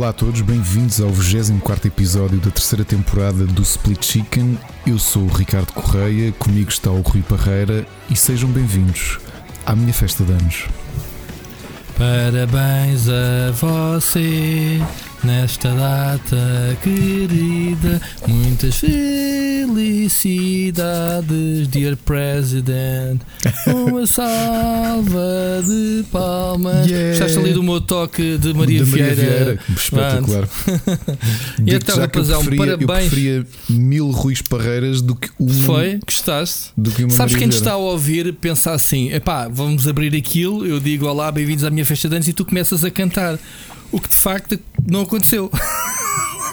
Olá a todos, bem-vindos ao 24 episódio da terceira temporada do Split Chicken. Eu sou o Ricardo Correia, comigo está o Rui Parreira e sejam bem-vindos à minha festa de anos. Parabéns a você nesta data querida. Muitas felicidades, dear President. Uma salva de palmas. Yeah. Gostaste ali do meu toque de Maria, Da Maria Vieira? Vieira, espetacular. E então, rapazão, preferia, eu parabéns. preferia mil Ruiz Parreiras do que uma, Foi? Gostaste? do que uma Sabes Maria quem te Vieira. está a ouvir pensar assim: epá, vamos abrir aquilo, eu digo olá, bem-vindos à minha festa de anos e tu começas a cantar. O que de facto não aconteceu.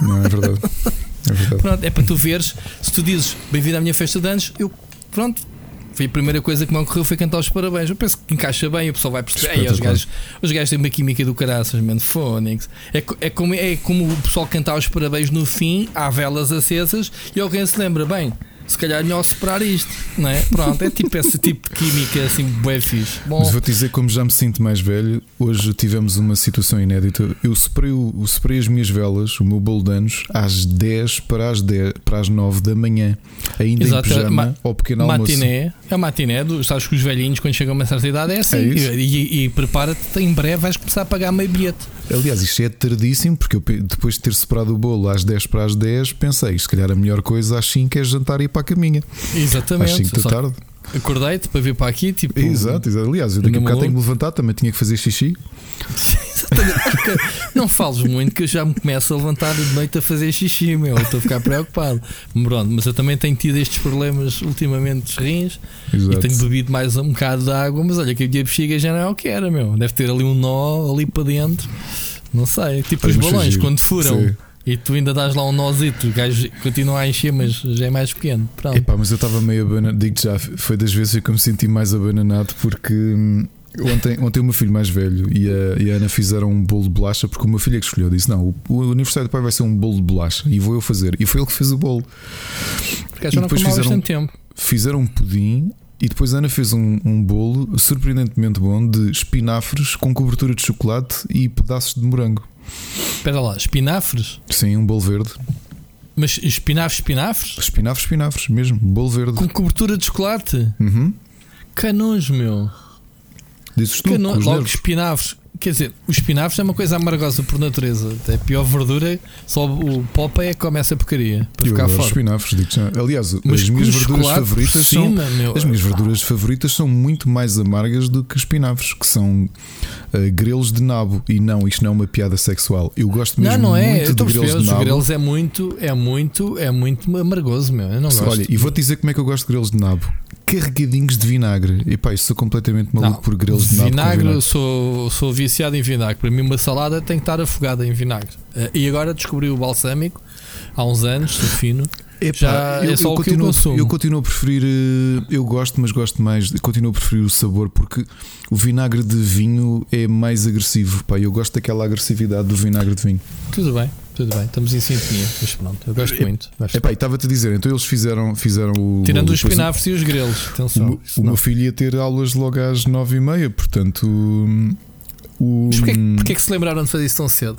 Não, é verdade. É verdade. Pronto, é para tu veres, se tu dizes bem-vindo à minha festa de anos, eu, pronto, foi a primeira coisa que me ocorreu foi cantar os parabéns. Eu penso que encaixa bem, o pessoal vai perceber. Ei, os, gajos, os gajos têm uma química do caraças, mano, Fónix. É, é, como, é como o pessoal cantar os parabéns no fim, há velas acesas e alguém se lembra, bem, se calhar é melhor separar isto, não é? Pronto, é tipo esse tipo de química assim, bem fixe. Bom, Mas vou-te dizer, como já me sinto mais velho, hoje tivemos uma situação inédita. Eu separei, o, eu separei as minhas velas, o meu bolo de anos, às 10 para as, 10, para as 9 da manhã, ainda Exato, em pijama, ma- ao pequeno almoço. Matiné, é a matiné, do, sabes que os velhinhos quando chegam a uma certa idade é assim. É e e- e prepara-te, em breve vais começar a pagar meio bilhete. Aliás, isto é tardíssimo, porque eu, depois de ter separado o bolo às 10 para as 10, pensei, se calhar a melhor coisa às 5 é jantar e para a caminha. Exatamente. Às 5 da Só tarde. Acordei-te para vir para aqui, tipo. Exato, exato. Aliás, eu daqui a bocado tenho que me levantar, também tinha que fazer xixi. Exatamente, não fales muito que eu já me começo a levantar de noite a fazer xixi, meu. Estou a ficar preocupado. Pronto, mas eu também tenho tido estes problemas ultimamente dos rins e Exato. tenho bebido mais um bocado de água, mas olha que a minha bexiga já não é o que era, meu. Deve ter ali um nó ali para dentro. Não sei. Tipo os balões fugir. quando furam. Sim. E tu ainda dás lá um nozito, o gajo continua a encher, mas já é mais pequeno. Pronto. Epá, mas eu estava meio abananado. Digo já, foi das vezes que eu me senti mais abananado porque hum, ontem, ontem o meu filho mais velho e a, e a Ana fizeram um bolo de bolacha porque o meu filho é que escolheu. Disse: Não, o, o aniversário do pai vai ser um bolo de bolacha e vou eu fazer. E foi ele que fez o bolo. Porque já não depois fizeram- bastante tempo. Fizeram um pudim. E depois a Ana fez um, um bolo surpreendentemente bom de espinafres com cobertura de chocolate e pedaços de morango. Espera lá, espinafres? Sim, um bolo verde. Mas espinafres, espinafres? Espinafres, espinafres, mesmo. Bolo verde. Com cobertura de chocolate? Uhum. Canões, meu. Dizes tu, Cano... os Logo nervos. espinafres. Quer dizer, os espinafres é uma coisa amargosa por natureza. É a pior verdura, só o popa é que come essa porcaria para Eu ficar adoro forte. espinafres, digo já. Aliás, Mas as minhas verduras favoritas são. cima, meu. As minhas verduras favoritas são muito mais amargas do que espinafres, que são eh, grelos de nabo. E não, isto não é uma piada sexual. Eu gosto mesmo Não, não é. muito de a grelos de Os nabo. grelos é muito, é muito, é muito amargoso, meu. Eu não gosto. Olha, e vou-te dizer como é que eu gosto de grelos de nabo. Carregadinhos de vinagre. E pá, eu sou completamente maluco Não, por grelos de vinagre, vinagre. Sou, sou viciado em vinagre. Para mim, uma salada tem que estar afogada em vinagre. Eh, E agora descobri o balsâmico há uns anos, sou fino. Epá, Já eu, é só eu o que eu continuo, consumo. eu continuo a preferir. eh, Eu gosto, mas gosto mais. Continuo a preferir o sabor porque o vinagre de vinho é mais agressivo. Pá, eu gosto daquela agressividade do vinagre de vinho. Tudo bem, tudo bem. Estamos em sintonia. Mas pronto, eu gosto É- muito. Epá, e estava-te a dizer, então eles fizeram, fizeram o. Tirando os espinafres e os grelos. O, Atenção. o, o meu filho ia ter aulas logo às nove e meia, portanto. hum, O, Mas porquê, porquê é que se lembraram de fazer isso tão cedo?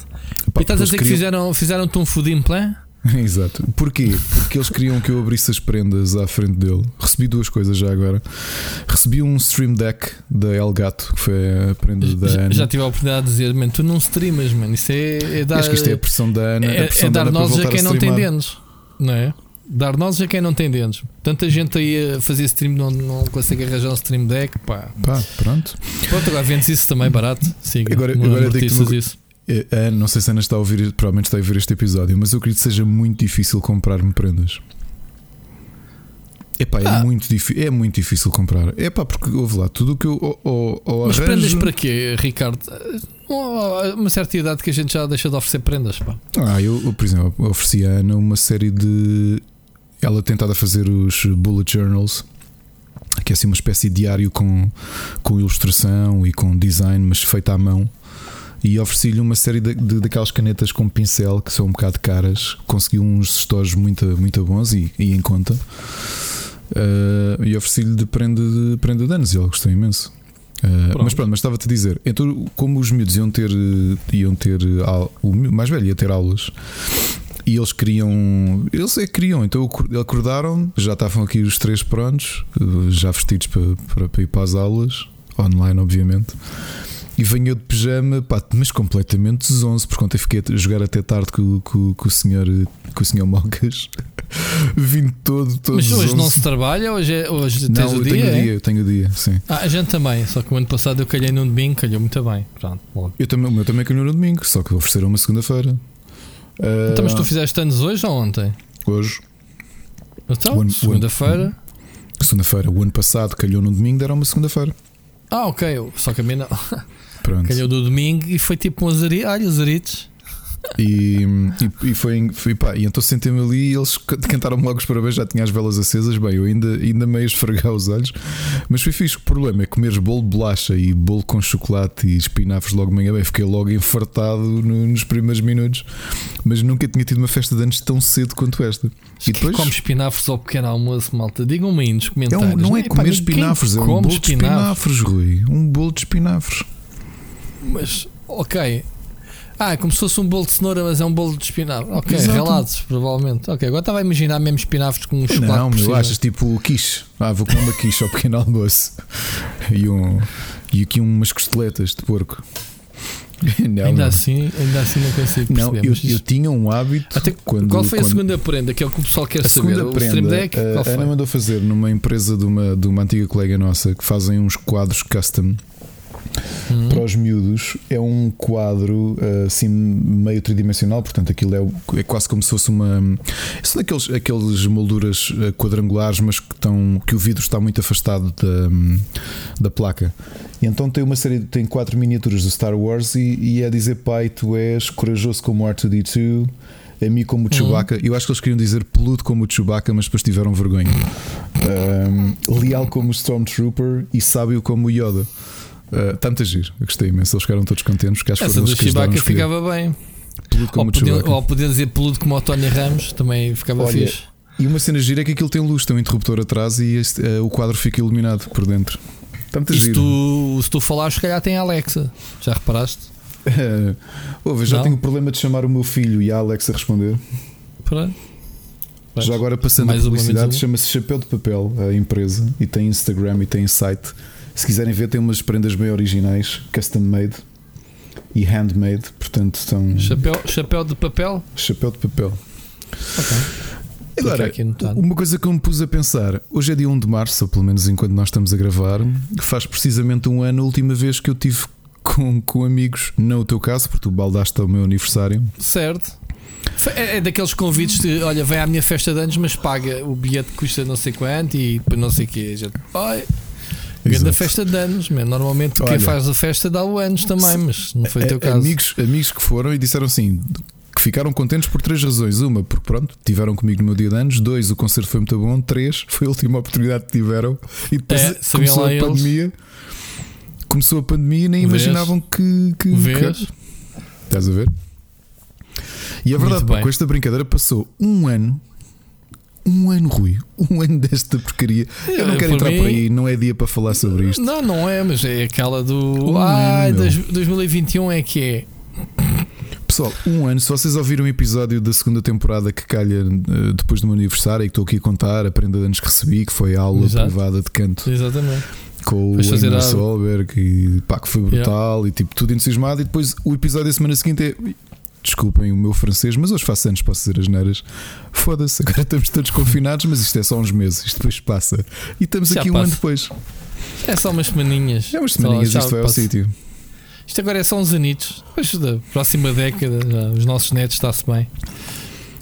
Pá, e estás a dizer que queriam- fizeram, fizeram-te um food implant? Exato. Porquê? Porque eles queriam que eu abrisse as prendas à frente dele. Recebi duas coisas já agora. Recebi um Stream Deck da Elgato, que foi a prenda da Já, Ana. já tive a oportunidade de dizer, man, tu não streamas, mano. Isso é, é dar, Acho que isto é a pressão da Ana. é- a é da dar nozes a quem não tem dentes, não é? Dar nozes a quem não tem dentes. Tanta gente aí a fazer stream não, não consegue arranjar um stream deck, pá. Pá, pronto. Pronto, agora vendes isso também barato. Siga. Agora- agora co- isso. Eh, a Ana, não sei se a Ana está a ouvir, provavelmente está a ouvir este episódio, mas eu acredito que seja muito difícil comprar-me prendas. Epá, é, Ah. muito difí- é muito difícil comprar. É pá, porque houve lá, tudo o que eu ou, ou, ou Mas arranjo- prendas para quê, Ricardo? Há Uma certa idade que a gente já deixa de oferecer prendas, pá. Ah, eu, eu, por exemplo, ofereci à Ana uma série de. Ela tentava fazer os bullet journals, que é assim uma espécie de diário com, com ilustração e com design, mas feita à mão. E ofereci-lhe uma série de, de- daquelas canetas com pincel que são um bocado caras. Consegui uns stores muito, muito bons e, e em conta. Ah, e ofereci-lhe de prenda de, prenda de anos e ela gostou imenso. Uh, mas pronto, mas estava-te a dizer, então, como os miúdos iam ter, iam ter o mais velho ia ter aulas e eles queriam, eles é que queriam, então acordaram, já estavam aqui os três prontos, já vestidos para, para, para ir para as aulas, online, obviamente. E venho de pijama, pá, mas completamente zonzo, porque ontem fiquei a jogar até tarde com, com, com o senhor, com o senhor Mocas. Vim todo, todo Mas hoje não se trabalha? Hoje, é, hoje tens não, o dia? Tenho é? dia, eu tenho o dia, sim. Ah, a gente também, só que o ano passado eu calhei no domingo, calhou muito bem. Pronto, logo. Eu também, o meu também calhou no domingo, só que ofereceram uma segunda-feira. Uh, então, mas tu fizeste anos hoje ou ontem? Hoje. Então, segunda-feira. Segunda-feira. O ano passado calhou no domingo, deram uma segunda-feira. Ah, ok. Só que a mim não. Pronto. Calhou do domingo e foi tipo um azarito. Olha, azaritos. E, e, e, foi, foi pá, e então sentei-me ali e eles cantaram-me logo os parabéns, já tinha as velas acesas. Bem, eu ainda, ainda meio esfregar os olhos, mas foi fixe. O problema é comeres bolo de bolacha e bolo com chocolate e espinafres logo de manhã. Bem, fiquei logo enfartado no, nos primeiros minutos, mas nunca tinha tido uma festa de anos tão cedo quanto esta. E depois como espinafres ao pequeno almoço, malta. Digam-me aí nos comentários. É um, não é, é comer espinafres, é um bolo espinafres? de espinafres, Rui. Um bolo de espinafres. Mas, ok, ah, é como se fosse um bolo de cenoura, mas é um bolo de espinafre. Ok, Exato. relados, provavelmente. Ok, agora estava a imaginar mesmo espinafres com um chocolate. Não, meu, achas tipo quiche. Ah, vou comer uma quiche ao pequeno almoço. E, um, e aqui umas costeletas de porco. Não, ainda, não. Assim, ainda assim não consigo perceber. Não, eu, eu tinha um hábito. Até, quando, qual foi quando, a segunda prenda? Que é o que o pessoal quer a saber. Segunda prenda, Deck, a Ana mandou fazer numa empresa de uma, de uma antiga colega nossa que fazem uns quadros custom uhum. para os miúdos é um quadro eh, assim meio tridimensional, portanto aquilo é, é quase como se fosse uma. São daqueles aqueles molduras eh, quadrangulares, mas que, estão, que o vidro está muito afastado da, da placa. E então tem uma série, tem quatro miniaturas do Star Wars e, e é dizer pai, tu és corajoso como R2D2 a mim como o Chewbacca. Uhum. Eu acho que eles queriam dizer peludo como o Chewbacca, mas depois tiveram vergonha. Um, leal como o Stormtrooper e sábio como o Yoda. Uh, tanto agir, eu gostei imenso. Eles ficaram todos contentes. Que acho Essa do Chewbacca ficava bem. Peludo como ou, podia, ou podia dizer peludo como o Tony Ramos, também ficava Olha, fixe. E uma cena gira é que aquilo tem luz, tem um interruptor atrás e este, uh, o quadro fica iluminado por dentro. Tanto e se tu, se tu falares, se calhar tem a Alexa. Já reparaste? Uh, ouve, já Não? tenho o problema de chamar o meu filho e a Alexa responder. Pronto. Já agora passando mais a publicidade, chama-se Chapéu de Papel, a empresa, e tem Instagram e tem site. Se quiserem ver, tem umas prendas bem originais, custom made e handmade, portanto estão. Chapéu, chapéu de papel? Chapéu de papel. Ok. Agora, uma coisa que eu me pus a pensar, hoje é dia 1 de março, ou pelo menos enquanto nós estamos a gravar, faz precisamente um ano a última vez que eu tive com, com amigos, não o teu caso, porque tu baldaste ao meu aniversário. Certo. É, é daqueles convites de olha, vem à minha festa de anos, mas paga o bilhete custa não sei quanto e não sei o que. Gente, Grande festa de anos, man. normalmente Olha, quem faz a festa dá o anos também, mas não foi o teu caso. Amigos, amigos que foram e disseram assim: que ficaram contentes por três razões. Uma, porque pronto, tiveram comigo no meu dia de anos. Dois, o concerto foi muito bom. Três, foi a última oportunidade que tiveram. E depois é, começou a pandemia. Eles. Começou a pandemia e nem Vês? imaginavam que. que, Vês? que... Estás a ver? E é verdade, com esta brincadeira passou um ano um ano, Rui. Um ano desta porcaria. Eu não quero entrar mim, por aí, não é dia para falar sobre isto. Não, não é, mas é aquela do. Um ah, 2021 é que é. Pessoal, um ano, se vocês ouviram um episódio da segunda temporada que calha uh, depois do meu aniversário e que estou aqui a contar, a prenda de anos que recebi, que foi a aula Exato. privada de canto. Exatamente. Com o Emma Solberg e pá, que foi brutal yeah. e tipo tudo entusiasmado. E depois o episódio da semana seguinte é Desculpem o meu francês, mas hoje faço anos, posso dizer as neiras. Foda-se, agora estamos todos confinados, mas isto é só uns meses, isto depois passa. E estamos Já aqui passa. um ano depois. É só umas semaninhas. É umas semaninhas, só, isto vai ao sítio. Isto agora é só uns anitos. Depois da próxima década, já, os nossos netos está-se bem.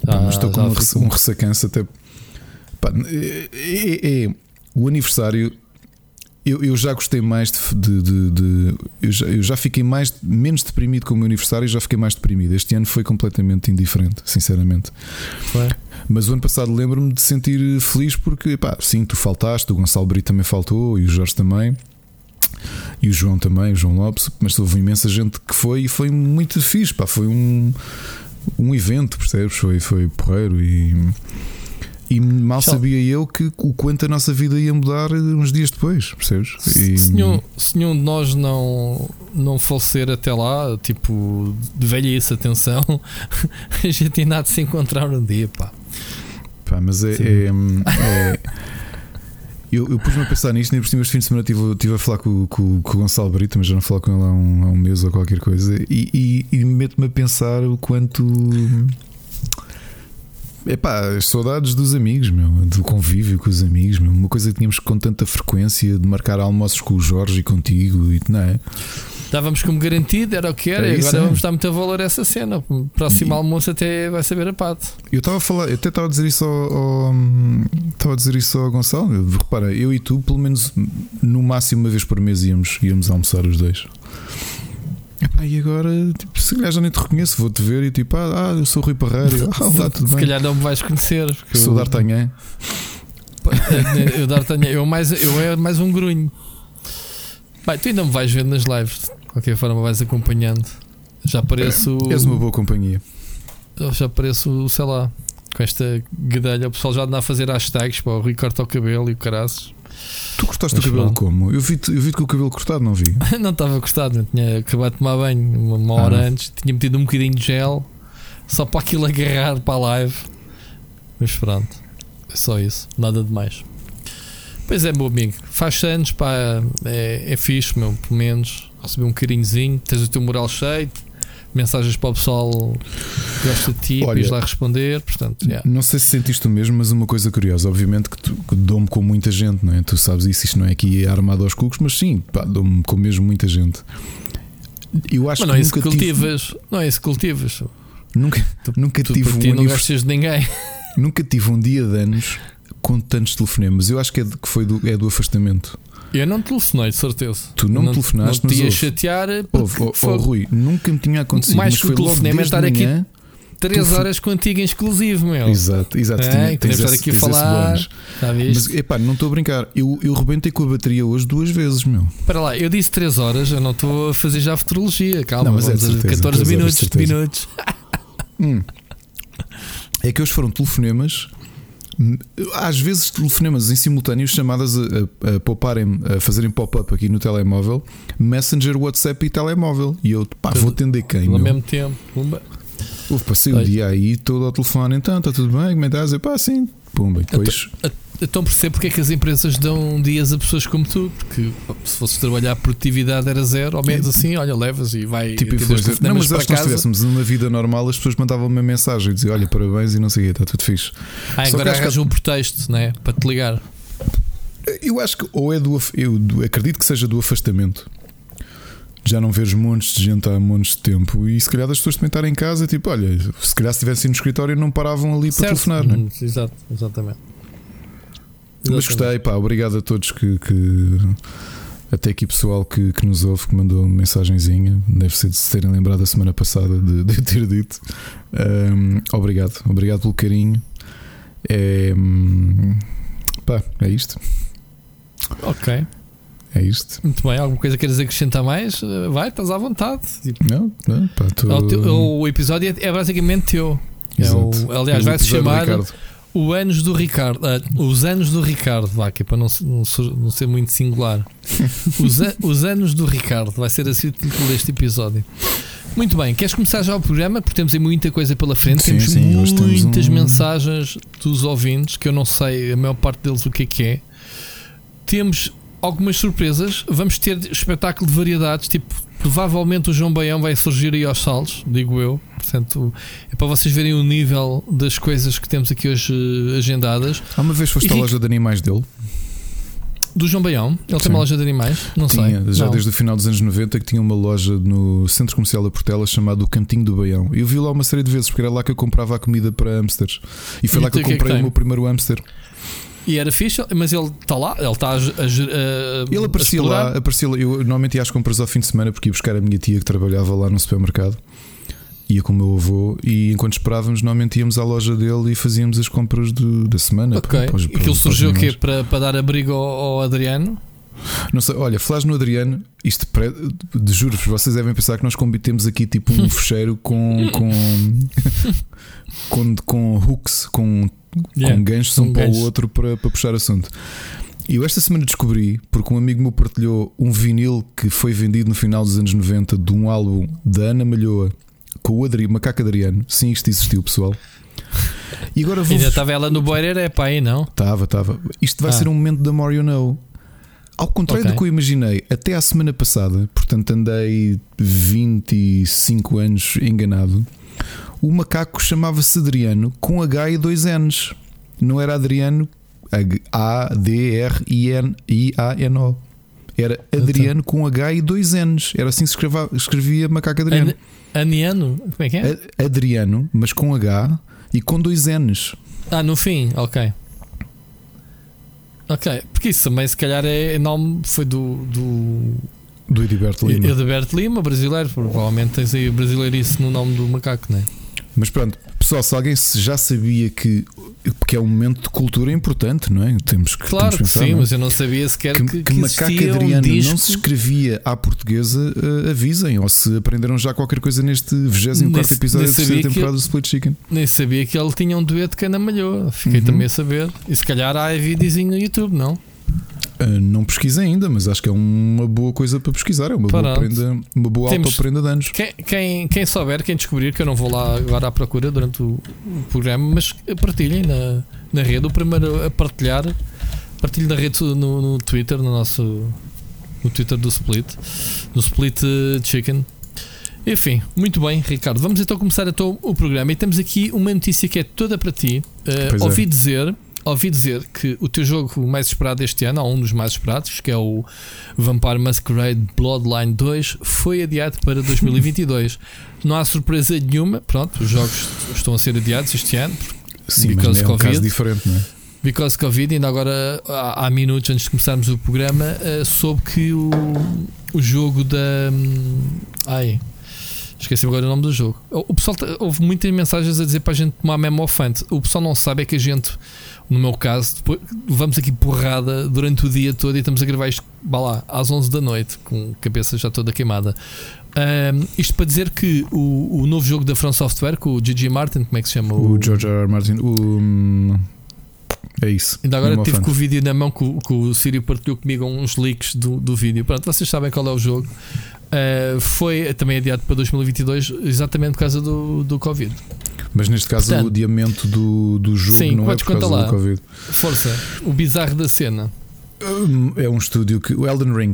Pá, mas estou com um, um ressacanço até. Pá, é, é, é, o aniversário eu, eu já gostei mais de. de, de eu, já, eu, já, fiquei mais menos deprimido com o meu aniversário e já fiquei mais deprimido. Este ano foi completamente indiferente, sinceramente. Foi. Mas o ano passado lembro-me de sentir feliz porque, pá, sim, tu faltaste, o Gonçalo Brito também faltou e o Jorge também. E o João também, o João Lopes, mas houve imensa gente que foi e foi muito fixe, pá, foi um, um evento, percebes? Foi, foi porreiro e e mal sabia eu que o quanto a nossa vida ia mudar uns dias depois, percebes? E... Se, nenhum, se nenhum de nós não, não falecer até lá, tipo, de velhice, atenção, a gente ainda há de se encontrar um dia, pá. Pá, mas é, é, é eu, eu pus-me a pensar nisto, nem por cima este fim de semana estive, estive a falar com, com, com o Gonçalo Brito, mas já não falo com ele há um, há um mês ou qualquer coisa, e, e, e meto-me a pensar o quanto. Epá, as saudades dos amigos, meu, do convívio com os amigos, meu, uma coisa que tínhamos com tanta frequência de marcar almoços com o Jorge e contigo, e, não é? Dávamos como garantido, era o que era, é e agora é. vamos dar muito valor a essa cena. O próximo e, almoço até vai saber a pato. Eu estava a falar, eu até estava a dizer isso ao, ao, estava a dizer isso ao Gonçalo. Repara, eu e tu, pelo menos no máximo uma vez por mês íamos, íamos almoçar os dois. Epá, e agora, tipo, se calhar já nem te reconheço, vou-te ver e tipo, ah, eu sou o Rui Parreiro. Ah, lá, tudo se bem. calhar não me vais conhecer. Sou eu... D'Artagnan. Eu, D'Artagnan, eu, mais, eu é mais um grunho. Bem, tu ainda me vais ver nas lives qualquer forma vais acompanhando. Já apareço. És uma boa companhia. Já apareço, sei lá, com esta guedalha. O pessoal já anda a fazer hashtags para o Ricardo ao cabelo e o caraças. Tu cortaste o cabelo pronto. como? Eu vi-te vi com o cabelo cortado, não vi? não estava cortado, tinha acabado de tomar banho uma, uma hora ah. antes, tinha metido um bocadinho de gel só para aquilo agarrar para a live. Mas pronto, é só isso, nada de mais. Pois é, meu amigo, faz anos, pá, é, é fixe, meu, pelo menos receber um carinhozinho, tens o teu moral cheio, mensagens para o pessoal que gosta de ti, Olha, lá responder. Portanto, yeah. Não sei se sentiste o mesmo, mas uma coisa curiosa, obviamente que, que dou-me com muita gente, não é? Tu sabes isso, isto não é aqui armado aos cucos, mas sim, dou-me com mesmo muita gente. Eu acho mas não que é isso que cultivas, tive... não é isso que cultivas. Nunca, tu, nunca tu tive um não gostas de ninguém. Nunca tive um dia de anos com tantos telefonemas. Eu acho que, é de, que foi do, é do afastamento. Eu não telefonei, de certeza. Tu não, não me telefonaste, não te ia chatear. Ouve, oh, oh, Rui, nunca me tinha acontecido. Mais que o telefonema é estar aqui 3 horas contigo em exclusivo, meu. Exato, exato. É, tinha, tens estar aqui a falar. Tá Mas epá, não estou a brincar. Eu, eu rebentei com a bateria hoje duas vezes, meu. Para lá, eu disse 3 horas, eu não estou a fazer já a futurologia. Calma, não, mas é vamos é certeza, 14 minutos. minutos. hum. É que hoje foram telefonemas às vezes telefonemas em simultâneo, chamadas a, a, pouparem, a fazerem pop-up aqui no telemóvel, Messenger, WhatsApp e telemóvel. E eu, pá, vou atender quem? Ao mesmo tempo, pumba. Passei o dia aí todo ao telefone, então, está tudo bem? Como é que estás? Pá, sim, pumba. Depois. Então percebo porque é que as empresas dão dias a pessoas como tu, porque se fosses trabalhar a produtividade era zero, ao menos assim, olha, levas e vai tipo influencer. Não, mas acho que nós estivéssemos numa vida normal, as pessoas mandavam uma mensagem e diziam, olha, parabéns e não sei o quê, está tudo fixe. Ah, Só agora arranjas que... um pretexto, né? Para te ligar. Eu acho que ou é do eu acredito que seja do afastamento. Já não vejo montes de gente há montes de tempo e se calhar as pessoas também estarem em casa, tipo, olha, se calhar se estivessem no escritório não paravam ali certo. para telefonar, não é? Exato, exatamente. Mas gostei, pá, obrigado a todos que, que até aqui pessoal que, que nos ouve, que mandou uma mensagenzinha. Deve ser de se terem lembrado a semana passada de, de ter dito. Um, obrigado, obrigado pelo carinho. É, pá, é isto. Ok. É isto. Muito bem, alguma coisa queres acrescentar mais? Vai, estás à vontade. Não, não pá, tô... o, teu, o, episódio é, é basicamente teu. É o, aliás, vai se chamar. Ricardo. O anos do Ricardo, uh, os anos do Ricardo, vá, que é para não, não, não ser muito singular. os, a, os anos do Ricardo, vai ser assim o título deste episódio. Muito bem, queres começar já o programa? Porque temos aí muita coisa pela frente. Sim, temos sim, muitas temos um... mensagens dos ouvintes que eu não sei a maior parte deles o que é que é. Temos algumas surpresas. Vamos ter espetáculo de variedades, tipo, provavelmente o João Baião vai surgir aí aos saltos, digo eu. Portanto, é para vocês verem o nível das coisas que temos aqui hoje eh, agendadas. Há uma vez foste à loja de animais dele? Do João Baião? Ele Sim. tem uma loja de animais? Não tinha, sei. Já não. desde o final dos anos 90 que tinha uma loja no Centro Comercial da Portela chamado o Cantinho do Baião. Eu vi lá uma série de vezes porque era lá que eu comprava a comida para hamsters. E foi e lá que eu comprei que é que o meu primeiro hamster. E era fixe, mas ele está lá, ele está a, a, a, Ele aparecia lá, aparecia lá. Eu normalmente ia às compras ao fim de semana porque ia buscar a minha tia que trabalhava lá no supermercado. Ia com o meu avô e enquanto esperávamos, normalmente íamos à loja dele e fazíamos as compras do, da semana. Ok. Para, para, para, Aquilo surgiu o quê? Para, para dar abrigo ao, ao Adriano? Não sei, olha, falares no Adriano, isto de juro-vos, vocês devem pensar que nós temos aqui tipo um fecheiro com, com, com, com hooks, com yeah, com ganchos um para o outro para, para puxar assunto. E eu esta semana descobri, porque um amigo me partilhou um vinil que foi vendido no final dos anos 90 de um álbum da Ana Malhoa com o Adri, Macaco Adriano. Sim, isto existiu, pessoal. E agora vou. Ainda estava ela no Boirer, é pá, aí não? Estava, estava. Isto vai ah. ser um momento da You Know. Ao contrário okay. do que eu imaginei, até à semana passada, portanto andei 25 anos enganado, o macaco chamava-se Adriano com H e dois N's. Não era Adriano A-D-R-I-N-I-A-N-O. Era Adriano com H e dois N's. Era assim que se escrevia, escrevia macaco Adriano. An Aniano? Como é que é? Adriano, mas com H e com dois N's. Ah, no fim, ok. Ok, porque isso também se calhar é nome foi do. do... Do Edilberto Lima. Edilberto Lima, brasileiro, provavelmente tens aí brasileirice no nome do macaco, não é? Mas pronto, pessoal, se alguém já sabia que porque é um momento de cultura importante, não é? Temos que Claro temos que, sim, mas eu não sabia sequer que, que, que Macaco Adriano um não se escrevia à portuguesa, uh, avisem, ou se aprenderam já qualquer coisa neste 24 episódio da terceira temporada do Split Chicken. Nem sabia que ele tinha um dueto que Ana Malhou, fiquei uhum. também a saber. E se calhar há videozinho no YouTube, não? Uh, não pesquisei ainda, mas acho que é uma boa coisa para pesquisar. É uma boa, prenda, uma boa auto-prenda de anos. Quem, quem, quem, souber, quem descobrir, que eu não vou lá agora à procura durante o, o programa, mas partilhem na, na rede. O primeiro a partilhar, partilhe na rede no, no Twitter, no nosso no Twitter do Split, do Split Chicken. Enfim, muito bem, Ricardo. Vamos então começar então o programa e temos aqui uma notícia que é toda para ti. Uh, ouvi é. dizer ouvi dizer que o teu jogo mais esperado este ano, ou um dos mais esperados, que é o Vampire Masquerade Bloodline 2, foi adiado para 2022. não há surpresa nenhuma, pronto, os jogos estão a ser adiados este ano. Sim, mas é um caso diferente, não é? Because Covid, ainda agora há, há minutos antes de começarmos o programa, uh, soube que o, o jogo da. Um, ai, Esqueci agora o nome do jogo. O pessoal, houve muitas mensagens a dizer para a gente tomar ofante. O pessoal não sabe é que a gente no meu caso, depois vamos aqui porrada durante o dia todo e estamos a gravar isto lá, às 11 da noite, com a cabeça já toda queimada. Um, isto para dizer que o, o novo jogo da From Software, com o Gigi Martin, como é que se chama? O, o George R. R. Martin. O, um, é isso. Ainda agora tive com o vídeo na mão que, que o Sírio partilhou comigo uns leaks do, do vídeo. Pronto, vocês sabem qual é o jogo. Uh, foi também adiado para 2022, exatamente por causa do, do Covid. Mas neste caso Portanto, o adiamento do, do jogo sim, não é por causa lá. do Covid. Força, o bizarro da cena. Hum, é um estúdio que. O Elden Ring.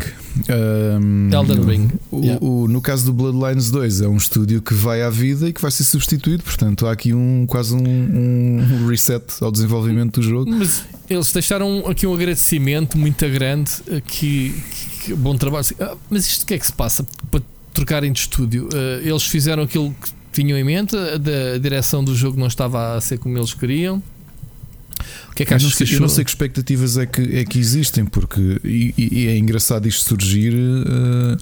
Um, Elden Ring. O, yeah. o, no caso do Bloodlines 2, é um estúdio que vai à vida e que vai ser substituído. Portanto, há aqui um, quase um, um reset ao desenvolvimento do jogo. Mas eles deixaram aqui um agradecimento muito grande. Que, que bom trabalho. Ah, mas isto o que é que se passa para trocarem de estúdio? Uh, eles fizeram aquilo que tinham em mente, a, direção do jogo não estava a ser como eles queriam. O que é que achas que Eu não sei que expectativas é que, é que existem, porque e, e é engraçado isto surgir. Uh,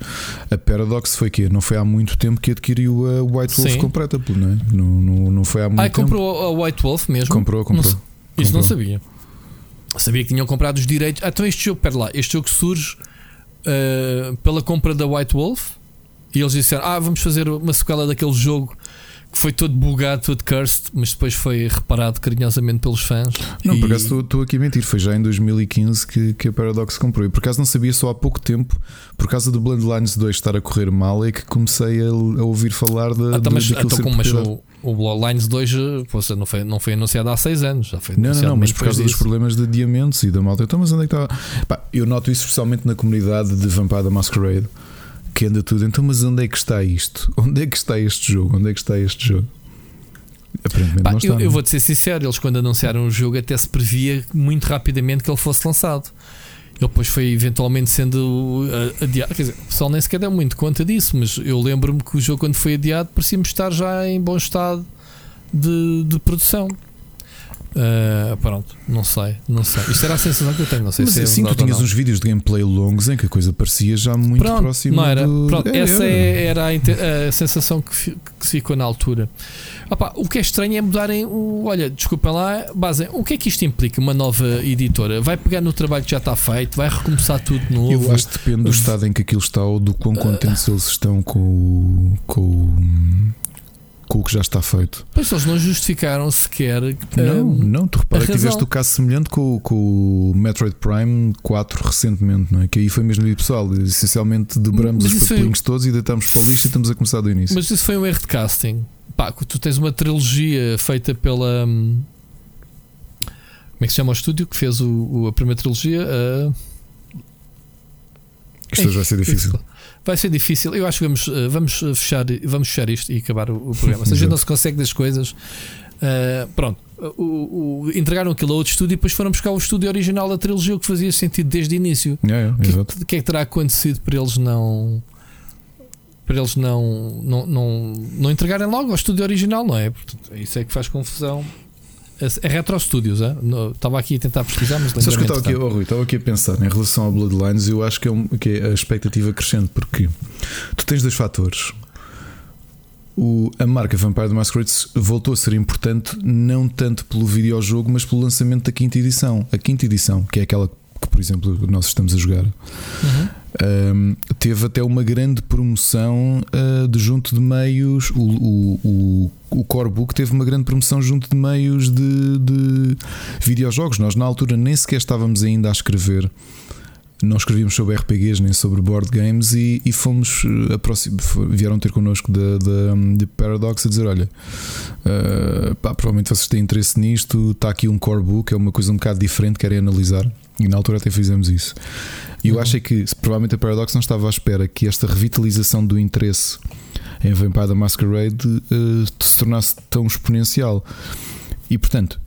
a Paradox foi que não foi há muito tempo que adquiriu a White Wolf Sim. completa, não, é? não, não, não foi há muito ah, tempo. comprou a White Wolf mesmo? Comprou, comprou. Não. Isso não sabia. Sabia que tinham comprado os direitos. Ah, então este jogo, pera lá, este jogo surge uh, pela compra da White Wolf e eles disseram: Ah, vamos fazer uma sequela daquele jogo que foi todo bugado, todo cursed, mas depois foi reparado carinhosamente pelos fãs. Não, e... por acaso estou aqui a mentir, foi já em 2015 que, que a Paradox comprou. E por acaso não sabia só há pouco tempo, por causa do Bloodlines 2 estar a correr mal, é que comecei a, a ouvir falar da. Ah, tá, mas, então, como, mas o, o Bloodlines 2 poxa, não, foi, não foi anunciado há 6 anos, já foi Não, não, não, mas por causa disso. dos problemas de adiamentos e da malta. Então, mas onde é que estava? Pá, eu noto isso especialmente na comunidade de Vampire Masquerade que anda tudo. Então, mas onde é que está isto? Onde é que está este jogo? Onde é que está este jogo? Aparentemente Pá, não está. Eu, eu é? vou-te ser sincero, eles quando anunciaram o jogo até se previa muito rapidamente que ele fosse lançado. Ele depois foi eventualmente sendo uh, adiado. Quer dizer, o pessoal nem sequer deu muito conta disso, mas eu lembro-me que o jogo, quando foi adiado, parecia-me estar já em bom estado de, de produção. Uh, pronto, não sei, não sei. Isto era a sensação que eu tenho, não sei Mas se é assim, tu tinhas uns vídeos de gameplay longos em que a coisa parecia já muito pronto, próxima. Não era, do... pronto, é, essa era, era a, a, sensação que, que se ficou na altura. Opa, o que é estranho é mudarem o. Olha, desculpem lá, base, o que é que isto implica? Uma nova editora vai pegar no trabalho que já está feito, vai recomeçar tudo de novo. Eu acho que depende do estado em que aquilo está ou do quão contentes uh, eles estão com, com com o que já está feito. Pois eles não justificaram sequer. Não, hum, não, tu repara a que tiveste o caso semelhante com, com o Metroid Prime 4 recentemente, não é? Que aí foi mesmo ali pessoal. Essencialmente dobramos os isso foi- papelinhos todos e deitamos para o lixo e estamos a começar do início. Mas isso foi um erro de casting. Pá, tu tens uma trilogia feita pela. hum, Como é que se chama o estúdio que fez o, o- a primeira trilogia? Ah, Isto hoje vai ser difícil. Vai ser difícil. Eu acho que vamos, eh, vamos eh, fechar, vamos fechar isto e acabar o, o programa. Se a gente não se consegue das coisas, eh, pronto. O, o- entregaram aquilo a outro estúdio e depois foram buscar o estúdio original da trilogia, o que fazia sentido desde o início. O que, exato. o que é que terá acontecido para eles não. Para eles não, não, não, não entregarem logo ao estúdio original, não é? Portanto, isso é que faz confusão. É Retro Studios, estava aqui a tentar pesquisar, mas Sabes que eu estava aqui, oh, Rui, estava aqui a pensar em relação ao Bloodlines, eu acho que é, um- que é a expectativa crescente, porque tu tens dois fatores. O, a marca Vampire the Masquerade voltou a ser importante não tanto pelo videojogo, mas pelo lançamento da quinta edição. A quinta edição, que é aquela que, por exemplo, nós estamos a jogar, Uhum. Um, teve até uma grande promoção uh, de junto de meios. O, o, o, o Core Book teve uma grande promoção junto de meios de, de videojogos. Nós, na altura, nem sequer estávamos ainda a escrever. Não escrevíamos sobre RPGs nem sobre board games e, e fomos f- vieram ter connosco da, da, de Paradox a dizer: Olha, uh, pá, provavelmente vocês têm interesse nisto. Está aqui um core book, é uma coisa um bocado diferente, querem analisar. E na altura até fizemos isso. E eu Uhum. achei que provavelmente a Paradox não estava à espera que esta revitalização do interesse em Vampire the Masquerade uh, se tornasse tão exponencial. E portanto,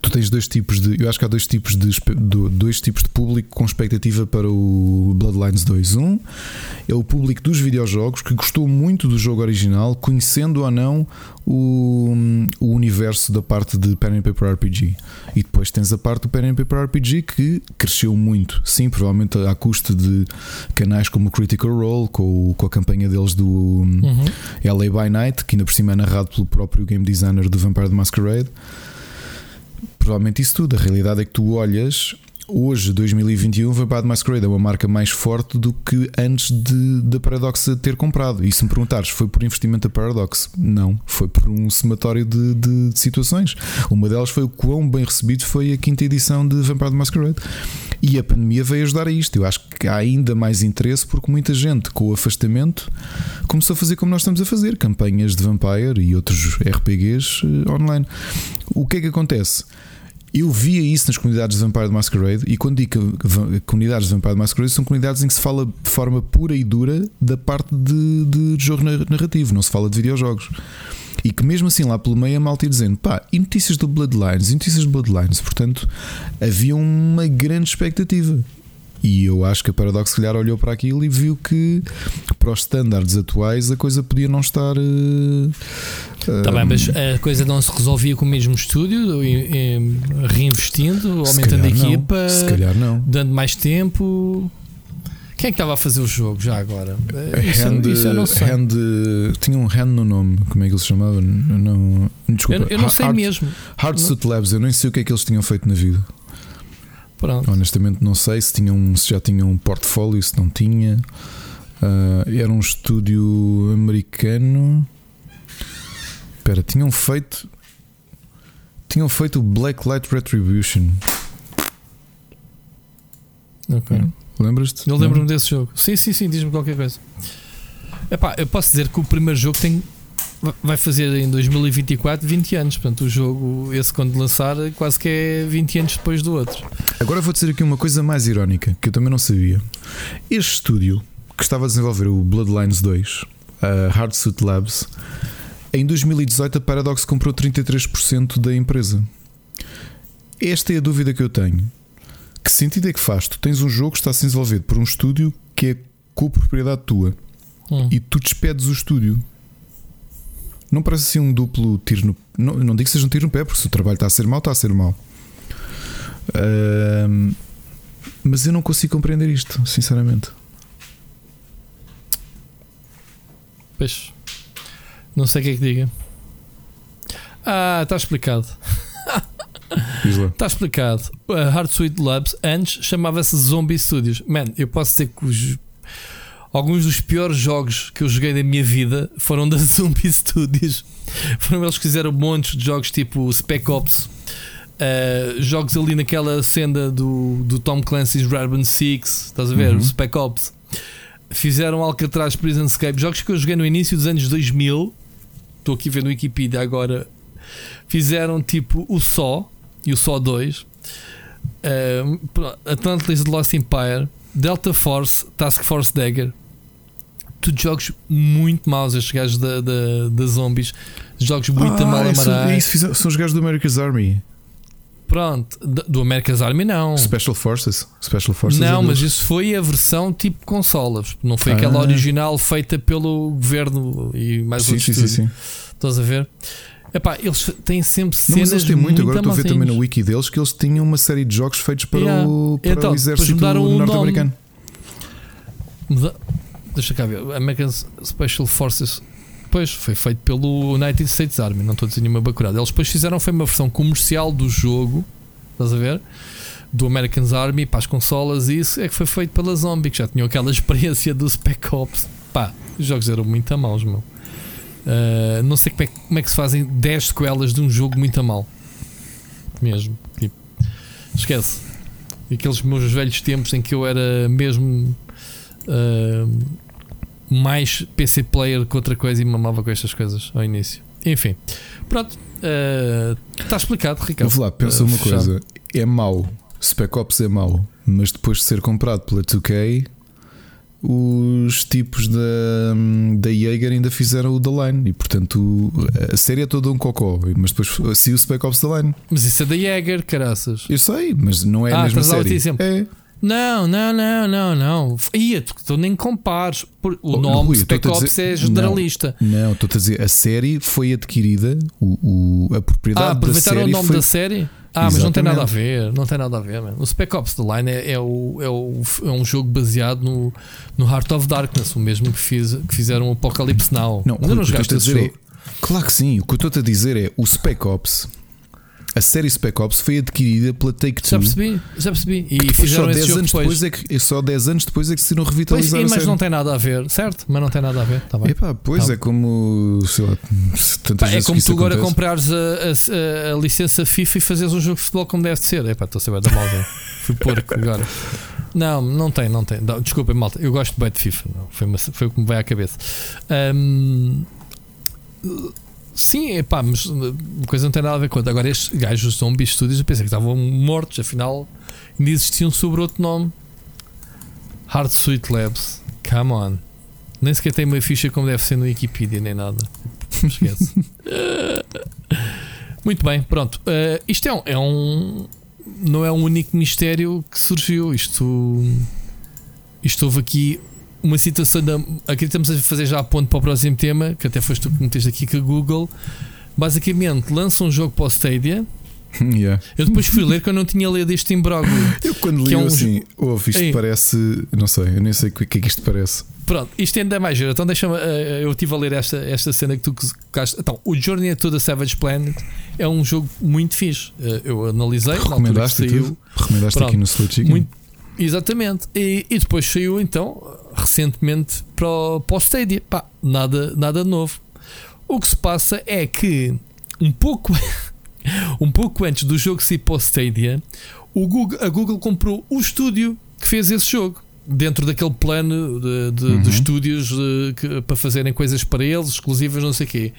tu tens dois tipos de. Eu acho que há dois tipos de, dois tipos de público com expectativa para o Bloodlines 2. Um é o público dos videojogos que gostou muito do jogo original, conhecendo ou não o, o universo da parte de Pen and Paper RPG. E depois tens a parte do Pen and Paper RPG que cresceu muito. Sim, provavelmente à custa de canais como o Critical Role, com, com a campanha deles do Uhum. LA by Night, que ainda por cima é narrado pelo próprio game designer do Vampire the Masquerade. Provavelmente isso tudo. A realidade é que tu olhas. Hoje, 2021, Vampire Masquerade é uma marca mais forte do que antes de da Paradox ter comprado. E se me perguntares, foi por investimento da Paradox? Não, foi por um somatório de, de- de situações. Uma delas foi o quão bem recebido foi a quinta edição de Vampire Masquerade. E a pandemia veio ajudar a isto. Eu acho que há ainda mais interesse porque muita gente, com o afastamento, começou a fazer como nós estamos a fazer: campanhas de Vampire e outros RPGs eh, online. O que é que acontece? Eu via isso nas comunidades de Vampire Masquerade e quando digo comunidades de Vampire Masquerade são comunidades em que se fala de forma pura e dura da parte de, de jogo nar- narrativo, não se fala de videojogos. E que mesmo assim lá pelo meio a malta ia dizendo pá, e notícias do Bloodlines, e notícias do Bloodlines, portanto havia uma grande expectativa. E eu acho que a Paradox, se calhar, olhou para aquilo e viu que, para os estándares atuais, a coisa podia não estar. eh, Tá eh, bem, mas a coisa não se resolvia com o mesmo estúdio, reinvestindo, aumentando a calhar não. equipa, Se calhar não. dando mais tempo. Quem é que estava a fazer o jogo já agora? Eh, Isso, Hand, isso eu não sei. hand, tinha um hand no nome, como é que ele se chamava? Não, desculpa, eu, eu não sei Hard, mesmo. Hardsuit Labs, eu nem sei o que é que eles tinham feito na vida. Pronto. Honestamente, não sei se, tinham, se já tinham um portfólio, se não tinha. Ah, era um estúdio americano. Espera, tinham feito. Tinham feito o Blacklight Retribution. Ok. Lembras-te? Eu lembro-me desse jogo. Sim, sim, sim, diz-me qualquer coisa. Epá, eu posso dizer que o primeiro jogo tem vai fazer em 2024 20 anos. Portanto, o jogo, esse quando lançar, quase que é 20 anos depois do outro. Agora vou dizer aqui uma coisa mais irónica que eu também não sabia. Este estúdio que estava a desenvolver o Bloodlines 2, a Hardsuit Labs, em 2018 a Paradox comprou 33% da empresa. Esta é a dúvida que eu tenho. Que sentido é que faz? Tu tens um jogo que está a ser desenvolvido por um estúdio que é co-propriedade tua Hum. e tu despedes o estúdio. Não parece assim um duplo tiro no. Não, não digo que seja um tiro no pé, porque se o trabalho está a ser mau, está a ser mau. Ahm, mas eu não consigo compreender isto, sinceramente. Pois. Não sei o que é que diga. Ah, está explicado. Está explicado. A Hard Suite Labs antes chamava-se Zombie Studios. Man, eu posso dizer que os. Alguns dos piores jogos que eu joguei na minha vida foram da Zombie Studios. Foram eles que fizeram montes de jogos tipo Spec Ops. Uh, jogos ali naquela cena do, do Tom Clancy's Raven Six, estás a ver? Uhum. Spec Ops. Fizeram Alcatraz Prison Escape, jogos que eu joguei no início dos anos 2000. Estou aqui vendo Wikipedia agora. Fizeram tipo o Só e o Só 2. Uh, Atlantis The Lost Empire, Delta Force, Task Force Dagger. Tudo jogos muito maus, estes gajos da, da, da zombies. Jogos muito ah, mal amarados. São os gajos do America's Army. Pronto, do America's Army não. Special Forces. Special Forces não, mas isso foi a versão tipo consolas. Não foi ah. aquela original feita pelo governo e mais sim, outros. Sim, sim, sim. Estás a ver? Epá, eles têm sempre cenas. Não, mas eles têm muito. Agora estou a ver também no wiki deles que eles tinham uma série de jogos feitos para, yeah. o, para então, o exército norte-americano. Deixa cá ver. American Special Forces Pois, foi feito pelo United States Army, não estou a dizer nenhuma bacurada. Eles depois fizeram foi uma versão comercial do jogo, estás a ver? Do American Army para as consolas, e isso é que foi feito pela Zombie, que já tinham aquela experiência do Spec Ops. Pá, os jogos eram muito a maus, meu. Uh, não sei como é, como é, que se fazem 10 sequelas de um jogo muito a mal. Mesmo. Tipo, esquece. Aqueles meus velhos tempos em que eu era mesmo. Uh, mais PC player que outra coisa e mamava com estas coisas ao início. Enfim, pronto, está uh, explicado, Ricardo. Vou lá, pensa uma fechado. coisa: é mau, Spec Ops é mau, mas depois de ser comprado pela 2K, os tipos da, da Jaeger ainda fizeram o The Line e portanto a série é toda um cocó. Mas depois se o Spec Ops The Line. Mas isso é da Jaeger, caraças. Eu sei, mas não é ah, a mesma série. É. Não, não, não, não, não. Ia, tu nem compares. O oh, nome Rui, Spec Ops dizer, é generalista. Não, estou a dizer, a série foi adquirida, o, o a propriedade ah, aproveitaram o nome foi... da série? Ah, Exatamente. mas não tem nada a ver, não tem nada a ver. Man. O Spec Ops The Line é, é, o, é, o, é um jogo baseado no, no Heart of Darkness, o mesmo que, fiz, que fizeram o Apocalypse Now. Não, eu não jogaste esse jogo. É, claro que sim, o que eu estou a dizer é o Spec Ops a série Spec Ops foi adquirida pela Take-Two. Já percebi, já percebi. E fizeram só 10 anos depois. depois. é que, só 10 anos depois é que se não revitalizar pois, Mas não tem nada a ver, certo? Mas não tem nada a ver. Tá bem. Epá, pois tá. é como sei lá, tantas Pá, É como tu agora acontece. comprares a, a, a, licença FIFA e fazes um jogo de futebol como deve ser. Epá, estou a saber da mal Fui porco agora. Não, não tem, não tem. Desculpem, malta. Eu gosto bem de FIFA. Foi, uma, foi o que me veio à cabeça. Um, Sim, é pá, mas a coisa não tem nada a ver com outra. Agora, estes gajos dos Zombie Studios, eu pensei que estavam mortos, afinal, ainda existiam sobre outro nome: Hard Sweet Labs. Come on. Nem sequer tem uma ficha como deve ser no Wikipedia, nem nada. Esquece. Muito bem, pronto. Uh, isto é um, é um. Não é um único mistério que surgiu. Isto. Isto houve aqui uma situação da. Aqui estamos a fazer já a ponto para o próximo tema, que até foste tu que meteste aqui que a Google basicamente lança um jogo para o Stadia. Yeah. Eu depois fui ler que eu não tinha lido este imbróglio. Eu quando li é um... assim, ouve, isto Ei. parece. Não sei, eu nem sei o que é que isto parece. Pronto, isto ainda é mais giro. Então deixa-me. Uh, eu estive a ler esta, esta cena que tu colocaste. Então, o Journey to the Savage Planet é um jogo muito fixe. Uh, eu analisei. Recomendaste, saiu, Recomendaste Pronto, aqui no Slow Chicken. Muito, exatamente. E, e depois saiu então recentemente para o, para o Stadia. Pá, nada, nada novo. O que se passa é que um pouco, um pouco antes do jogo sair para o Stadia, o Google, a Google comprou o estúdio que fez esse jogo. Dentro daquele plano de, de, uhum. de estúdios de, que, para fazerem coisas para eles, exclusivas, não sei o quê.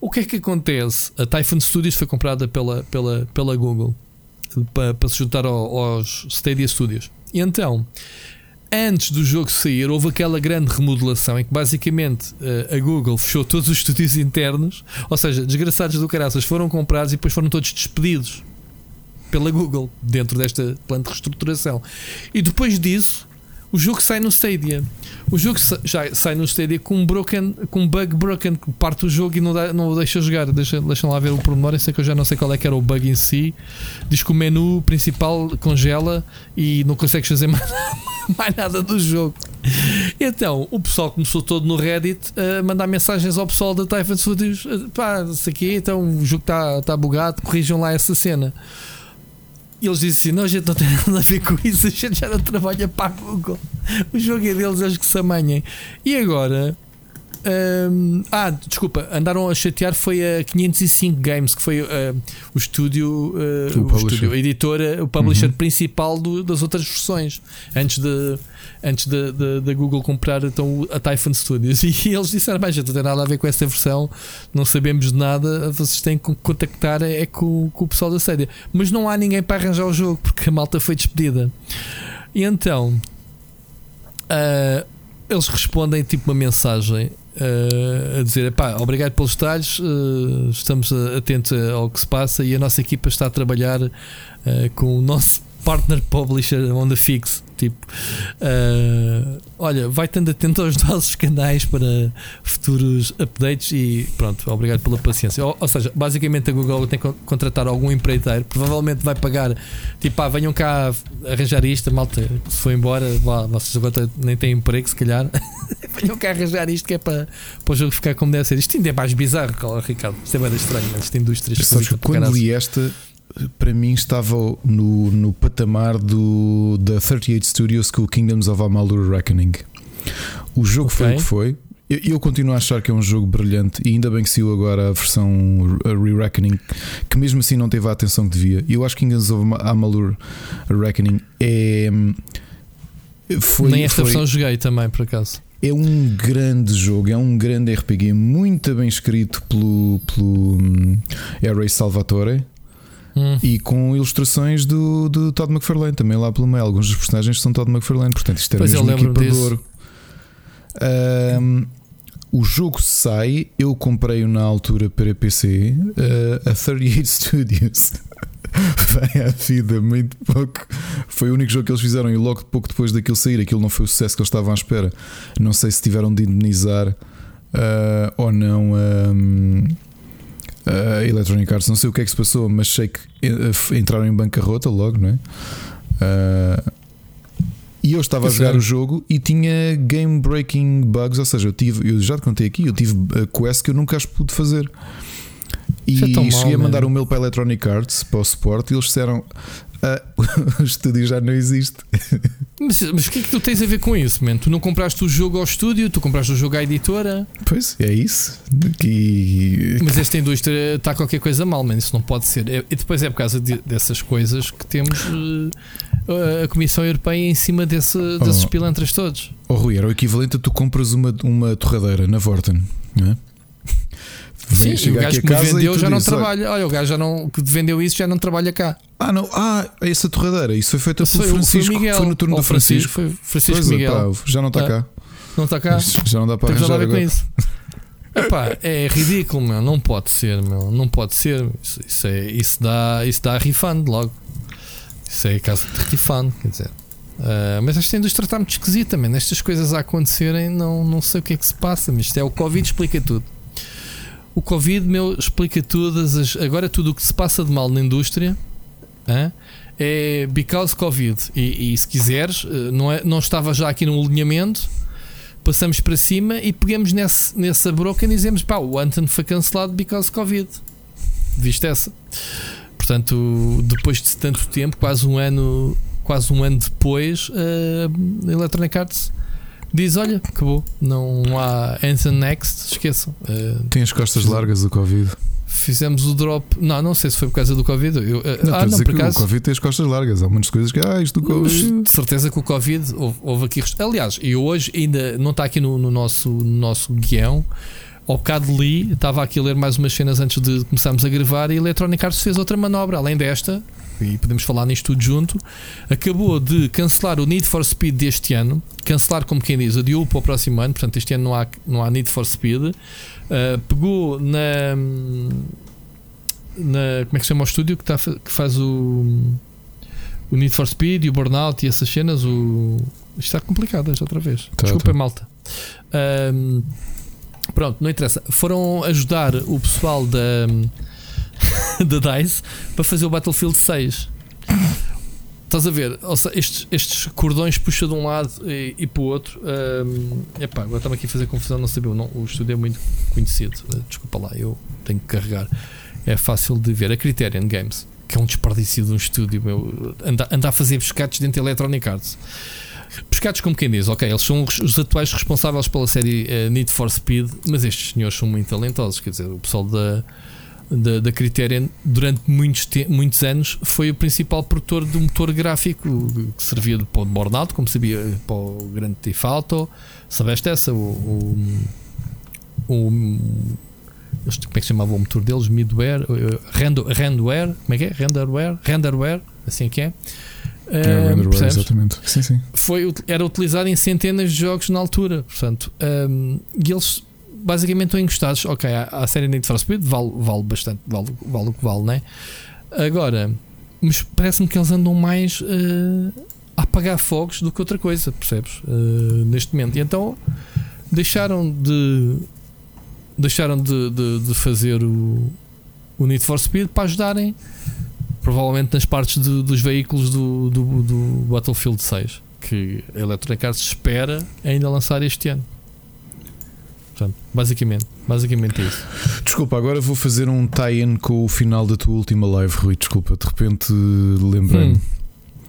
O que é que acontece? A Typhon Studios foi comprada pela, pela, pela Google para, para se juntar ao, aos Stadia Studios. E então, antes do jogo sair, houve aquela grande remodelação em que basicamente eh, a Google fechou todos os estúdios internos, ou seja, desgraçados do caraças foram comprados e depois foram todos despedidos pela Google dentro desta plano de reestruturação. E depois disso, o jogo sai no Stadia. O jogo já sai no Stadia com um, broken, com bug broken que parte o jogo e não, dá, não o deixa jogar. Deixa, deixa lá ver o pormenor. Eu sei que eu já não sei qual é que era o bug em si. Diz que o menu principal congela e não consegues fazer mais, mais nada do jogo. Então o pessoal começou todo no Reddit a mandar mensagens ao pessoal da Typhon Studios: pá, isso aqui, então o jogo está tá bugado, corrijam lá essa cena. E eles dizem assim: não, a gente não tem nada a ver com isso, a gente já não trabalha para a Google. O jogo é deles, eles que se amanhem. E agora um, ah, desculpa, andaram a chatear foi a 505 Games, que foi uh, o estúdio, uh, o, o estúdio, a editora, o publisher uhum. principal do, das outras versões, antes de antes da Google comprar então, a Typhon Studios. E eles disseram: Mas não tem nada a ver com essa versão, não sabemos de nada, vocês têm que contactar é com, com o pessoal da série. Mas não há ninguém para arranjar o jogo, porque a malta foi despedida. E então. Uh, eles respondem tipo uma mensagem uh, a dizer: pá, obrigado pelos detalhes, uh, estamos atentos ao que se passa e a nossa equipa está a trabalhar uh, com o nosso partner publisher on the fix. Tipo, uh, olha, vai estando atento aos nossos canais para futuros updates e pronto, obrigado pela paciência. Ou, ou seja, basicamente a Google tem que contratar algum empreiteiro, provavelmente vai pagar, tipo, ah, venham cá arranjar isto, malta, se for embora, vá, vocês agora nem têm emprego, se calhar, venham cá arranjar isto que é para, para o jogo ficar como deve ser. Isto ainda é mais bizarro, Ricardo, isto é bem estranho, esta indústria. Sabes que quando li esta para mim estava no, no patamar do, da 38 Studios com o Kingdoms of Amalur Reckoning. O jogo okay. foi o que foi. Eu, eu, continuo a achar que é um jogo brilhante e ainda bem que saiu agora a versão Re-Reckoning, que mesmo assim não teve a atenção que devia. Eu acho que Kingdoms of Amalur Reckoning é. Foi, Nem esta foi, versão joguei também, por acaso. É um grande jogo, é um grande RPG, muito bem escrito pelo, pelo um, Salvatore hum. e com ilustrações do, do Todd McFarlane também lá pelo meio. Alguns dos personagens são Todd McFarlane, portanto isto pois mesmo equipador. Um, o jogo sai, eu comprei-o na altura para PC, uh, a 38 Studios. Vem à vida muito pouco. Foi o único jogo que eles fizeram e logo pouco depois daquilo sair, aquilo não foi o sucesso que eles estavam à espera. Não sei se tiveram de indenizar uh, ou não. Um, uh, Electronic Arts. Não sei o que é que se passou, mas sei que uh, entraram em bancarrota logo, não é? Uh, e eu estava a jogar o jogo e tinha game breaking bugs, ou seja, eu tive, eu já te contei aqui, eu tive quest que eu nunca as pude fazer. E é cheguei mal, a mandar mesmo. um mail para a Electronic Arts, para o suporte, e eles disseram: ah, o estúdio já não existe. Mas, mas o que é que tu tens a ver com isso, man? Tu não compraste o jogo ao estúdio, tu compraste o jogo à editora. Pois, é isso. Que... Mas esta indústria está qualquer coisa mal, man. Isso não pode ser. É, e depois é por causa de, dessas coisas que temos uh, a Comissão Europeia em cima desse, desses oh, pilantras todos. Oh, Rui, era o equivalente a tu compras uma, uma torradeira na Vorten, não é? Sim, o gajo que me vendeu já não trabalha. Olha, o gajo já não, que vendeu isso já não trabalha cá. Ah, não. Ah, essa torradeira. Isso foi feito pelo Francisco. Foi, Miguel, foi no turno do Francisco. Francisco. Foi Francisco pois, Miguel. Pá, já não está ah, cá. Não está cá. Já não dá para Temos arranjar com isso. Epá, é ridículo, meu. Não pode ser, meu. Não pode ser. Isso, isso, é, isso, dá, isso dá refund logo. Isso é caso de refund, quer dizer. Uh, mas esta indústria está muito esquisita, man. Estas coisas a acontecerem, não, não sei o que é que se passa, mas isto é o Covid, explica tudo. O Covid, meu, explica todas as. Agora, tudo o que se passa de mal na indústria hein, é because Covid. E, e, se quiseres, eh, não, é, não estava já aqui no alinhamento, passamos para cima e pegamos nesse, nessa broca e dizemos: pá, o Anton foi cancelado because Covid. Viste essa? Portanto, depois de tanto tempo, quase um ano, quase um ano depois, a Electronic Arts diz: Olha, acabou, não há Anthem Next, esqueçam. Uh, Tem as costas largas do Covid. Fizemos o drop. Não, não sei se foi por causa do Covid. Eu, uh, não, ah, não, por acaso. O Covid tem as costas largas. Há muitas coisas que. Ah, isto do Covid. De certeza que o Covid houve, houve aqui. Aliás, e hoje ainda não está aqui no, no, nosso, no nosso guião. Ao bocado li, estava aqui a ler mais umas cenas antes de começarmos a gravar e a Electronic Arts fez outra manobra, além desta, e podemos falar nisto tudo junto, acabou de cancelar o Need for Speed deste ano, cancelar como quem diz, adiou para o próximo ano, portanto este ano não há, não há Need for Speed, uh, pegou na, na. Como é que se chama o estúdio que, tá, que faz o, o Need for Speed e o Burnout e essas cenas? O, isto está complicado já outra vez. Tá, Desculpa, tá. malta. Um, pronto, não interessa. Foram ajudar o pessoal da da DICE para fazer o Battlefield 6. Estás a ver? Seja, estes, estes cordões puxa de um lado e, e para o outro. Um, epá, agora estamos aqui a fazer confusão, não sabia. Não, o estúdio é muito conhecido. Uh, desculpa lá, eu tenho que carregar. É fácil de ver. A Criterion Games. que é um desperdício de um estúdio, meu. Andar, anda a fazer pescados dentro da Electronic Arts. Pescados como quem diz, ok, eles são os atuais responsáveis pela série uh, Need for Speed, mas estes senhores são muito talentosos. Quer dizer, o pessoal da, da, da Criterion, durante muitos, muitos anos, foi o principal produtor do motor gráfico que servia para o Burnout, como sabia para o Grande Theft Auto. Sabeste essa? O, o, o, como é que se chamava o motor deles? Midware, rendo, Renderware, como é que é? Renderware, Renderware, assim é que é. É, uh, exatamente. Sim, sim. Foi, era utilizado em centenas de jogos na altura. Portanto, um, e eles basicamente estão encostados. Ok, a, série Need for Speed vale, vale bastante, vale, vale o que vale, né? Agora, mas parece-me que eles andam mais uh, a apagar fogos do que outra coisa, percebes? Uh, neste momento. E então deixaram de deixaram de, de, de fazer o, o Need for Speed para ajudarem provavelmente nas partes de, dos veículos do, do, do, Battlefield 6 que a Electronic Arts espera ainda lançar este ano. Portanto, basicamente, basicamente é isso. Desculpa, agora vou fazer um tie-in com o final da tua última live, Rui. Desculpa, de repente lembrei-me. Hum.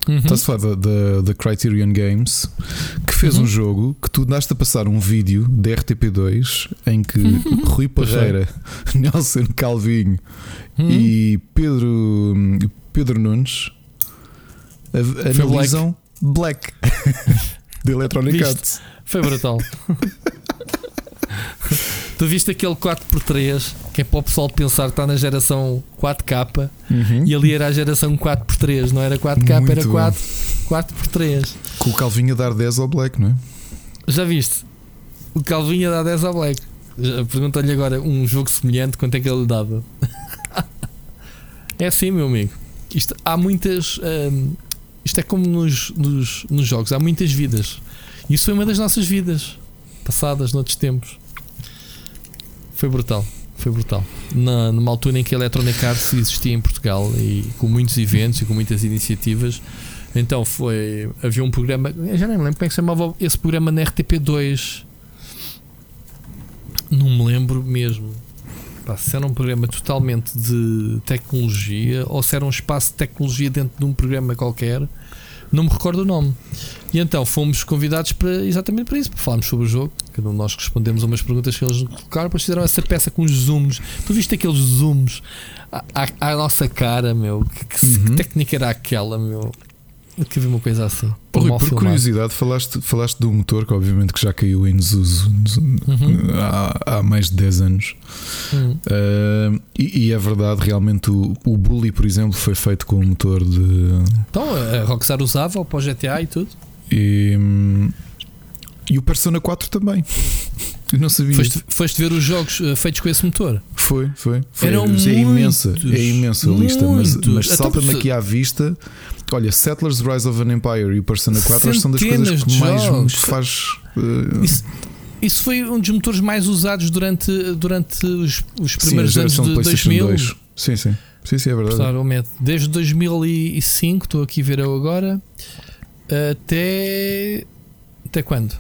Uhum. Estás a falar da, Criterion Games que fez uhum. um jogo que tu daste a passar um vídeo da RTP2 em que uhum. Rui Parreira, Nelson Calvinho uhum. e Pedro, Pedro Nunes analisam Black, Black de Electronic Arts. Foi brutal. tu viste aquele 4x3 que é para o pessoal pensar que está na geração 4K uhum. e ali era a geração 4x3, não era 4K, Muito era 4, 4x3. Com o Calvinho a dar 10 ao Black, não é? Já viste? O Calvinho a dar 10 ao Black. Pergunta-lhe agora um jogo semelhante, quanto é que ele dava? é assim, meu amigo. Isto, há muitas. Hum, isto é como nos, nos, nos jogos, há muitas vidas. Isso foi uma das nossas vidas passadas noutros tempos. Foi brutal. Foi brutal. Na, numa altura em que a Electronic Arts existia em Portugal e com muitos eventos e com muitas iniciativas. Então foi. Havia um programa. Já nem me lembro como é que se chamava esse programa na RTP2. Não me lembro mesmo. Se era um programa totalmente de tecnologia ou se era um espaço de tecnologia dentro de um programa qualquer não me recordo o nome. E então fomos convidados para exatamente para isso, para falarmos sobre o jogo. Cada um de nós respondemos a umas perguntas que eles colocaram, depois fizeram essa peça com os zooms. Tu viste aqueles zooms à, à, à nossa cara, meu? Que, que, uhum. que técnica era aquela, meu? que vi uma coisa assim. Por, Rui, por curiosidade, falaste, falaste do motor que, obviamente, que já caiu em desuso uhum. há, há, mais de 10 anos. Uhum. Uh, e, e, é verdade, realmente, o, o Bully, por exemplo, foi feito com o motor de. Então, a Rockstar usava para o GTA e tudo. E, e o Persona 4 também. Eu não sabia. Foste, foste ver os jogos uh, feitos com esse motor? Foi, foi. foi. Eram é imensa, é imensa a lista, mas, mas então, salta-me aqui à vista Olha, Settlers Rise of an Empire e o Persona 4 são das coisas que mais me faz. Uh... Isso, isso, foi um dos motores mais usados durante, durante os, os primeiros sim, anos de, de 2000. 2. Sim, sim. Sim, sim, é verdade. Desde 2005, estou aqui a ver eu agora, até. Até quando?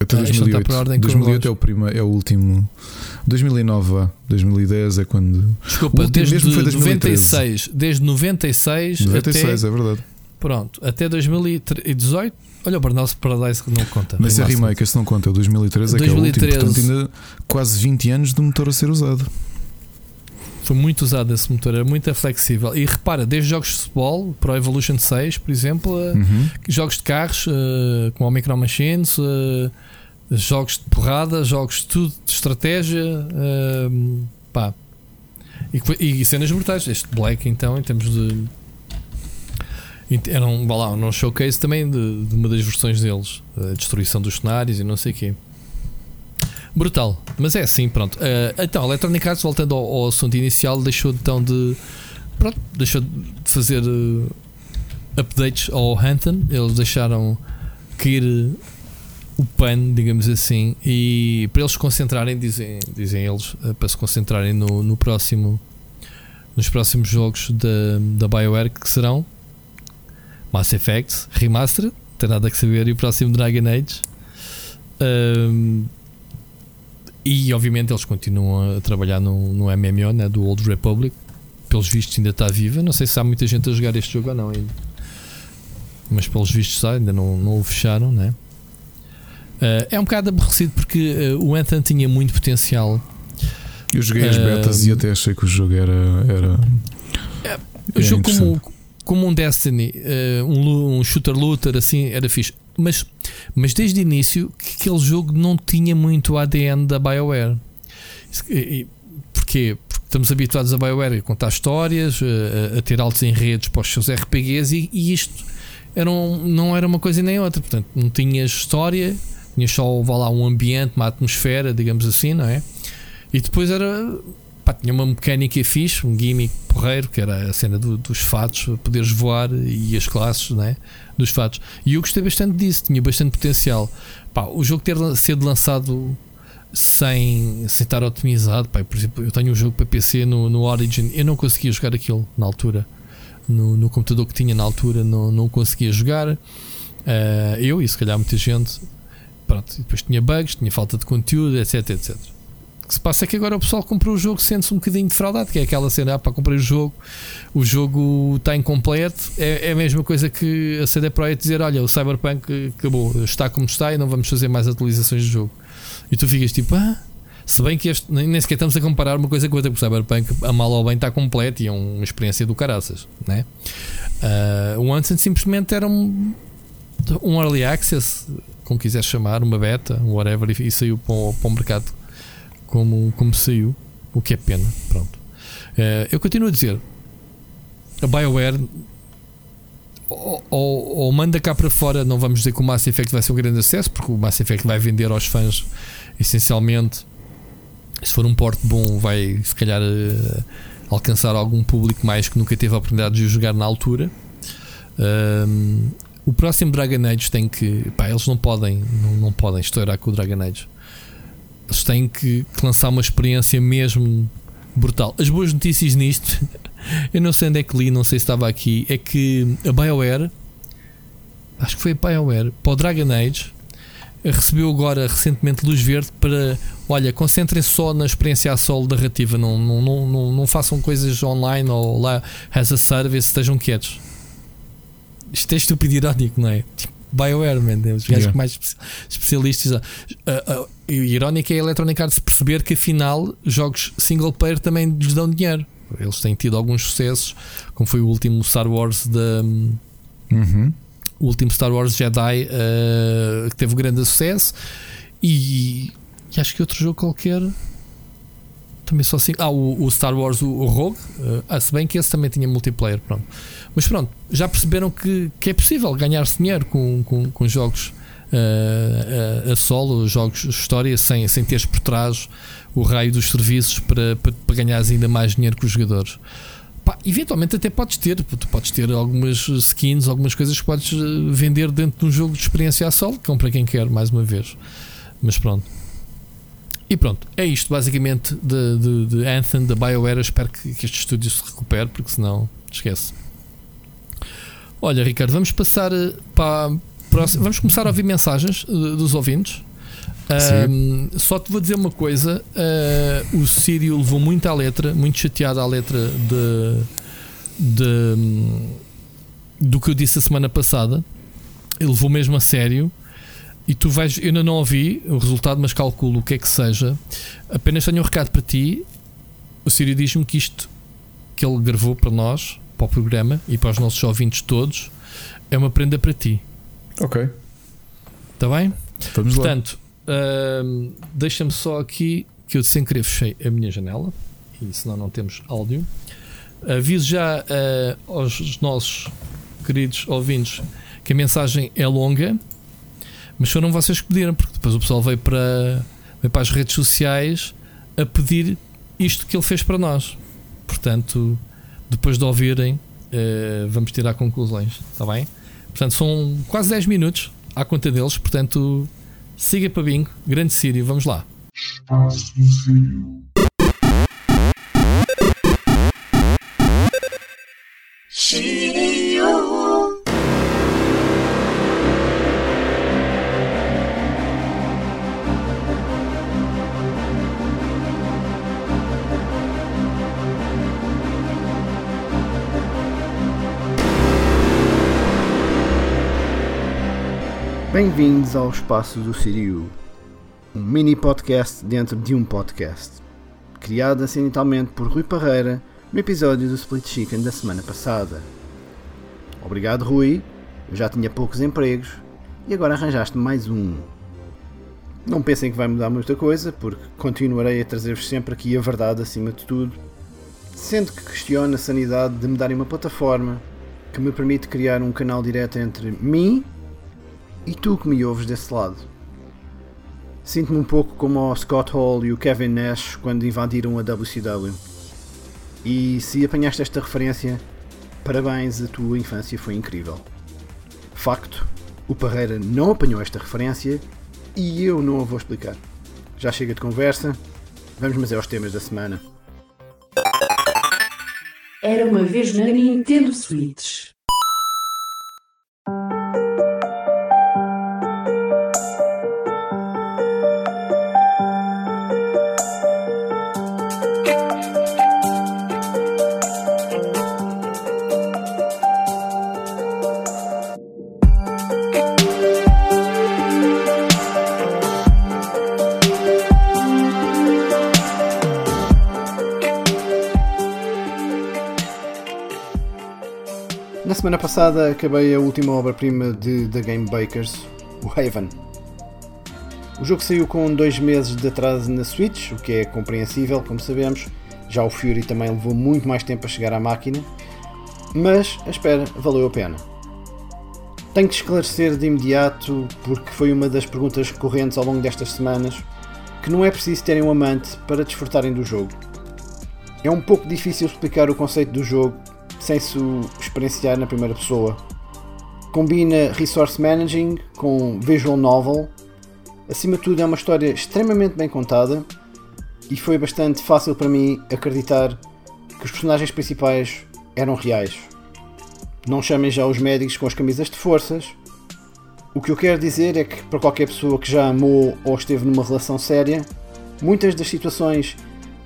Até 2008. Ah, 2008 é o, prima, é o último. 2009, 2010 é quando. Desculpa, desde mesmo foi 96. Desde 96. 96, até, é verdade. Pronto, até 2018. Olha o Burnout Paradise que não conta. Mas é remake, esse não conta. É o 2013 é 2013. que é o último. Portanto, ainda quase 20 anos de motor a ser usado. Foi muito usado esse motor, era muito flexível. E repara, desde jogos de futebol, Pro Evolution 6, por exemplo, uhum. jogos de carros, uh, como o Micro Machines. Uh, jogos de porrada, jogos de tudo, de estratégia, uh, pá. E, e, cenas brutais. Este Black, então, em termos de. Era um, lá, um showcase também de, de, uma das versões deles, a destruição dos cenários e não sei o quê. Brutal, mas é assim, pronto. Uh, então, Electronic Arts, voltando ao, ao, assunto inicial, deixou então de. Pronto, deixou de fazer uh, updates ao Hampton. Eles deixaram cair o PAN, digamos assim, e para eles se concentrarem, dizem, dizem eles, para se concentrarem no, no próximo nos próximos jogos da, da BioWare que serão Mass Effect Remastered, tem nada a saber, e o próximo Dragon Age. Um, e obviamente eles continuam a trabalhar no, no MMO né, do Old Republic, pelos vistos ainda está viva. Não sei se há muita gente a jogar este jogo ou não ainda. Mas pelos vistos ainda não, não o fecharam, né? Uh, é um bocado aborrecido porque uh, o Anthem tinha muito potencial. Eu joguei as betas e até achei que o jogo era. era, é, o jogo como, como um Destiny, um, um shooter looter, assim, era fixe. Mas, mas desde o início, aquele jogo não tinha muito ADN da BioWare. Porquê? Porque estamos habituados a BioWare a contar histórias, a, a ter altos enredos para os seus RPGs e, e isto era um, não era uma coisa nem outra. Portanto, não tinhas história, tinha só lá, um ambiente, uma atmosfera, digamos assim, não é? E depois era. Pá, tinha uma mecânica fixe, um gimmick porreiro, que era a cena do, dos fatos, poderes voar e as classes né, dos fatos. E eu gostei bastante disso, tinha bastante potencial. Pá, o jogo ter sido lançado sem, sem estar otimizado, pá, por exemplo, eu tenho um jogo para PC no, no Origin, eu não conseguia jogar aquilo na altura. No, no computador que tinha na altura, não, não conseguia jogar. Uh, eu e se calhar muita gente pronto, depois tinha bugs, tinha falta de conteúdo, etc, etc. Que se passa é que agora o pessoal comprou o jogo sente-se um bocadinho defraudado, que é aquela cena, ah, para comprar o jogo, o jogo está incompleto, é, é a mesma coisa que a CD Projekt dizer, olha, o Cyberpunk acabou, está como está e não vamos fazer mais atualizações do jogo. E tu ficas tipo, ah, se bem que este, nem sequer estamos a comparar uma coisa com outra, porque o Cyberpunk, a mal ou bem, está completo e é uma experiência do caraças, né? Uh, o Ansem simplesmente era um, um early access, como quiser chamar, uma beta, whatever, e, saiu para o, para o mercado como, como saiu, o que é pena. Pronto. Uh, eu continuo a dizer, a BioWare ou, ou, ou, manda cá para fora, não vamos dizer que o Mass Effect vai ser um grande acesso, porque o Mass Effect vai vender aos fãs essencialmente. Se for um porte bom, vai se calhar uh, alcançar algum público mais que nunca teve a oportunidade de jogar na altura. Uh, o próximo Dragon Age tem que. Pá, eles não podem, não, não podem estourar com o Dragon Age. Eles têm que, que lançar uma experiência mesmo brutal. As boas notícias nisto, eu não sei onde é que li, não sei se estava aqui, é que a BioWare, acho que foi a BioWare, para o Dragon Age, recebeu agora recentemente luz verde para, olha, concentrem-se só na experiência a solo narrativa, não, não, não, não, não façam coisas online ou lá as a service, estejam quietos. Isto é estúpido irónico, não é? BioWare, man, os gajos yeah. mais especialistas. Uh, uh, e irónico é a Electronic Arts perceber que afinal jogos single player também lhes dão dinheiro. Eles têm tido alguns sucessos, como foi o último Star Wars da. Uhum. O último Star Wars Jedi uh, que teve grande sucesso e, e, acho que outro jogo qualquer também só assim. Ah, o, o Star Wars, o, o Rogue, uh, ah, se bem que esse também tinha multiplayer. Pronto. Mas pronto, já perceberam que, que é possível ganhar-se dinheiro com, com, com jogos uh, a, a, solo, jogos de história, sem, sem teres por trás o raio dos serviços para, para, para ganhares ainda mais dinheiro com os jogadores. Pá, eventualmente até podes ter, tu podes ter algumas skins, algumas coisas que podes eh, vender dentro de um jogo de experiência a solo, que é para quem quer, mais uma vez. Mas pronto. E pronto, é isto basicamente de, de, de Anthem, da BioWare. espero que, que este estúdio se recupere, porque senão esquece. Olha, Ricardo, vamos passar eh, para próxima. Vamos começar a ouvir mensagens eh, dos ouvintes. Um, só te vou dizer uma coisa: uh, o Sírio levou muito à letra, muito chateado à letra de, de, do que eu disse a semana passada. Ele levou mesmo a sério. E tu vais, eu ainda não ouvi o resultado, mas calculo o que é que seja. Apenas tenho um recado para ti. O Sírio diz-me que isto que ele gravou para nós para o programa e para os nossos ouvintes todos, é uma prenda para ti. Ok. Está bem? Vamos Portanto, uh, deixa-me só aqui que eu sem querer fechei a minha janela e senão não temos áudio. Aviso já uh, aos nossos queridos ouvintes que a mensagem é longa, mas foram vocês que pediram, porque depois o pessoal veio para, veio para as redes sociais a pedir isto que ele fez para nós. Portanto, depois de ouvirem, uh, vamos tirar conclusões, está bem? Portanto, são quase 10 minutos à conta deles, portanto, siga para bingo, grande Sírio, vamos lá. Espaço Sírio. Sírio. Bem-vindos ao Espaço do Siriu, um mini podcast dentro de um podcast, criado acidentalmente por Rui Parreira no episódio do Split Chicken da semana passada. Obrigado, Rui. Eu já tinha poucos empregos e agora arranjaste mais um. Não pensem que vai mudar muita coisa, porque continuarei a trazer-vos sempre aqui a verdade acima de tudo, sendo que questiono a sanidade de me darem uma plataforma que me permite criar um canal direto entre mim e tu que me ouves desse lado. Sinto-me um pouco como o Scott Hall e o Kevin Nash quando invadiram a WCW. E se apanhaste esta referência, parabéns, a tua infância foi incrível. Facto, o Parreira não apanhou esta referência e eu não a vou explicar. Já chega de conversa, vamos mas é aos temas da semana. Era uma vez na Nintendo Switch. Semana passada acabei a última obra-prima de The Game Bakers, o Haven. O jogo saiu com dois meses de atraso na Switch, o que é compreensível, como sabemos. Já o Fury também levou muito mais tempo a chegar à máquina, mas a espera valeu a pena. Tenho de esclarecer de imediato, porque foi uma das perguntas recorrentes ao longo destas semanas, que não é preciso terem um amante para desfrutarem do jogo. É um pouco difícil explicar o conceito do jogo sem se experienciar na primeira pessoa. Combina resource managing com visual novel. Acima de tudo, é uma história extremamente bem contada e foi bastante fácil para mim acreditar que os personagens principais eram reais. Não chamem já os médicos com as camisas de forças. O que eu quero dizer é que, para qualquer pessoa que já amou ou esteve numa relação séria, muitas das situações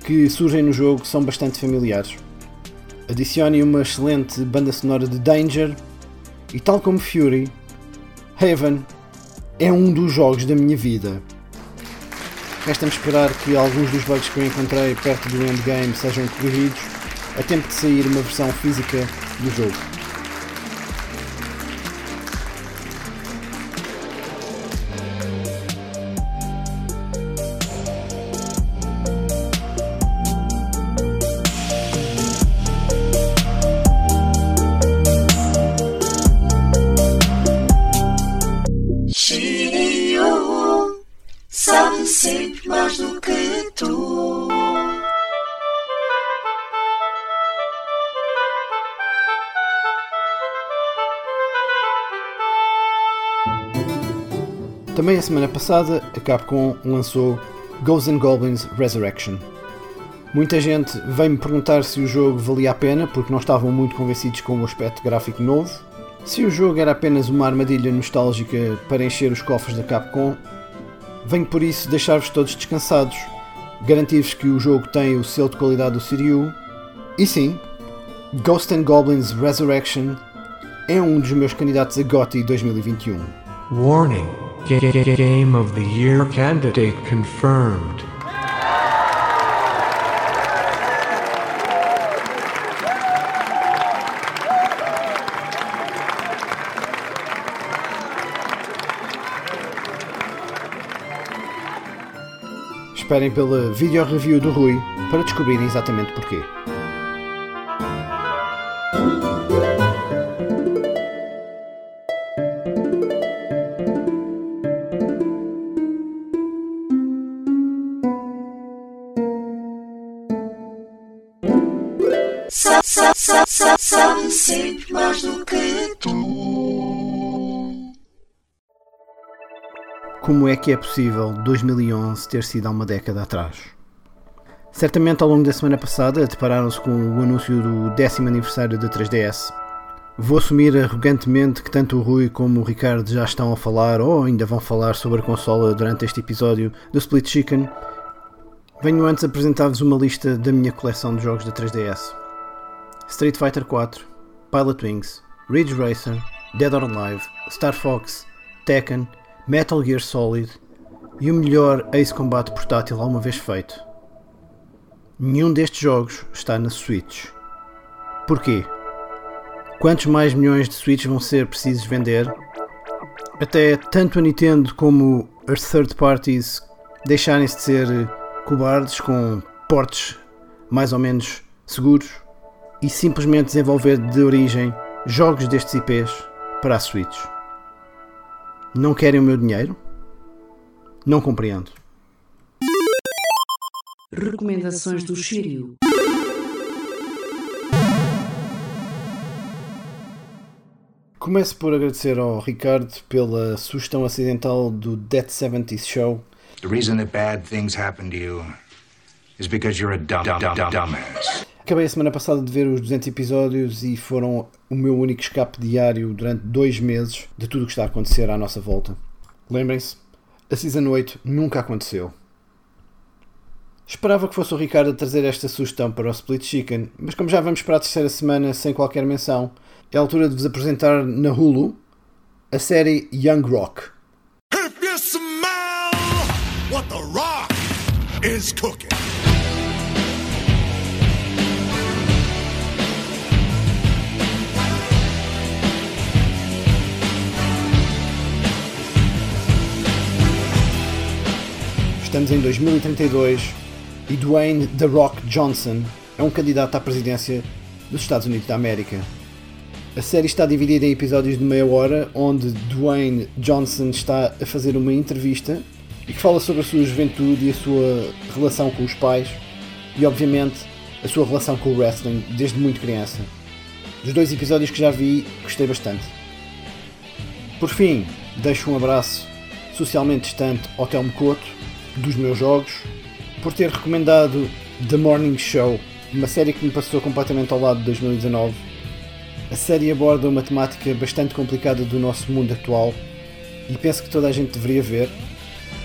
que surgem no jogo são bastante familiares. Adicione uma excelente banda sonora de Danger e, tal como Fury, Haven é um dos jogos da minha vida. Resta-me esperar que alguns dos bugs que eu encontrei perto do endgame sejam corrigidos a tempo de sair uma versão física do jogo. Semana passada, a Capcom lançou Ghosts and Goblins Resurrection. Muita gente veio-me perguntar se o jogo valia a pena porque não estavam muito convencidos com o aspecto gráfico novo, se o jogo era apenas uma armadilha nostálgica para encher os cofres da Capcom. Venho por isso deixar-vos todos descansados, garantir-vos que o jogo tem o selo de qualidade do Siriu e sim, Ghosts and Goblins Resurrection é um dos meus candidatos a GOTY 2021. Warning. Ga- ga- ga- Game of the Year candidate confirmed. Esperem pela video review do Rui para descobrirem exatamente porquê. Como é que é possível 2011 ter sido há uma década atrás? Certamente ao longo da semana passada depararam-se com o anúncio do décimo aniversário da 3DS. Vou assumir arrogantemente que tanto o Rui como o Ricardo já estão a falar ou ainda vão falar sobre a consola durante este episódio do Split Chicken. Venho antes apresentar-vos uma lista da minha coleção de jogos da 3DS. Street Fighter 4, Pilot Wings, Ridge Racer, Dead or Alive, Star Fox, Tekken, Metal Gear Solid e o melhor Ace Combat portátil alguma vez feito. Nenhum destes jogos está na Switch. Porquê? Quantos mais milhões de Switch vão ser precisos vender? Até tanto a Nintendo como as third parties deixarem-se de ser cobardes com portes mais ou menos seguros e simplesmente desenvolver de origem jogos destes IPs para a Switch. Não querem o meu dinheiro? Não compreendo. Recomendações do Shiryu. Começo por agradecer ao Ricardo pela sugestão acidental do Dead 70s Show. The reason that bad things happen to you is because you're a dumb, dumb, dumb, dumbass. Acabei a semana passada de ver os 200 episódios e foram o meu único escape diário durante dois meses de tudo o que está a acontecer à nossa volta. Lembrem-se, a Season 8 nunca aconteceu. Esperava que fosse o Ricardo a trazer esta sugestão para o Split Chicken, mas como já vamos para a terceira semana sem qualquer menção, é a altura de vos apresentar na Hulu a série Young Rock. If you smell what the rock is cooking. Estamos em 2032 e Dwayne The Rock Johnson é um candidato à presidência dos Estados Unidos da América. A série está dividida em episódios de meia hora, onde Dwayne Johnson está a fazer uma entrevista e que fala sobre a sua juventude e a sua relação com os pais e, obviamente, a sua relação com o wrestling desde muito criança. Dos dois episódios que já vi, gostei bastante. Por fim, deixo um abraço socialmente distante ao Telmo Couto, dos meus jogos, por ter recomendado The Morning Show, uma série que me passou completamente ao lado de 2019. A série aborda uma temática bastante complicada do nosso mundo atual e penso que toda a gente deveria ver,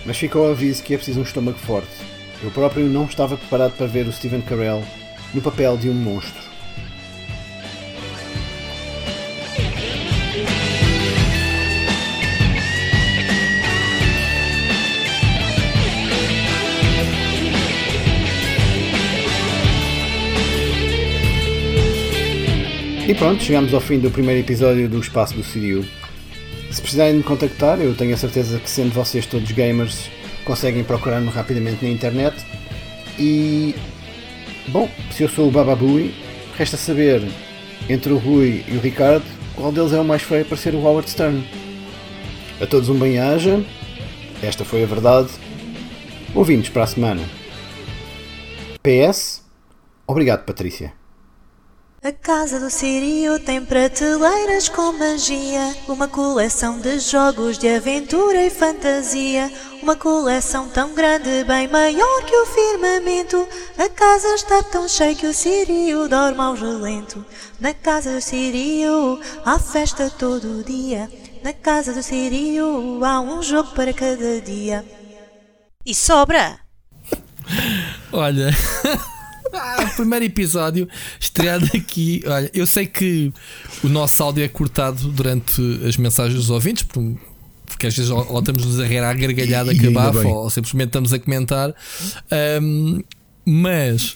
mas fica ao aviso que é preciso um estômago forte. Eu próprio não estava preparado para ver o Stephen Carell no papel de um monstro. E pronto, chegamos ao fim do primeiro episódio do Espaço do Siriu. Se precisarem me contactar, eu tenho a certeza que sendo vocês todos gamers, conseguem procurar-me rapidamente na internet. E bom, se eu sou o Bababui, resta saber entre o Rui e o Ricardo qual deles é o mais feio para ser o Howard Stern. A todos um bem-aja, esta foi a verdade. Ouvimos para a semana. PS, obrigado Patrícia. A casa do Sirio tem prateleiras com magia, uma coleção de jogos de aventura e fantasia, uma coleção tão grande, bem maior que o firmamento. A casa está tão cheia que o Sirio dorme ao relento. Na casa do Sirio há festa todo dia. Na casa do Sirio há um jogo para cada dia. E sobra! Olha. Ah, primeiro episódio estreado aqui. Olha, eu sei que o nosso áudio é cortado durante as mensagens dos ouvintes, porque, porque às vezes ou, ou estamos a rir à gargalhada E- que bem. ou simplesmente estamos a comentar. Ahm, mas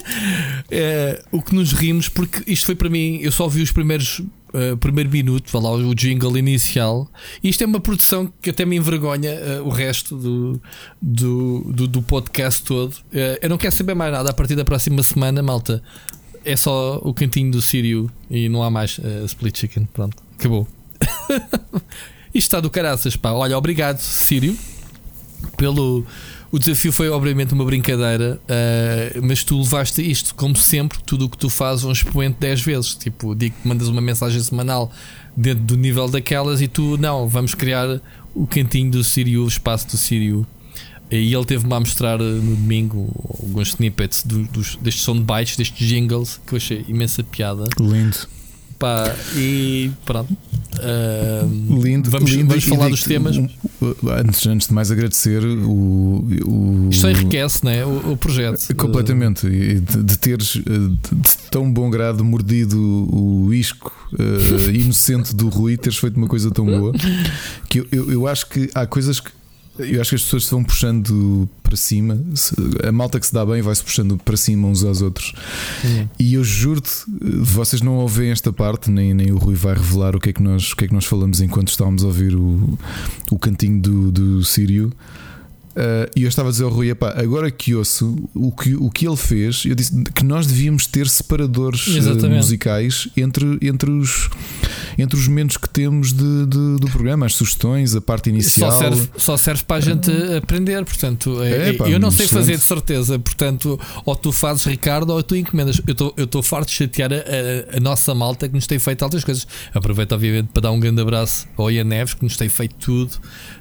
eh, o que nos rimos, porque isto foi para mim, eu só vi os primeiros eh, primeiro minuto, vá lá o jingle inicial. E isto é uma produção que até me envergonha eh, o resto do, do, do, do podcast todo. Eh, eu não quero saber mais nada a partir da próxima semana, malta. É só o cantinho do Sírio e não há mais Split Chicken. Pronto, acabou. Isto está do caraças, pá. Olha, obrigado, Sírio, pelo. O desafio foi obviamente uma brincadeira, eh, mas tu levaste isto, como sempre, tudo o que tu fazes, um expoente 10 vezes. Tipo, digo que mandas uma mensagem semanal dentro do nível daquelas e tu, não, vamos criar o cantinho do Sírio, o espaço do Sírio. E ele teve-me a mostrar eh, no domingo alguns snippets do, dos, destes soundbites, destes jingles, que eu achei imensa piada. Lindo. Pá, e pronto, Ah, Lindo, vamos, lindo vamos falar dos temas. Antes, antes de mais agradecer o, o Isto enriquece né, o, o projeto. Completamente, de, de teres eh, de, de tão bom grado mordido o isco eh, inocente do Rui, teres feito uma coisa tão boa que eu, eu, eu acho que há coisas que eu acho que as pessoas se vão puxando para cima. Se- A malta que se dá bem vai-se puxando para cima uns aos outros. Sim. E eu juro-te, vocês não ouvem esta parte, nem, nem o Rui vai revelar o que é que nós, o que é que nós falamos enquanto estávamos a ouvir o, o cantinho do, do Sírio. Uh, e eu estava a dizer ao Rui: epá, agora que ouço o que, o que ele fez, eu disse que nós devíamos ter separadores uh, musicais entre, entre, os, entre os momentos que temos de, de- do programa, as sugestões, a parte inicial. Só serve, só serve para a gente aprender, portanto, é- É, pá, eu não sei excelente. fazer de certeza, portanto, ou tu fazes Ricardo ou tu encomendas. Eu estou- Eu estou farto de chatear a, a- a nossa malta que nos tem feito altas coisas. Aproveito, obviamente, para dar um grande abraço ao Ian Neves que nos tem feito tudo,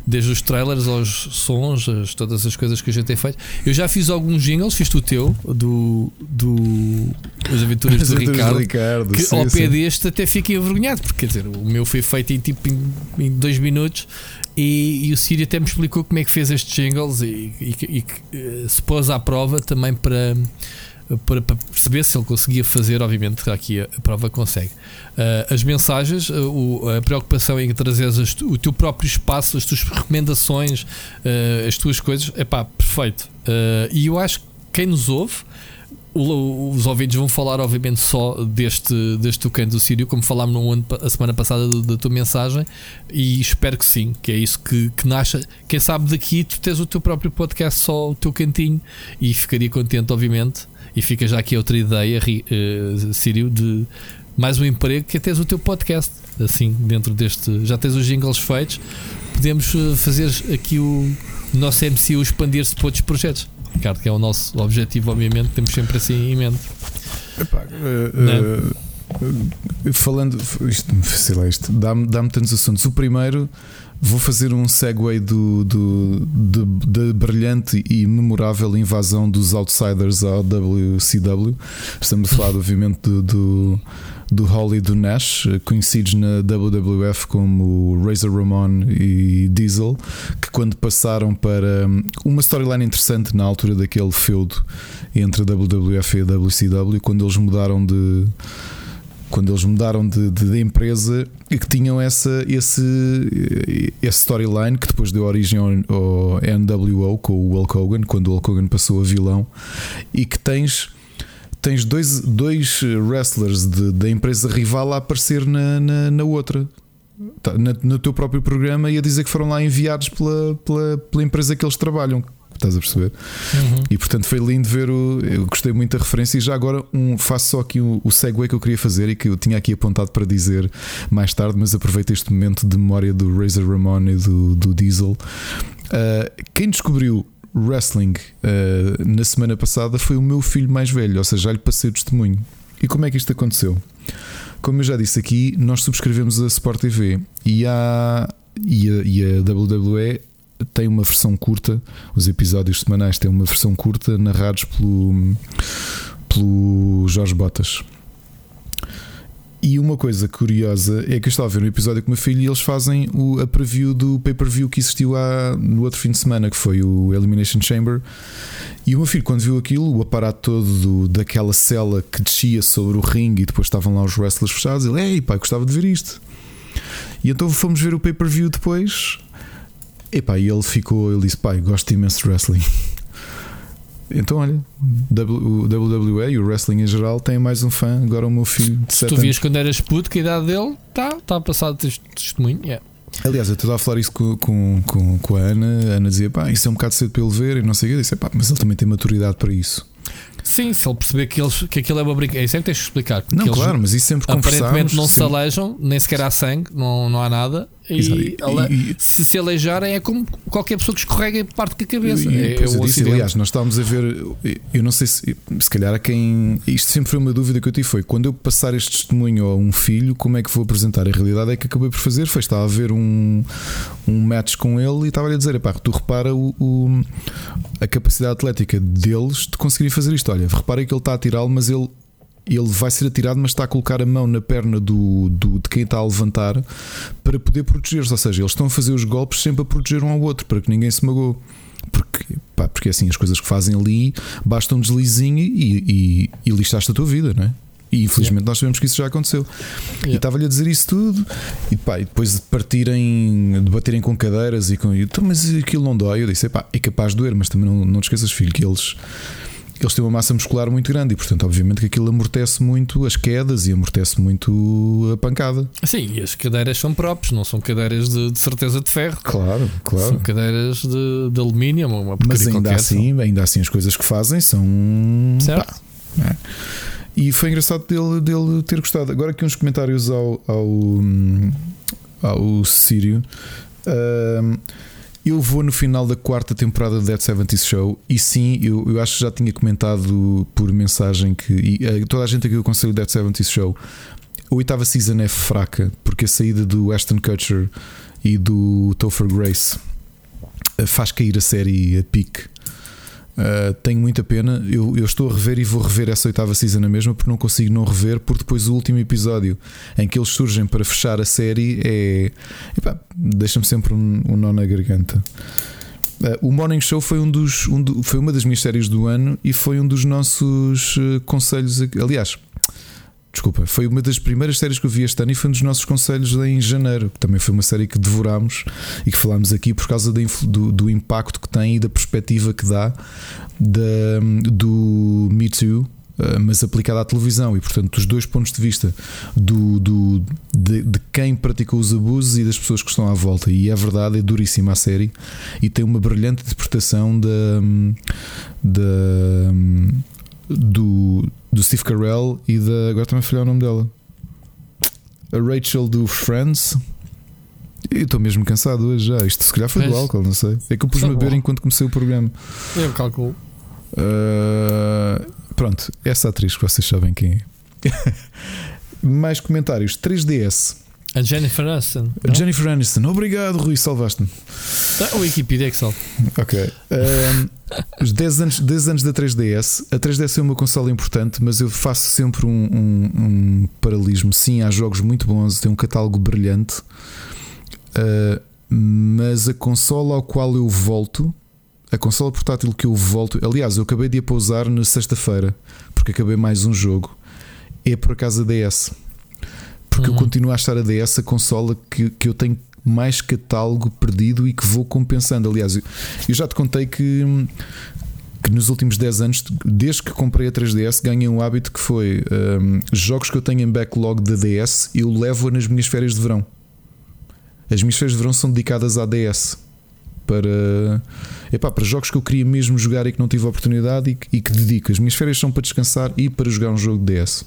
desde os trailers aos sons, as- todas as coisas que a gente tem feito. Eu já fiz alguns jingles, fiz o teu, do, do As Aventuras As do aventuras Ricardo. do Ricardo, que sim, ao sim. pé deste até fiquei envergonhado, porque quer dizer, o meu foi feito em tipo em, em dois minutos e, e o Sírio até me explicou como é que fez estes jingles e, e e eh, se pôs à prova também para, para, para perceber se ele conseguia fazer, obviamente aqui a, prova consegue. Ah, as mensagens, ah, o- a preocupação em trazer o teu próprio espaço, as tuas recomendações, ah, as tuas coisas, é pá, perfeito. E eu acho que quem nos ouve o- os ouvintes vão falar, obviamente, só deste, deste tocante do Sírio, como falámos no ano, a semana passada da tua mensagem, e espero que sim, que é isso que, que nasce. Quem sabe daqui tu tens o teu próprio podcast, só o teu cantinho, e ficaria contente, obviamente. E fica já aqui outra ideia, eh, Sírio, de mais um emprego que é teres o teu podcast, assim, dentro deste. Já tens os jingles feitos, podemos eh, fazer aqui o, o nosso MCU expandir-se para outros projetos. Ricardo, que é o nosso objetivo, obviamente, temos sempre assim em mente. Epá, Não. eh, falando, isto, sei lá, isto dá-me dá tantos assuntos. O primeiro, vou fazer um segue do, do, da brilhante e memorável invasão dos outsiders ao WCW. Estamos a falar, obviamente, do, do, do Holly e do Nash, conhecidos na WWF como Razor Ramon e Diesel, que quando passaram para hum, uma storyline interessante na altura daquele feudo entre a WWF e a WCW, quando eles mudaram de quando eles mudaram de, de- de empresa e que tinham essa, esse, esse storyline que depois deu origem ao, ao NWO com o Hulk Hogan, quando o Hulk Hogan passou a vilão, e que tens. Tens dois, dois wrestlers da empresa rival a aparecer na, na, na outra, Tá, na- no teu próprio programa, e a dizer que foram lá enviados pela, pela, pela empresa que eles trabalham. Estás a perceber? E portanto foi lindo ver o. Eu gostei muito da referência. E já agora um, faço só aqui o, o segue que eu queria fazer e que eu tinha aqui apontado para dizer mais tarde, mas aproveito este momento de memória do Razor Ramon e do, do Diesel. Uh, quem descobriu wrestling uh, na semana passada foi o meu filho mais velho, ou seja, já lhe passei o testemunho. E como é que isto aconteceu? Como eu já disse aqui, nós subscrevemos a Sport TV e a, e a, e a WWE tem uma versão curta, os episódios semanais têm uma versão curta, narrados pelo, pelo Jorge Botas. E uma coisa curiosa é que eu estava a ver um episódio com o meu filho e eles fazem o, a preview do pay-per-view que existiu há, no outro fim de semana, que foi o Elimination Chamber. E o meu filho, quando viu aquilo, o aparato todo do- daquela cela que descia sobre o ringue e depois estavam lá os wrestlers fechados, ele, ei pai, gostava de ver isto. E então fomos ver o pay-per-view depois. Epá, e ele ficou, ele disse: Pai, gosto imenso de wrestling. Então, olha, o WWE e o wrestling em geral tem mais um fã. Agora o meu filho de Se 7 tu anos. vias quando eras puto, que a idade dele está tá passado de testemunho. yeah. Aliás, eu estava a falar isso com, com, com, com a Ana. A Ana dizia: Pá, isso é um bocado cedo para ele ver. E não sei o que. Eu disse: Pá, mas ele também tem maturidade para isso. Sim, se ele perceber que, eles, que aquilo é uma brincadeira, isso é que tens de explicar. Não, claro, mas isso sempre. Aparentemente não se aleijam, nem sequer há sangue, não, não há nada. E, Exato. E- e- se se aleijarem é como qualquer pessoa que escorrega e parte com a cabeça. E, é, é eu um disse, aliás, nós estávamos a ver. Eu não sei se, se calhar a quem. Isto sempre foi uma dúvida que eu tive: foi quando eu passar este testemunho a um filho, como é que vou apresentar? A realidade é que acabei por fazer. Foi, estava a ver um, um match com ele e estava-lhe a dizer: pá, tu repara o, o- a capacidade atlética deles de conseguirem fazer isto. Olha, repara que ele está a tirá-lo, mas ele ele vai ser atirado, mas está a colocar a mão na perna do, do- de quem está a levantar para poder proteger-se. Ou seja, eles estão a fazer os golpes sempre a proteger um ao outro para que ninguém se magoe. Porque, pá, porque assim, as coisas que fazem ali basta um deslizinho e, e, e lixaste a tua vida, não é? E infelizmente nós sabemos que isso já aconteceu. E Yeah. estava-lhe a dizer isso tudo, e, pá, e depois de partirem, de baterem com cadeiras e com. Então, mas aquilo não dói. Eu disse: pá, é capaz de doer, mas também não, não te esqueças, filho, que eles. Eles têm uma massa muscular muito grande e, portanto, obviamente que aquilo amortece muito as quedas e amortece muito a pancada. Sim, e as cadeiras são próprias, não são cadeiras de, de certeza de ferro. Claro, São cadeiras de, de alumínio, uma Mas ainda qualquer, assim, ainda assim, as coisas que fazem são. Certo. pá, é. E foi engraçado dele, dele ter gostado. Agora aqui uns comentários ao, ao, hum, ao Sírio. Hum, eu vou no final da quarta temporada do Dead 70 Show e sim, eu, eu acho que já tinha comentado por mensagem que e, eh, toda a gente aqui aconselho o Dead 70 Show. A oitava season é fraca porque a saída do Ashton Kutcher e do Topher Grace eh, faz cair a série a pique. Uh, tenho muita pena. Eu, eu estou a rever e vou rever essa oitava season na mesma porque não consigo não rever. Porque depois o último episódio em que eles surgem para fechar a série é. Deixa-me sempre um, um nó na garganta. Uh, o Morning Show foi, um dos, um do- foi uma das minhas séries do ano e foi um dos nossos uh, conselhos. Aliás, desculpa, foi uma das primeiras séries que eu vi este ano e foi um dos nossos conselhos em janeiro. que Também foi uma série que devorámos e que falámos aqui por causa do, do impacto que tem e da perspectiva que dá da, do Me Too. uh, Mas aplicada à televisão e, portanto, dos dois pontos de vista do, do- de, de quem praticou os abusos e das pessoas que estão à volta. E é verdade, é duríssima a série e tem uma brilhante interpretação da, da, do, do Steve Carell e da. Agora também falhar o nome dela. A Rachel do Friends. Eu estou mesmo cansado hoje já. Isto se calhar foi do álcool, não sei. É que eu pus-me a beber enquanto comecei o programa. Eu calculo. Uh, pronto, essa atriz que vocês sabem quem é. Mais comentários. 3DS. A Jennifer Aniston. A não? Jennifer Aniston. Obrigado, Rui. Salvaste-me. Ah, O Wikipedia que salve. Ok. Um, os 10 anos, 10 anos da 3DS. A 3DS é uma consola importante, mas eu faço sempre um, um- um paralelismo. Sim, há jogos muito bons, tem um catálogo brilhante. Uh, mas a consola ao qual eu volto, a consola portátil que eu volto, aliás, eu acabei de a pousar na sexta-feira, porque acabei mais um jogo, é por acaso a DS. Porque eu Uhum. continuo a achar a DS a consola que, que eu tenho mais catálogo perdido e que vou compensando. Aliás, eu, eu já te contei que, que nos últimos 10 anos, desde que comprei a 3DS, ganhei um hábito que foi hum, jogos que eu tenho em backlog da DS, eu levo-a nas minhas férias de verão. As minhas férias de verão são dedicadas à DS para, epá, para jogos que eu queria mesmo jogar e que não tive a oportunidade e que, e que dedico. As minhas férias são para descansar e para jogar um jogo de DS.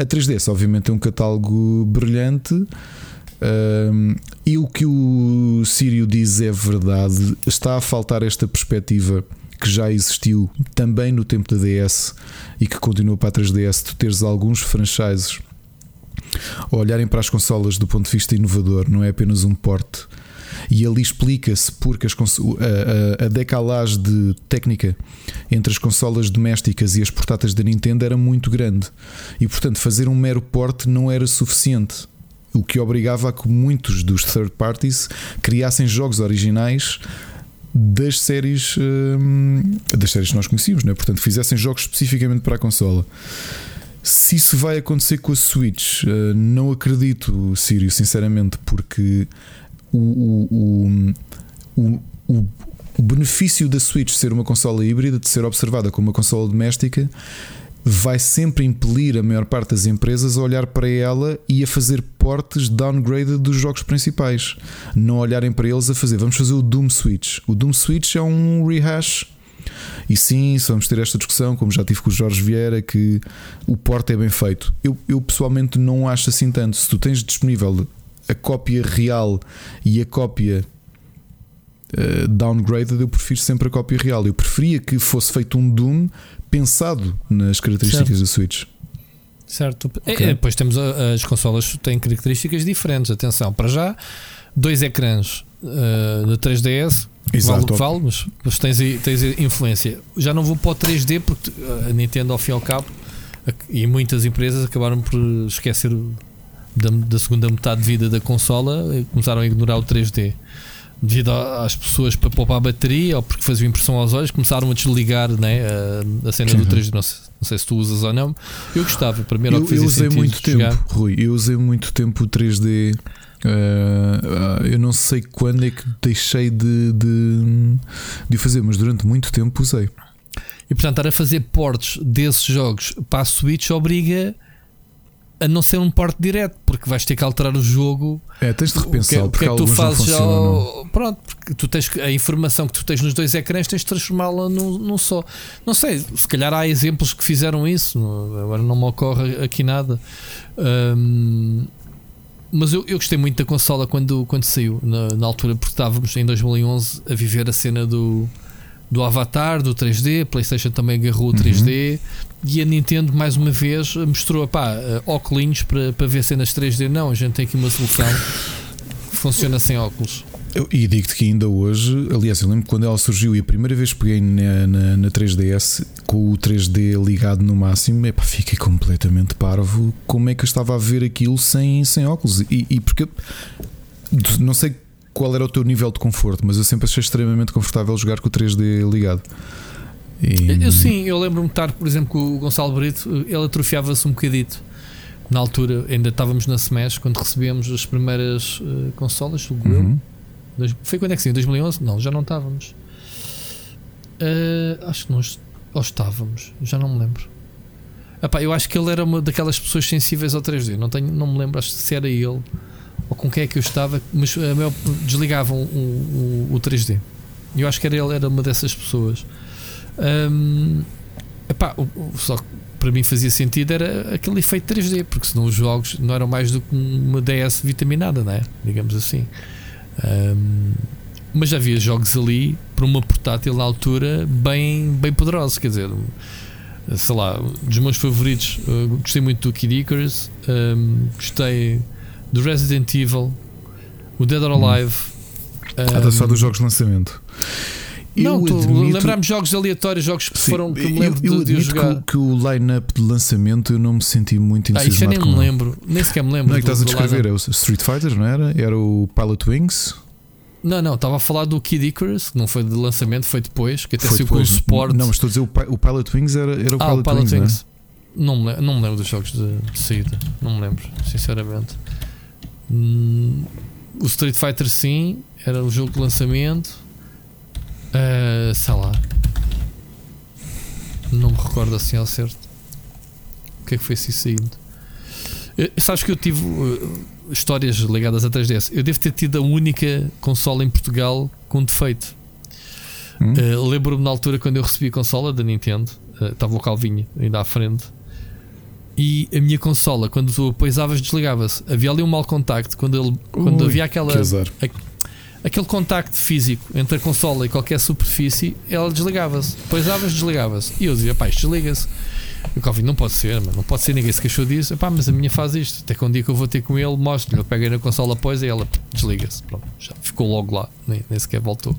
A 3DS, obviamente, é um catálogo brilhante. um, e o que o Sírio diz é verdade. Está a faltar esta perspectiva que já existiu também no tempo da DS e que continua para a 3DS. Tu teres alguns franchises a olharem para as consolas do ponto de vista inovador, não é apenas um porte. E ali explica-se porque as a, a, a decalagem de técnica entre as consolas domésticas e as portáteis da Nintendo era muito grande. E portanto, fazer um mero porte não era suficiente. O que obrigava a que muitos dos third parties criassem jogos originais das séries das séries que nós conhecíamos, né? portanto, fizessem jogos especificamente para a consola. Se isso vai acontecer com a Switch, eh, não acredito, Sírio, sinceramente, porque o, o, o, o, benefício da Switch ser uma consola híbrida, de ser observada como uma consola doméstica, vai sempre impelir a maior parte das empresas a olhar para ela e a fazer portes downgrade dos jogos principais. Não olharem para eles a fazer, vamos fazer o Doom Switch. O Doom Switch é um rehash. E sim, vamos ter esta discussão, como já tive com o Jorge Vieira, que o porte é bem feito. Eu, eu pessoalmente não acho assim tanto. Se tu tens disponível a cópia real e a cópia eh, downgraded, eu prefiro sempre a cópia real. Eu preferia que fosse feito um Doom pensado nas características Certo. da Switch. Certo. É, Ok. é, depois temos a- as consolas têm características diferentes. Atenção, para já, dois ecrãs uh, de 3DS. Vale o que vale, mas, mas tens, tens influência. Já não vou para o 3D porque uh, a Nintendo, ao fim e ao cabo, E muitas empresas acabaram por esquecer o- da, da segunda metade de vida da consola e começaram a ignorar o 3D. Devido às pessoas para poupar a bateria ou porque faziam impressão aos olhos, começaram a desligar né, a, a cena do Sim. 3D. Não sei, não sei se tu usas ou não. Eu gostava, para mim era o Eu, que fazia eu usei muito jogar. tempo, Rui. Eu usei muito tempo o 3D. Ah, ah, eu não sei quando é que deixei de, de, de fazer, mas durante muito tempo usei. E portanto, estar a fazer portes desses jogos para a Switch obriga a não ser um porte direto, porque vais ter que alterar o jogo. É, tens de O que, repensar o que é que tu fazes já? ao- Pronto, porque tu tens a informação que tu tens nos dois ecrãs tens de transformá-la num, num só. Não sei, se calhar há exemplos que fizeram isso, agora não me ocorre aqui nada. Ahm, mas eu, eu gostei muito da consola quando, quando saiu, na, na altura, porque estávamos em 2011 a viver a cena do, do Avatar, do 3D, a PlayStation também agarrou o 3D e a Nintendo mais uma vez mostrou pá, eh, óculos para, para ver cenas 3D. Não, a gente tem aqui uma solução que funciona sem óculos. Eu- e digo-te que ainda hoje, aliás, eu lembro quando ela surgiu e a primeira vez peguei na, na, na 3DS com o 3D ligado no máximo, epá, fiquei completamente parvo. Como é que eu estava a ver aquilo sem, sem óculos? E, e porque não sei qual era o teu nível de conforto, mas eu sempre achei extremamente confortável jogar com o 3D ligado. E- Eu sim, eu lembro-me de estar, por exemplo, com o Gonçalo Brito, ele atrofiava-se um bocadito. Na altura, ainda estávamos na Smash quando recebemos as primeiras eh, consolas, eu. Uhum. Dois- Foi quando é que sim? 2011? Não, já não estávamos. Eh, acho que nós ou estávamos, já não me lembro. Epá, eu acho que ele era uma daquelas pessoas sensíveis ao 3D. Não, tenho, não me lembro acho se era ele ou com quem é que eu estava, mas a maior- desligavam o, o, o 3D. Eu acho que era ele, era uma dessas pessoas. Hum, epá, o- o- só que para mim fazia sentido era aquele efeito 3D, porque senão os jogos não eram mais do que uma DS vitaminada, não é? Digamos assim. Hum, mas já havia jogos ali para uma portátil na altura bem, bem poderosos, quer dizer, sei lá, dos meus favoritos, uh, gostei muito do Kid Icarus, um, gostei do Resident Evil, o Dead or Alive. Ah, está um, só dos jogos de lançamento. Não, lembrar-me de jogos aleatórios, jogos que Sim, foram que me lembro eu de, de eu admito que, jogar. o- que o line-up de lançamento eu não me senti muito Ah, isso eu entusiasmado nem me lembro, nem sequer me lembro. Não é que estás a descrever? É o Street Fighter, não era? Era o Pilot Wings? Não, não, estava a falar do Kid Icarus, que não foi de lançamento, foi depois, que até Foi saiu com o depois. suporte. Não, mas estou a dizer o, Pi- o Pilot Wings era, era o ah, o Pilot, Pilot Wings. não é? Wings. Não, me, não me lembro dos jogos de, de saída. Não me lembro, sinceramente. Hum, o Street Fighter sim, era o jogo de lançamento. Ah, sei lá. Não me recordo assim ao certo. O que é que foi assim saindo? Eh, Sabes que eu tive eh, histórias ligadas a 3DS. Eu devo ter tido a única consola em Portugal com defeito. Hum? Uh, Lembro-me na altura quando eu recebi a consola da Nintendo, uh, estava o Calvinho ainda à frente, e a minha consola, quando tu a poisavas, desligava-se. Havia ali um mau contacto. Quando, ele, quando Ui, havia aquela. Aquele contacto físico entre a consola e qualquer superfície, ela desligava-se. Poisavas, desligava-se. E eu dizia, pá, isto desliga-se. E o Calvinho, não pode ser, mano, não pode ser, ninguém se queixou disso. Pá, mas a minha faz isto. Até que um dia que eu vou ter com ele, mostro-lhe, eu pego na consola, pois e ela desliga-se. Pronto, já ficou logo lá, nem, nem sequer voltou.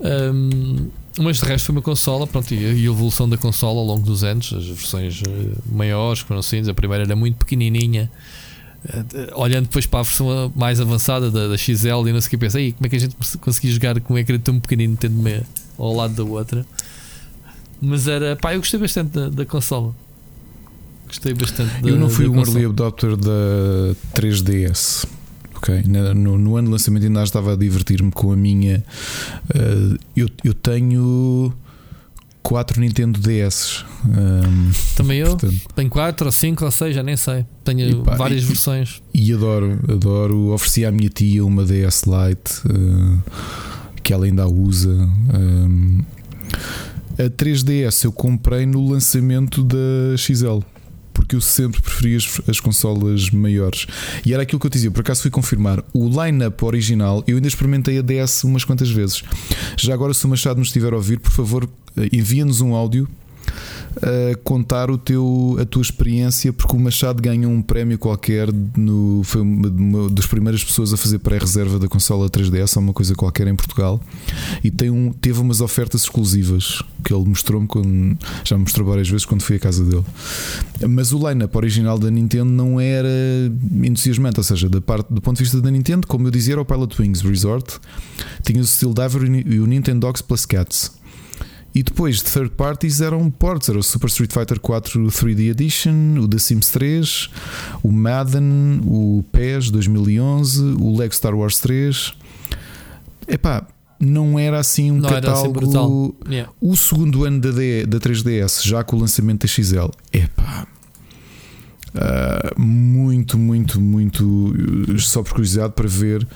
Hum, mas de resto foi uma consola, pronto, e a, evolução da consola ao longo dos anos, as versões eh, maiores, assim, a primeira era muito pequenininha. Eh, Olhando depois para a versão mais avançada da, da XL e não sei o que, pensei, "Ei, como é que a gente conseguia jogar com um ecrã tão pequenino, tendo uma ao lado da outra? Mas era, pá, eu gostei bastante da, da consola. Gostei bastante da Eu não fui um early adopter da 3DS. Ok, no, no ano de lançamento ainda estava a divertir-me com a minha. eh, eu, eu tenho quatro Nintendo DS. um, Também eu portanto, tenho 4 ou 5 ou 6, já nem sei. Tenho E pá, várias e- versões. e adoro, adoro. Ofereci à minha tia uma DS Lite eh, que ela ainda a usa. um, a 3DS eu comprei no lançamento da XL. Porque eu sempre preferi as, as consolas maiores. E era aquilo que eu te dizia. Por acaso fui confirmar. O line-up original, eu ainda experimentei a DS umas quantas vezes. Já agora, se o Machado nos estiver a ouvir, por favor, eh, envia-nos um áudio a contar o teu, a tua experiência, porque o Machado ganhou um prémio qualquer. No, foi uma, das primeiras pessoas a fazer pré-reserva da consola 3DS, ou uma coisa qualquer em Portugal, e tem um, teve umas ofertas exclusivas que ele mostrou-me já me mostrou várias vezes quando fui à casa dele. Mas o line-up original da Nintendo não era entusiasmante, ou seja, da parte, do ponto de vista da Nintendo, como eu dizia, era o Pilot Wings Resort, tinha o Steel Diver e o Nintendo Dogs Plus Cats. E depois de third parties eram ports, era o Super Street Fighter 4 3D Edition, o The Sims 3, o Madden, o PES 2011, o Lego Star Wars 3. Epá, não era assim um Não assim catálogo. brutal. Yeah. O segundo ano da, D- da 3DS, já com o lançamento da XL, epá. ah, muito, muito, muito. uh, Só por curiosidade para ver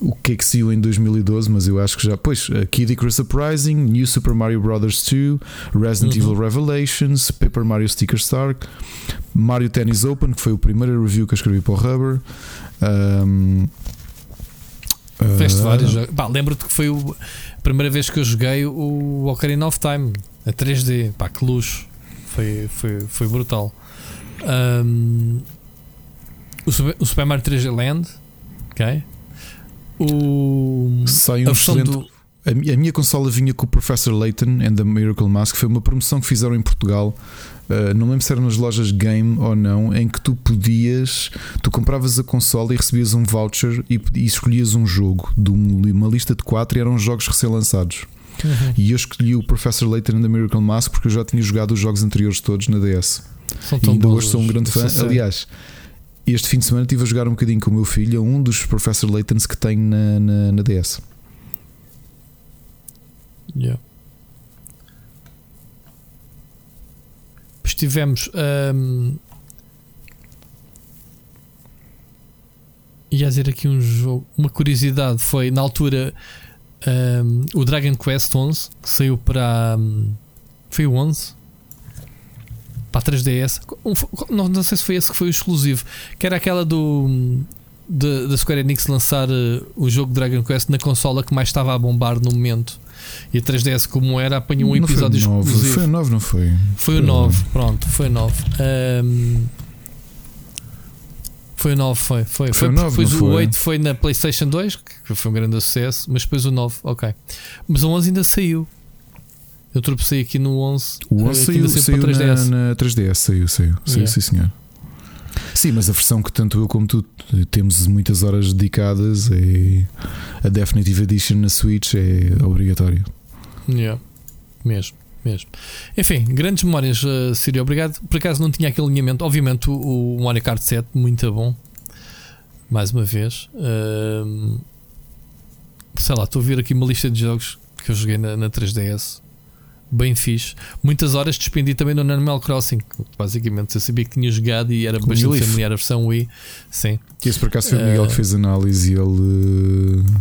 o que é que saiu em 2012, mas eu acho que já. Pois, uh, Kid Icarus Uprising, New Super Mario Bros. 2, Resident Uhum. Evil Revelations, Paper Mario Sticker Star, Mario Tennis Open, que foi o primeiro review que eu escrevi para o Rubber. Um, Fizeste ah, vários jogos. Lembro-te que foi o- a primeira vez que eu joguei o Ocarina of Time a 3D. Pá, que luxo. Foi, foi, foi brutal. Ahm, o, Super, o Super Mario 3D Land. Ok. O, Sai a um excelente. do. A, mi- a minha consola vinha com o Professor Layton and the Miracle Mask. Foi uma promoção que fizeram em Portugal. Uh, não lembro se era nas lojas Game ou não, em que tu podias, tu compravas a consola e recebias um voucher e, e escolhias um jogo de um- uma lista de quatro e eram jogos recém-lançados. Uhum. E eu escolhi o Professor Layton and the Miracle Mask porque eu já tinha jogado os jogos anteriores todos na DS. São E ainda hoje sou um grande fã. Aliás, este fim de semana estive a jogar um bocadinho com o meu filho um dos Professor Laytons que tenho na, na, na DS. Yeah. Depois tivemos. ahm, ia dizer aqui um jogo. Uma curiosidade foi na altura ahm, o Dragon Quest 11 que saiu para. ahm, foi o 11? Para a 3DS. Um não, não sei se foi esse que foi o exclusivo. Que era aquela do. Da Square Enix lançar eh, o jogo Dragon Quest na consola que mais estava a bombar no momento. E a 3DS, como era, apanhou um Não foi episódio nove, exclusivo. Foi o 9, não foi? Foi o Foi o 9, pronto, foi o 9. Ahm, foi o 9, foi. Foi, Foi o nove, depois não o foi? 8 foi na PlayStation 2, que foi um grande sucesso, mas depois o 9, ok. Mas o 11 ainda saiu. Eu tropecei aqui no 11. O eh, 11 que saiu, saiu saiu para 3DS. na, na 3DS, saiu, saiu, saiu Yeah. sim senhor. Sim, mas a versão que tanto eu como tu temos muitas horas dedicadas é a Definitive Edition na Switch é obrigatório. Yeah. Mesmo, mesmo. Enfim, grandes memórias, uh, Sírio. Obrigado. Por acaso não tinha aquele alinhamento. Obviamente, o, o Mario Kart 7, muito bom. Mais uma vez. Ahm, sei lá, estou a ver aqui uma lista de jogos que eu joguei na, na 3DS. Bem fixe. Muitas horas despendi também no Animal Crossing. Basicamente, eu sabia que tinha jogado e era o bastante Leaf. familiar a versão Wii. Sim. Esse por acaso foi o Miguel Eh, que fez análise e ele. eh,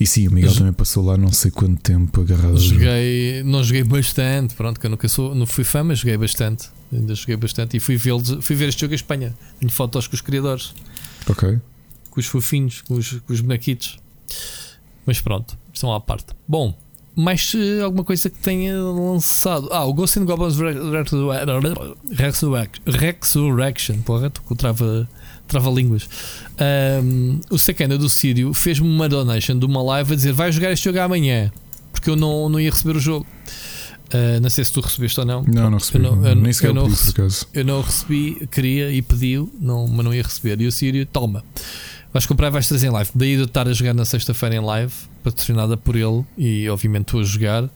E sim, o Miguel também passou lá não sei quanto tempo agarrado. Joguei, não joguei bastante, pronto, que eu nunca sou, não fui fã, mas joguei bastante. Ainda joguei bastante e fui, vê-los- fui ver este jogo em Espanha. Tenho fotos com os criadores, Ok. com os fofinhos, com os, com os bonequitos. Mas pronto, estão à parte. Bom, mais alguma coisa que tenha lançado? Ah, o Ghost the Goblins Re- Re- Resurrec- Resurrection. Porra, estou com trava, trava línguas. Ahm, o Secanda do Sírio fez-me uma donation de uma live a dizer vai jogar este jogo amanhã porque eu não, não ia receber o jogo. Ah, não sei se tu recebeste ou não. Não, não recebi. eu não- eu- nem sequer eu não pedi por rece- acaso. eu não recebi, queria e pediu, não, mas não ia receber. E o Sírio, toma, vais comprar e vais trazer em live. Daí de estar a jogar na sexta-feira em live, patrocinada por ele, e obviamente estou a jogar.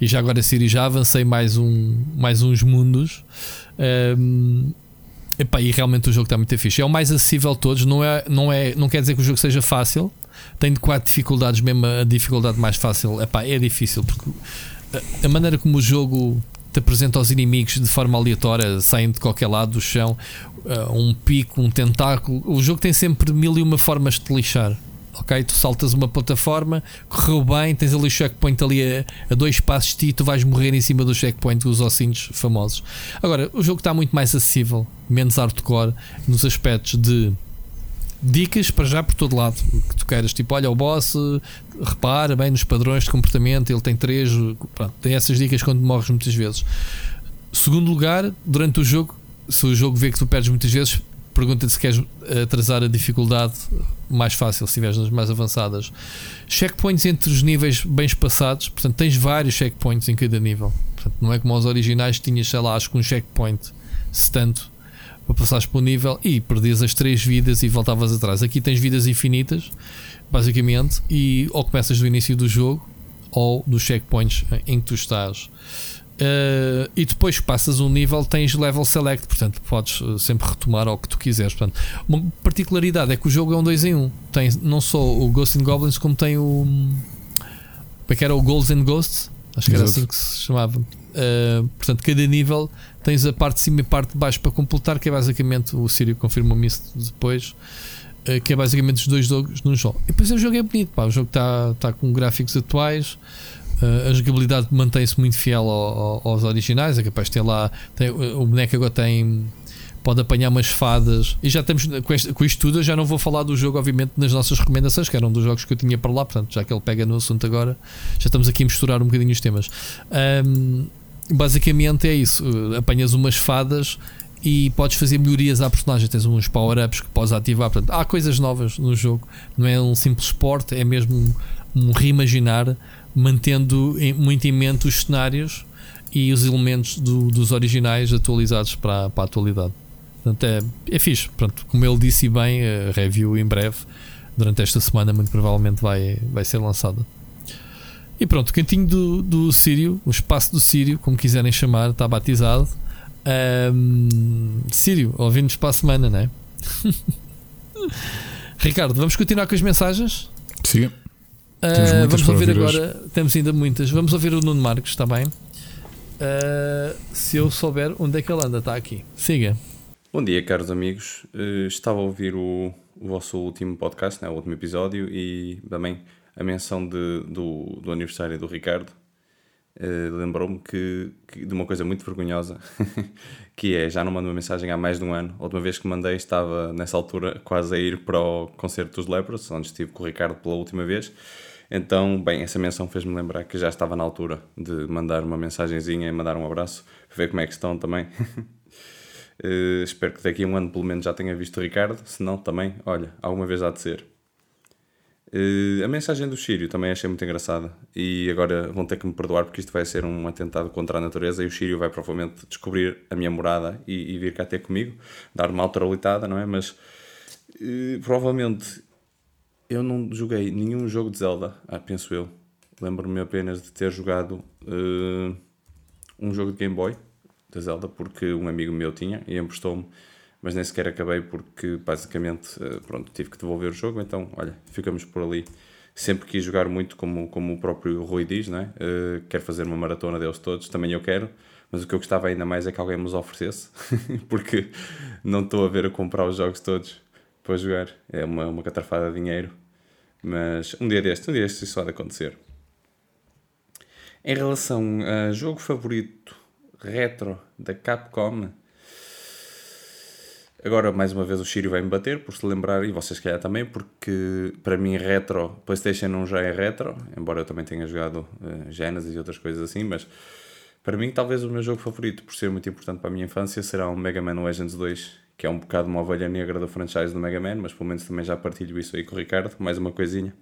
E já agora, Sírio, já avancei mais, um, mais uns mundos. Ahm, epá, e realmente o jogo está muito fixe. É o mais acessível de todos, não, é, não, é, não quer dizer que o jogo seja fácil. Tem de quatro dificuldades, mesmo a dificuldade mais fácil epá, é difícil porque a maneira como o jogo te apresenta aos inimigos de forma aleatória, saem de qualquer lado do chão, uh, um pico, um tentáculo. O jogo tem sempre mil e uma formas de te lixar. Ok? Tu saltas uma plataforma, correu bem, tens ali o checkpoint ali a, a dois passos de ti, tu vais morrer em cima do checkpoint dos ossinhos famosos. Agora, o jogo está muito mais acessível, menos hardcore, nos aspectos de dicas para já por todo lado que tu queiras. Tipo, olha, o boss repara bem nos padrões de comportamento, ele tem três, pronto, tem essas dicas quando morres muitas vezes. Segundo lugar, durante o jogo, se o jogo vê que tu perdes muitas vezes, pergunta-te se queres atrasar a dificuldade mais fácil, se estiveres nas mais avançadas. Checkpoints entre os níveis bem espaçados, portanto, tens vários checkpoints em cada nível. Portanto, não é como aos originais, tinhas, sei lá, acho que um checkpoint, se tanto, para passares para o nível e perdias as três vidas e voltavas atrás. Aqui tens vidas infinitas, basicamente, e ou começas do início do jogo ou dos checkpoints em que tu estás. Uh, e depois que passas um nível tens level select, portanto podes uh, sempre retomar ao que tu quiseres. Portanto, uma particularidade é que o jogo é um 2 em 1. Um. Tem não só o Ghosts and Goblins, como tem o. Como é que era o Golds and Ghosts? Acho que era assim que se chamava. Uh, portanto, cada nível tens a parte de cima e a parte de baixo para completar, que é basicamente o Sírio confirmou-me isso depois. Que é basicamente os dois jogos num jogo. E depois o jogo é bonito, pá. o jogo está tá com gráficos atuais, Uh, a jogabilidade mantém-se muito fiel ao, ao, aos originais. É capaz de ter lá. Tem, o boneco agora tem. Pode apanhar umas fadas. E já estamos com, este, com isto tudo. Eu já não vou falar do jogo, obviamente, nas nossas recomendações, que eram um dos jogos que eu tinha para lá. Portanto, já que ele pega no assunto agora, já estamos aqui a misturar um bocadinho os temas. Um, basicamente é isso. Uh, apanhas umas fadas e podes fazer melhorias à personagem. Tens uns power-ups que podes ativar. Portanto, há coisas novas no jogo. Não é um simples esporte, é mesmo um, um reimaginar mantendo muito em mente os cenários e os elementos do, dos originais atualizados para, para a atualidade. Portanto, é, é fixe. Como ele disse bem, a review em breve, durante esta semana, muito provavelmente vai, vai ser lançada. E pronto, o cantinho do, do Sírio, o espaço do Sírio, como quiserem chamar, está batizado. Um, Sírio, ouvindo-nos para a semana, não é? Ricardo, vamos continuar com as mensagens? Siga. Uh, vamos ouvir agora, hoje. temos ainda muitas. Vamos ouvir o Nuno Marcos, está bem? Uh, se eu souber onde é que ele anda, está aqui. Siga. Bom dia, caros amigos. Uh, estava a ouvir o, o, vosso último podcast, né, o último episódio, e também a menção de, do, do aniversário do Ricardo. Lembrou-me que, que, de uma coisa muito vergonhosa, que é já não mando uma mensagem há mais de um ano. A última vez que mandei estava nessa altura quase a ir para o concerto dos Lepros, onde estive com o Ricardo pela última vez então, bem, essa menção fez-me lembrar que já estava na altura de mandar uma mensagenzinha e mandar um abraço, ver como é que estão também. uh, espero que daqui a um ano pelo menos já tenha visto o Ricardo, se não também, olha, alguma vez há de ser. Uh, a mensagem do Sírio também achei muito engraçada e agora vão ter que me perdoar porque isto vai ser um atentado contra a natureza e o Sírio vai provavelmente descobrir a minha morada e, e vir cá ter comigo, dar uma autoralitada, não é? Mas uh, provavelmente eu não joguei nenhum jogo de Zelda, ah, penso eu. Lembro-me apenas de ter jogado uh, um jogo de Game Boy da Zelda, porque um amigo meu tinha e emprestou-me, mas nem sequer acabei porque basicamente uh, pronto, tive que devolver o jogo, então olha, ficamos por ali. Sempre quis jogar muito, como, como o próprio Rui diz, não é? Uh, quero fazer uma maratona deles todos, também eu quero, mas o que eu gostava ainda mais é que alguém nos oferecesse, porque não estou a ver a comprar os jogos todos para jogar. É uma, uma catrafada de dinheiro. Mas um dia deste, um dia deste isso há de acontecer. Em relação a jogo favorito retro da Capcom, agora mais uma vez o Shiro vai me bater, por se lembrar, e vocês calhar também, porque para mim retro, PlayStation não já é retro, embora eu também tenha jogado uh, Genesis e outras coisas assim, mas para mim talvez o meu jogo favorito, por ser muito importante para a minha infância, será o Mega Man Legends 2 que é um bocado uma ovelha negra do franchise do Mega Man, mas pelo menos também já partilho isso aí com o Ricardo, mais uma coisinha.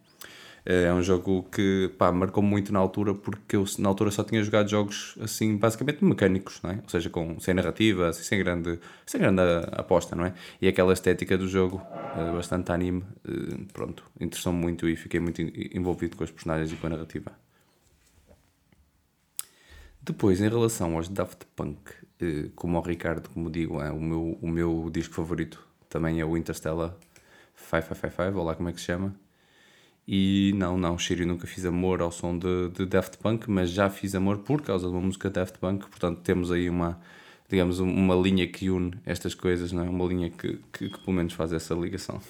Eh, é um jogo que pá, marcou muito na altura porque eu na altura só tinha jogado jogos assim basicamente mecânicos, não é? ou seja, com, sem narrativa, assim, sem, grande, sem grande aposta, não é? E aquela estética do jogo, eh, bastante anime, eh, pronto, interessou-me muito e fiquei muito envolvido com os personagens e com a narrativa. Depois, em relação aos Daft Punk, como o Ricardo, como digo, é o meu, o meu disco favorito também é o Interstellar 5555, ou lá como é que se chama. E não, não, Shiri nunca fiz amor ao som de, de Daft Punk, mas já fiz amor por causa de uma música Daft Punk, portanto temos aí uma, digamos, uma linha que une estas coisas, não é? Uma linha que, que, que pelo menos faz essa ligação.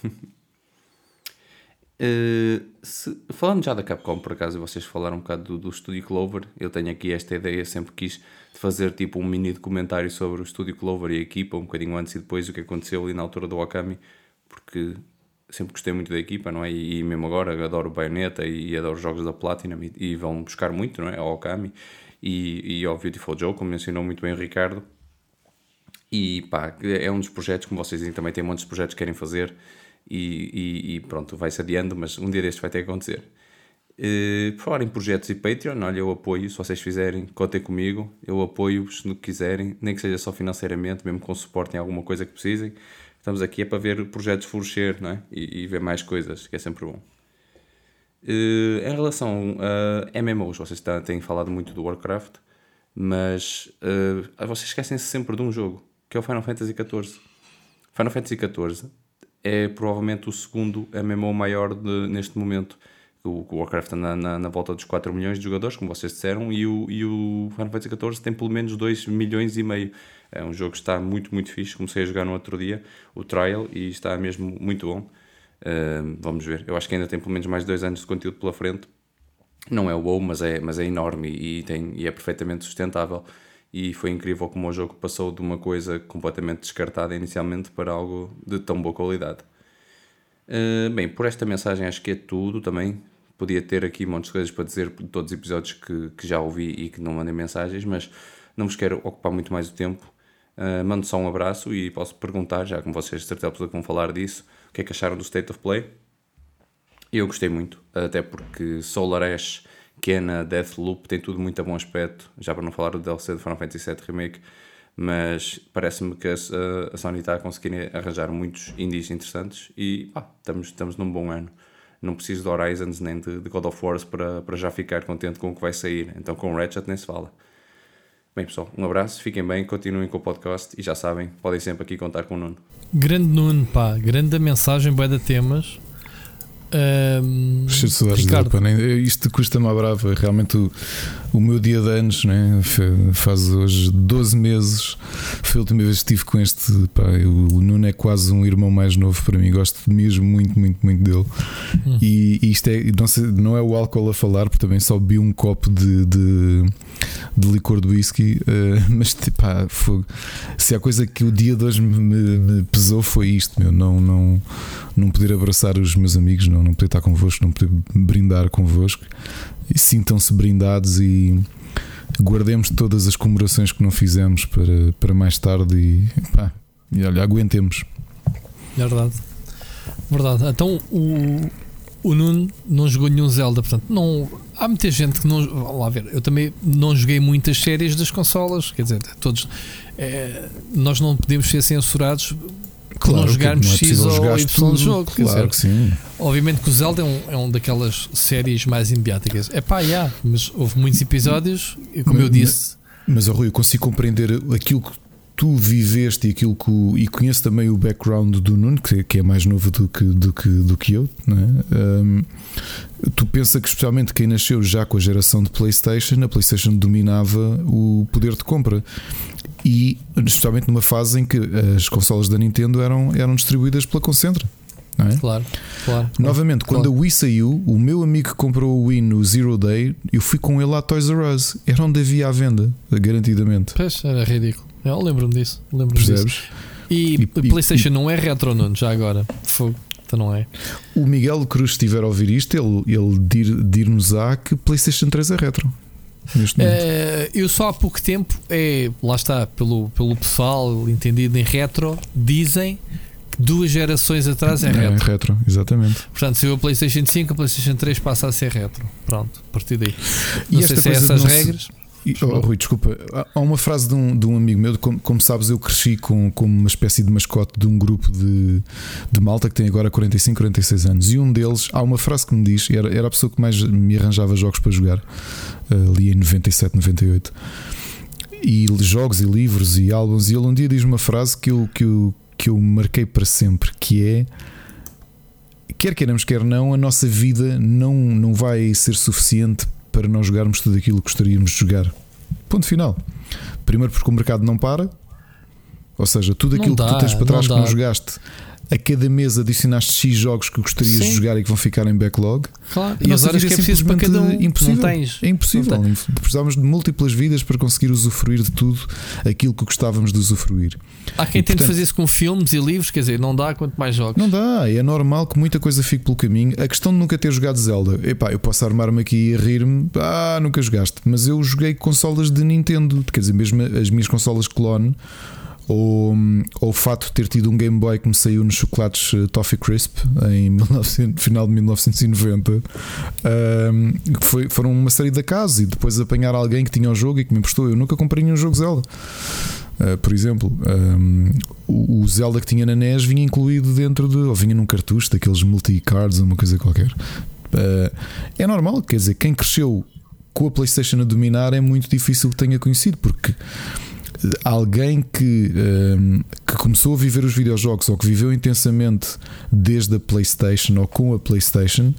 Uh, se, falando já da Capcom, por acaso, vocês falaram um bocado do, do Studio Clover, eu tenho aqui esta ideia, sempre quis fazer tipo um mini documentário sobre o Studio Clover e a equipa, um bocadinho antes e depois o que aconteceu ali na altura do Okami, porque sempre gostei muito da equipa, não é? E, mesmo agora adoro Bayonetta e, adoro jogos da Platinum e, e, vão buscar muito, não é? Ao Okami. e, e ao Beautiful Joe, como mencionou muito bem o Ricardo. E pá, é um dos projetos, como vocês dizem, também tem muitos projetos que querem fazer e, e, e pronto, vai-se adiando, mas um dia deste vai ter que acontecer. Uh, por falar em projetos e Patreon, olha, eu apoio, se vocês fizerem, contem comigo, eu apoio-vos no que quiserem, nem que seja só financeiramente, mesmo com suporte em alguma coisa que precisem. Estamos aqui é para ver projetos florescer não é? e, e ver mais coisas, que é sempre bom. Uh, em relação a MMOs, vocês têm falado muito do Warcraft, mas uh, vocês esquecem-se sempre de um jogo, que é o Final Fantasy XIV. Final Fantasy XIV é provavelmente o segundo MMO maior de, neste momento. O, o Warcraft anda na, na, volta dos 4 milhões de jogadores, como vocês disseram, e o, e o Final Fantasy XIV tem pelo menos 2 milhões e meio. É um jogo que está muito, muito fixe. Comecei a jogar no outro dia, o Trial, e está mesmo muito bom. Uh, vamos ver. Eu acho que ainda tem pelo menos mais 2 anos de conteúdo pela frente. Não é o WoW, mas é, mas é enorme e, tem, e é perfeitamente sustentável e foi incrível como o jogo passou de uma coisa completamente descartada inicialmente para algo de tão boa qualidade. Uh, bem, por esta mensagem acho que é tudo também. Podia ter aqui montes de coisas para dizer de todos os episódios que, que já ouvi e que não mandei mensagens, mas não vos quero ocupar muito mais o tempo. Uh, mando só um abraço e posso perguntar, já como vocês de certeza vão falar disso, o que é que acharam do State of Play. Eu gostei muito, até porque Solar Ash Kena, Deathloop, tem tudo muito a bom aspecto, já para não falar do DLC do Final Fantasy VII Remake, mas parece-me que a, a, Sony está a conseguir arranjar muitos indies interessantes e estamos, estamos num bom ano. Não preciso de Horizons nem de, de God of War para, para já ficar contente com o que vai sair, então com Ratchet nem se fala. Bem pessoal, um abraço, fiquem bem, continuem com o podcast e já sabem, podem sempre aqui contar com o Nuno. Grande Nuno, pá, grande mensagem, boa de temas um, Ricardo. Nem, isto custa-me a brava. Realmente o, o meu dia de anos né, faz hoje 12 meses. Foi a última vez que estive com este. Pá, o Nuno é quase um irmão mais novo para mim. Gosto mesmo muito, muito, muito dele. Hum. E, e, isto é, não, sei, não é o álcool a falar, porque também só bebi um copo de, de, de licor de whisky. Uh, mas pá, se há coisa que o dia de hoje me, me pesou foi isto, meu. Não, não, não poder abraçar os meus amigos, não, não poder estar convosco, não poder brindar convosco. E sintam-se brindados e guardemos todas as comemorações que não fizemos para, para mais tarde e, pá, e olha, aguentemos. Verdade. Verdade. Então o, o Nuno não jogou nenhum Zelda, portanto, não. Há muita gente que não. Lá ver, eu também não joguei muitas séries das consolas, quer dizer, todos. É, nós não podemos ser censurados claro, não jogarmos não é X ou Y tudo, jogo. Claro que sim. Obviamente que o Zelda é um, é um daquelas séries mais imediáticas. É pá, yeah, mas houve muitos episódios e, como mas, eu disse. Mas, mas oh, Rui, eu consigo compreender aquilo que tu viveste e aquilo que e conheço também o background do Nuno, que, que é mais novo do que, do que, do que eu, é? um, tu pensa que especialmente quem nasceu já com a geração de Playstation, a Playstation dominava o poder de compra e especialmente numa fase em que as consolas da Nintendo eram, eram distribuídas pela Concentra. É? Claro, claro. Novamente, claro. quando a Wii saiu, o meu amigo que comprou o Wii no Zero Day, eu fui com ele à Toys R Us. Era onde havia à venda, garantidamente. Pois, era ridículo. Eu lembro-me disso. Lembro Percebes? Disso. E, e, PlayStation e, não é retro, não, já agora. Fogo. Então não é. O Miguel Cruz, se estiver a ouvir isto, ele, ele dir-nos-á que PlayStation 3 é retro. Uh, eu só há pouco tempo, é, lá está, pelo, pelo pessoal entendido em retro, dizem duas gerações atrás é, é retro. É retro, exatamente. Portanto, se eu a PlayStation 5, a PlayStation 3 passa a ser retro. Pronto, a partir daí. Não e sei se é essas regras. Se Oh, Rui, desculpa. Há uma frase de um, de um amigo meu, como, como sabes, eu cresci com, com uma espécie de mascote de um grupo de, de malta que tem agora 45, 46 anos. E um deles, há uma frase que me diz, era, era a pessoa que mais me arranjava jogos para jogar, ali em 97, 98. E jogos e livros e álbuns. E ele um dia diz uma frase que eu, que eu, que eu marquei para sempre, que é quer queiramos, quer não, a nossa vida não, não vai ser suficiente para nós jogarmos tudo aquilo que gostaríamos de jogar. Ponto final. Primeiro porque o mercado não para, ou seja, tudo aquilo dá, que tu tens para trás que não jogaste a cada mês adicionaste X jogos que gostarias Sim. de jogar e que vão ficar em backlog. Claro. E as horas que é preciso para cada um. impossível. Não tens. É impossível. Não Precisávamos de múltiplas vidas para conseguir usufruir de tudo aquilo que gostávamos de usufruir. Há quem E, tente portanto- fazer isso com filmes e livros, quer dizer, não dá quanto mais jogos. Não dá, é normal que muita coisa fique pelo caminho. A questão de nunca ter jogado Zelda, epá, eu posso armar-me aqui e a rir-me, ah, nunca jogaste, mas eu joguei consolas de Nintendo, quer dizer, mesmo as minhas consolas clone. Ou, ou o fato de ter tido um Game Boy que me saiu nos chocolates eh, Toffee Crisp em 1900 final de 1990 ahm, que foi, foram uma série de acasos e depois apanhar alguém que tinha o jogo e que me emprestou. Eu nunca comprei nenhum jogo Zelda. Uh, por exemplo, um, o Zelda que tinha na NES vinha incluído dentro de. ou vinha num cartucho daqueles multi-cards ou uma coisa qualquer. Uh, é normal, quer dizer, quem cresceu com a PlayStation a dominar é muito difícil que tenha conhecido, porque alguém que, um, que começou a viver os videojogos ou que viveu intensamente desde a PlayStation ou com a PlayStation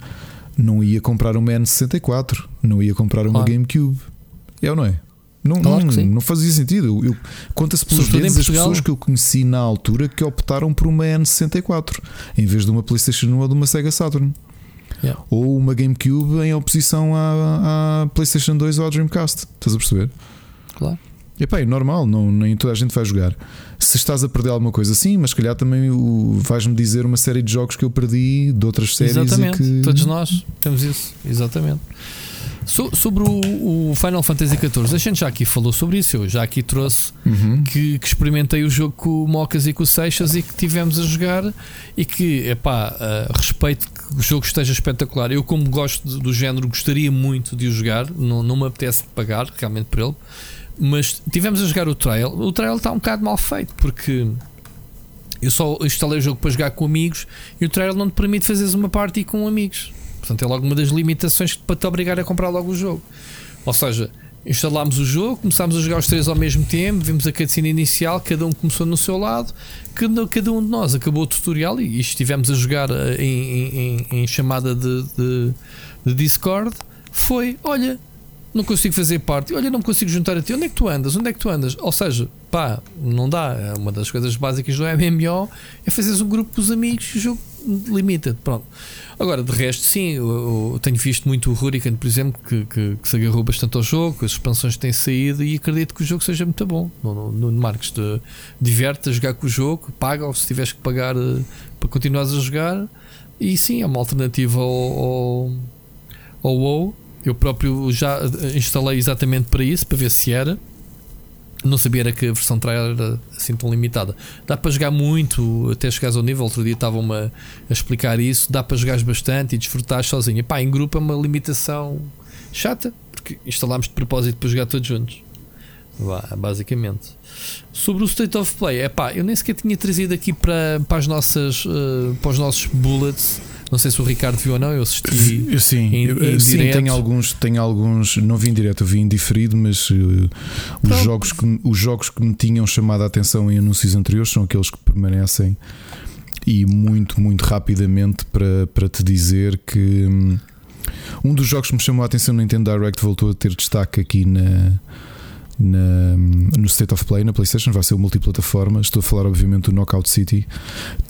não ia comprar uma N64, não ia comprar uma Claro. GameCube. É ou não é? Não, Claro não, não fazia sentido. Eu, Conta-se pelos dedos as pessoas que eu conheci na altura que optaram por uma N64 em vez de uma PlayStation 1 ou de uma Sega Saturn. Yeah. Ou uma GameCube em oposição à, à PlayStation 2 ou à Dreamcast. Estás a perceber? Claro. Epá, é normal, não, nem toda a gente vai jogar. Se estás a perder alguma coisa, sim, mas se calhar também vais-me dizer uma série de jogos que eu perdi de outras séries Exatamente, que. todos nós temos isso, exatamente. So- sobre o, o Final Fantasy XIV, a gente já aqui falou sobre isso. Eu já aqui trouxe Uhum. que, que experimentei o jogo com o Mocas e com o Seixas e que tivemos a jogar. E que, epá, uh, respeito que o jogo esteja espetacular. Eu, como gosto do, do género, gostaria muito de o jogar. Não, não me apetece pagar realmente por ele. Mas tivemos a jogar o trail. O trail está um bocado mal feito porque eu só instalei o jogo para jogar com amigos e o trail não te permite fazeres uma party com amigos. Portanto, é logo uma das limitações para te obrigar a comprar logo o jogo. Ou seja, instalámos o jogo, começámos a jogar os três ao mesmo tempo, vimos a cutscene inicial, cada um começou no seu lado, cada, um de nós acabou o tutorial e estivemos a jogar eh, em- em- em chamada de, de- de Discord. Foi, olha, não consigo fazer parte, olha, não me consigo juntar a ti, onde é que tu andas? Onde é que tu andas? Ou seja, pá, não dá. É Uma das coisas básicas do MMO é fazeres um grupo com os amigos e o jogo limita pronto. Agora, de resto, sim, eu, eu tenho visto muito o Hurricane, por exemplo, que, que- que se agarrou bastante ao jogo, as expansões têm saído e acredito que o jogo seja muito bom. No, no, no Marcos, te diverte a jogar com o jogo, paga ou se tiveres que pagar eh, para continuares a jogar. E sim, é uma alternativa ao, ao, ao. Eu próprio já eh, instalei exatamente para isso, para ver se era. Não sabia era que a versão trial era assim tão limitada. Dá para jogar muito até chegares ao nível. Outro dia estavam-me a, a explicar isso. Dá para jogares bastante e desfrutar sozinho. Pá, em grupo é uma limitação chata, porque instalámos de propósito para jogar todos juntos. Vá, basicamente. Sobre o State of Play, é pá, eu nem sequer tinha trazido aqui para, para, as nossas, eh, para os nossos bullets. Não sei se o Ricardo viu ou não, eu assisti. Eu, sim, em- eu- em sim direto. tenho alguns, tenho alguns, não vi em direto, eu vi em diferido, mas eh, os, jogos que, os jogos que me tinham chamado a atenção em anúncios anteriores são aqueles que permanecem e muito, muito rapidamente para, para te dizer que hum, um dos jogos que me chamou a atenção no Nintendo Direct voltou a ter destaque aqui na. na- no State of Play na PlayStation vai ser o multiplataforma. Estou a falar, obviamente, do Knockout City.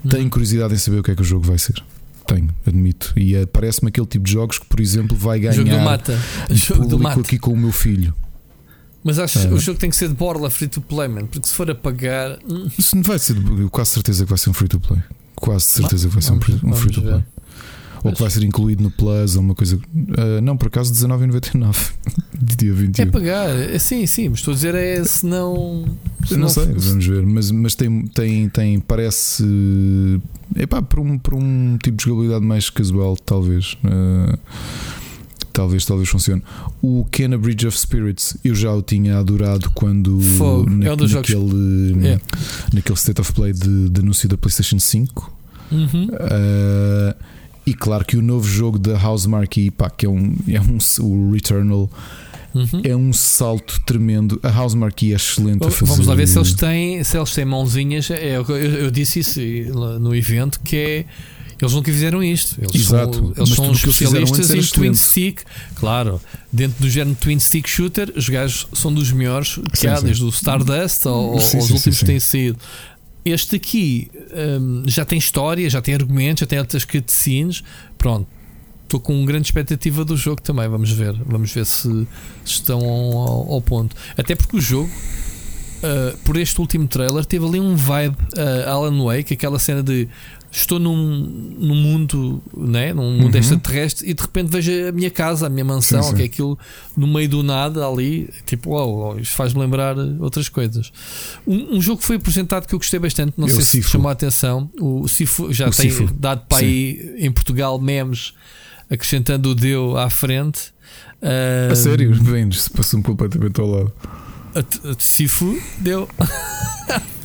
Tenho curiosidade em saber o que é que o jogo vai ser. Tenho, admito. E eh, parece-me aquele tipo de jogos que, por exemplo, vai ganhar jogo do mata. Jogo do mata. aqui com o meu filho. Mas acho que Ah. o jogo tem que ser de borla free to play, man, porque se for a pagar. hum, Isso não vai ser, de- quase certeza que vai ser um free to play. Quase certeza que vai ser um free, um free to play. Ou que vai ser incluído no Plus ou uma coisa. Ah, não, por acaso 19,99 de dia 21. É pagar, é, sim, sim, mas estou a dizer é se não. se Eu não sei, se- vamos ver. Mas, mas tem, tem, tem parece. Epá, para um, para um tipo de jogabilidade mais casual, talvez. Ah, talvez, talvez funcione. O Kena Bridge of Spirits eu já o tinha adorado quando. Fogo, é um dos jogos- naquele, É. naquele State of Play de, de anúncio da PlayStation 5. Uhum. Uh, e claro que o novo jogo da House Marquee, pá, que é um, é um o Returnal, Uhum. é um salto tremendo. A House Marquee é excelente a fazer. Vamos lá ver se eles têm, se eles têm mãozinhas. É, eu, eu disse isso no evento que é. Eles nunca fizeram isto. Eles Exato, são, eles são especialistas em Twin. Stick. Claro, dentro do género Twin Stick Shooter, os gajos são dos melhores que Sim, há, desde o Stardust ao, Sim, aos sim, últimos que têm saído. Este aqui hum, já tem história, já tem argumentos, já tem outras cutscenes. Pronto, estou com uma grande expectativa do jogo também. Vamos ver, vamos ver se, se estão ao, ao ponto. Até porque o jogo, uh, por este último trailer, teve ali um vibe uh, Alan Wake, aquela cena de estou num, num mundo, né? num mundo Uhum. extraterrestre e de repente vejo a minha casa, a minha mansão, Sim, sim. que é aquilo no meio do nada ali, tipo, uau, isto faz-me lembrar outras coisas. Um, um jogo que foi apresentado que eu gostei bastante, não o sei se te Sifu. chamou a atenção, o Sifu já O tem Sifu. dado para Sim. aí em Portugal memes acrescentando o Deu à frente. Ah, A sério, vendes se passam completamente ao lado. a, a Sifu deu.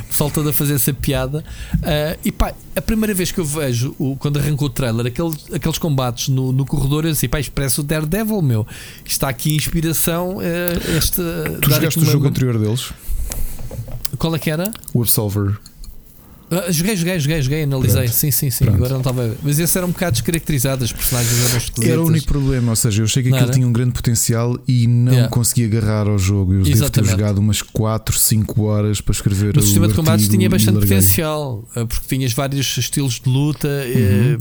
o pessoal todo a fazer essa piada. Ah, e pá, a primeira vez que eu vejo o, quando arrancou o trailer, aquele, aqueles combates no, no corredor, eu disse: pá, isto parece o Daredevil, meu. Está aqui inspiração. ah, esta, Tu jogaste o jogo anterior deles? Qual é que era? O Absolver. Ah, joguei, joguei, joguei, joguei, analisei. Pronto. Sim, sim, sim. Pronto. Agora não estava. Mas esse era um bocado descaracterizado, as personagens eram esquisitas. Era o único problema, ou seja, eu achei que Não aquilo era? tinha um grande potencial e não Yeah. consegui agarrar ao jogo. Eu devo ter Exatamente. jogado umas 4, 5 horas para escrever No sistema de combates tinha e bastante potencial, eh, porque tinhas vários estilos de luta eh,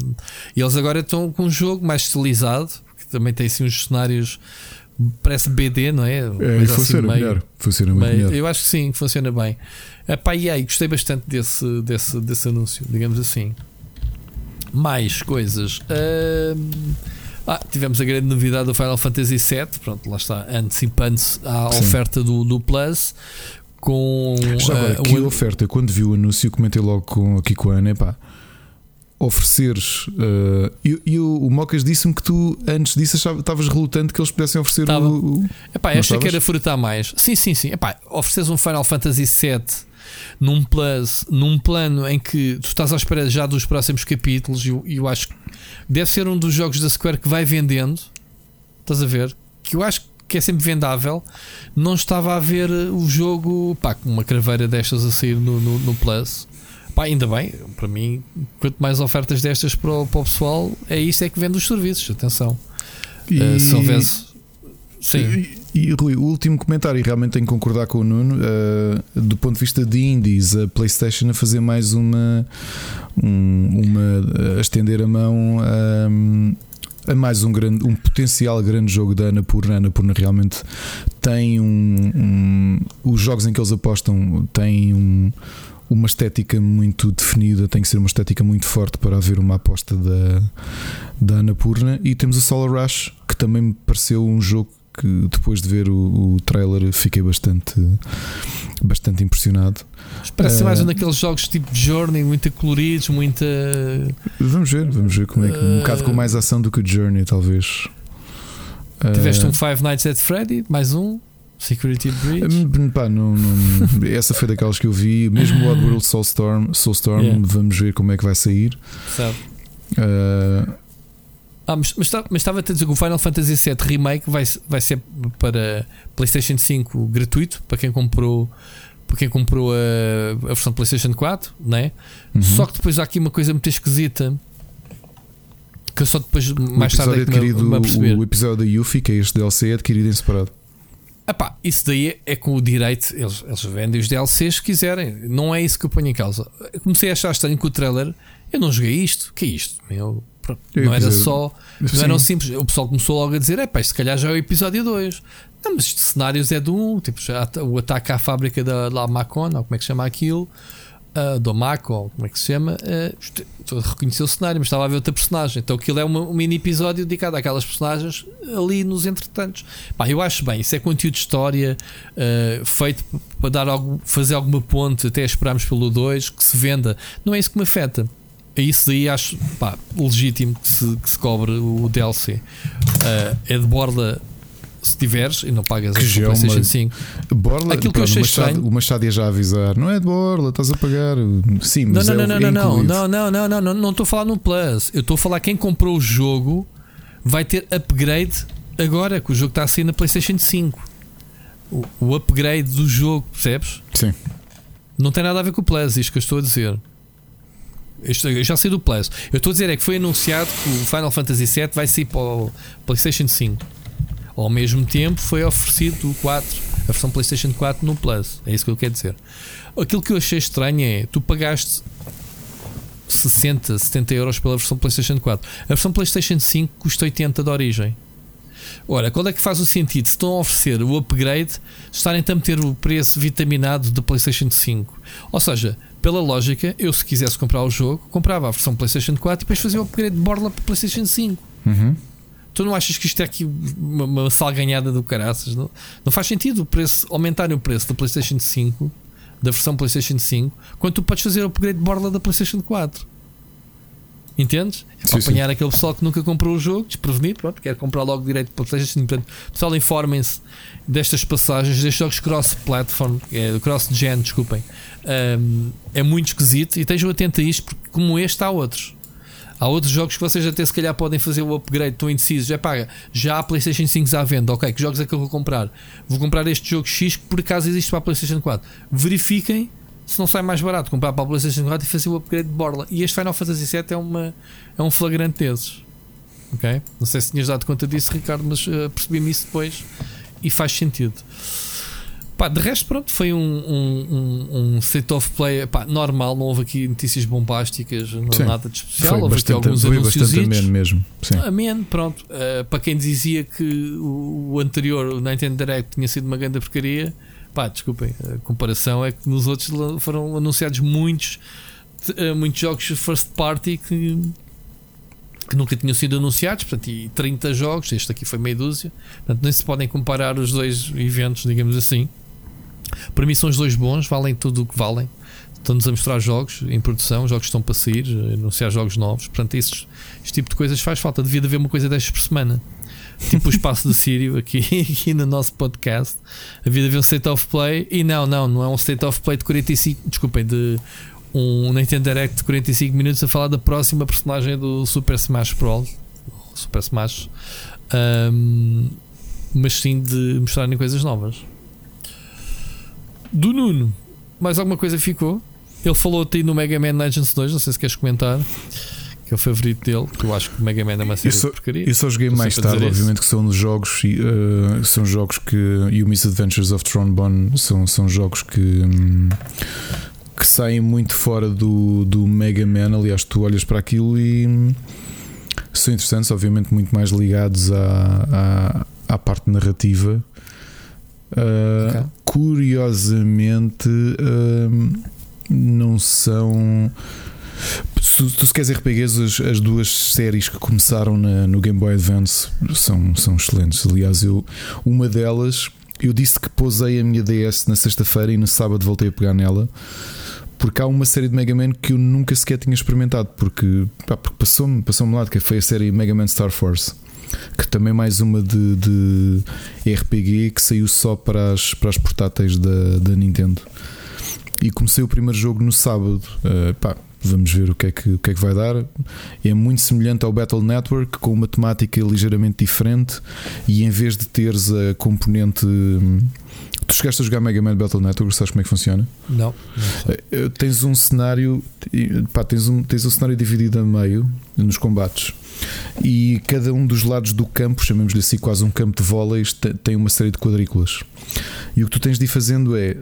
e eles agora estão com um jogo mais estilizado, que também tem assim uns cenários, parece BD, não é? É, Coisa e funciona assim meio- melhor. Funciona meio- melhor. eu acho que sim, funciona bem. Epá, e aí, gostei bastante desse, desse, desse anúncio, digamos assim. Mais coisas. Ah, tivemos a grande novidade do Final Fantasy VII, pronto, lá está, antecipando-se à Sim. oferta do, do Plus. Com Já agora, ah, que um- oferta, eu quando vi o anúncio, comentei logo com, aqui com a Ana, pá, ofereceres. eh, e e o, o Mocas disse-me que tu, antes disso, estavas relutante que eles pudessem oferecer Tava. o. o- Epá, esta que era frutar mais. Sim, sim, sim. Epá, ofereces um Final Fantasy VII num plus, num plano em que tu estás à espera já dos próximos capítulos e eu, eu acho que deve ser um dos jogos da Square que vai vendendo. Estás a ver? Que eu acho que é sempre vendável. Não estava a ver o jogo pá, com uma craveira destas a sair no, no, no Plus. Pá, ainda bem, para mim, quanto mais ofertas destas para o, para o pessoal, é isso é que vende os serviços. Atenção. E- Eh, se houvesse. Sim. E, Rui, o último comentário, e realmente tenho que concordar com o Nuno, eh, do ponto de vista de indies, a PlayStation a fazer mais uma, um- uma a estender a mão a, a mais um grande, um potencial grande jogo da Anapurna. Anapurna realmente tem um, um- os jogos em que eles apostam têm um- uma estética muito definida, tem que ser uma estética muito forte para haver uma aposta da, da Anapurna. E temos o Solar Rush, que também me pareceu um jogo que depois de ver o, o trailer fiquei bastante, bastante impressionado. Parece Eh, mais um daqueles jogos tipo Journey, muito coloridos, muita. Vamos ver, vamos ver como é que. Um Eh, bocado com mais ação do que o Journey, talvez. Tiveste Eh, um Five Nights at Freddy, mais um. Security Breach. Hum, Pá, não, não- essa foi daquelas que eu vi. Mesmo o Oddworld Soulstorm, Soulstorm Yeah. vamos ver como é que vai sair. Sabe? Eh, Ah, mas, mas, tá- mas estava a dizer que o Final Fantasy VII Remake vai, vai ser para PlayStation 5 gratuito para quem comprou. Para quem comprou a, a versão PlayStation 4, né? uhum. Só que depois há aqui uma coisa muito esquisita que eu só depois, mais tarde, é que me, me o episódio da Yuffie, que é este DLC, é adquirido em separado. Epá, isso daí é, é com o direito, eles, eles vendem os DLCs se quiserem, não é isso que eu ponho em causa. Eu comecei a achar estranho com o trailer, eu não joguei isto, que é isto? Meu, pronto, não era dizer, só, não sim. era um simples. O pessoal começou logo a dizer: é pá, se calhar já é o episódio 2. Não, mas isto de cenários é do 1, um, tipo, já, o ataque à fábrica da La Macon, ou como é que se chama aquilo, ah, do Maco, ou como é que se chama, a reconhecer o cenário, mas estava a ver outra personagem. Então aquilo é uma- um mini episódio dedicado àquelas personagens ali nos entretantos. Pá, eu acho bem, isso é conteúdo de história ah, feito para dar algo, fazer alguma ponte até esperarmos pelo 2, que se venda. Não é isso que me afeta. É isso daí acho pá, legítimo que se, que se cobre o DLC. Ah, é de borda se tiveres e não pagas Que é PlayStation uma- 5. Borla, Aquilo que eu achei o Machado, estranho- já avisar, não é de Borla, estás a pagar. Sim, Não, mas não, é, não, é não, não, não, não, não, não, não, não estou a falar no Plus. Eu estou a falar quem comprou o jogo vai ter upgrade agora, que o jogo está a sair na PlayStation 5. O, o upgrade do jogo, percebes? Sim. Não tem nada a ver com o Plus, isto que eu estou a dizer. Eu já sei do Plus. Eu estou a dizer é que foi anunciado que o Final Fantasy VII vai sair para o PlayStation 5. Ao mesmo tempo foi oferecido o 4 a versão PlayStation 4 no Plus. É isso que eu quero dizer. Aquilo que eu achei estranho é tu pagaste 60, 70 euros pela versão PlayStation 4. A versão PlayStation 5 custa 80 de origem. Ora, qual é que faz o sentido? Se estão a oferecer o upgrade, estarem a meter o preço vitaminado da PlayStation 5. Ou seja, pela lógica, eu se quisesse comprar o jogo, comprava a versão PlayStation 4 e depois fazia o upgrade de borla para PlayStation 5. Uhum. Tu não achas que isto é aqui uma, uma salganhada do caraças? Não, não faz sentido o preço, aumentarem o preço da PlayStation 5, da versão PlayStation 5, quando tu podes fazer o upgrade de borla da PlayStation 4. Entendes? É para Sim, apanhar aquele pessoal que nunca comprou o jogo, desprevenido, pronto, quer comprar logo direito para PlayStation 5. Portanto, pessoal, informem-se destas passagens, destes jogos cross-platform, é, cross-gen, desculpem. Um, é muito esquisito e estejam atentos a isto, porque como este, há outros. Há outros jogos que vocês até se calhar podem fazer o upgrade, estão indecisos. É paga, já há PlayStation 5 à venda. Ok, que jogos é que eu vou comprar? Vou comprar este jogo X que por acaso existe para a PlayStation 4. Verifiquem se não sai mais barato comprar para a PlayStation 4 e fazer o upgrade de borla. E este Final Fantasy VII é, uma, é um flagrante desses. Ok? Não sei se tinhas dado conta disso, Ricardo, mas uh, percebi-me isso depois e faz sentido. Pá, de resto, pronto, foi um, um, um, um state of play pá, normal. Não houve aqui notícias bombásticas, não Sim. nada de especial. Foi houve aqui bastante, alguns foi anúncios. bastante ameno mesmo. Sim. Ameno, pronto. Uh, para quem dizia que o, o anterior, o Nintendo Direct, tinha sido uma grande porcaria, pá, desculpem, a comparação é que nos outros foram anunciados muitos, uh, muitos jogos first party que, que nunca tinham sido anunciados, portanto, e 30 jogos, este aqui foi meia dúzia, portanto, nem se podem comparar os dois eventos, digamos assim. Para mim são os dois bons, valem tudo o que valem. Estão-nos a mostrar jogos em produção, jogos estão para sair, anunciar jogos novos. Portanto, esses, este tipo de coisas faz falta. Devia de haver uma coisa destas por semana. Tipo o espaço do Sírio aqui, aqui no nosso podcast. Havia de haver um state of play. E não, não, não é um state of play de 45. Desculpem, de um Nintendo Direct de 45 minutos a falar da próxima personagem do Super Smash Bros. Super Smash. Ahm, mas sim de mostrarem coisas novas. Do Nuno, mais alguma coisa ficou? Ele falou-te no Mega Man Legends 2, não sei se queres comentar. Que é o favorito dele, que eu acho que o Mega Man é uma série Eu só, de porcaria. eu só joguei mais tarde, obviamente que são jogos uh, são jogos que e o Misadventures of Trombone são, são jogos que que saem muito fora do, do Mega Man. Aliás, tu olhas para aquilo e são interessantes, obviamente, muito mais ligados à, à, à parte narrativa. Uh, Ok. Curiosamente, hum, não são. Se tu, se queres RPGs, as, as duas séries que começaram na- no Game Boy Advance são, são excelentes. Aliás, eu, uma delas, eu disse que posei a minha DS na sexta-feira e no sábado voltei a pegar nela. Porque há uma série de Mega Man que eu nunca sequer tinha experimentado, porque, porque passou-me passou lá, que foi a série Mega Man Star Force, que também é mais uma de, de RPG que saiu só para as, para as portáteis da, da Nintendo. E comecei o primeiro jogo no sábado. Uh, pá, vamos ver o que, é que, o que é que vai dar. É muito semelhante ao Battle Network, com uma temática ligeiramente diferente. E em vez de teres a componente. hum, Tu chegaste a jogar Mega Man Battle Network, sabes como é que funciona? Não, não sei. Eh, Tens um cenário, pá, tens, um, tens um cenário dividido a meio nos combates. E cada um dos lados do campo, chamemos-lhe assim quase um campo de vôleis, te- tem uma série de quadrículas. E o que tu tens de ir fazendo é.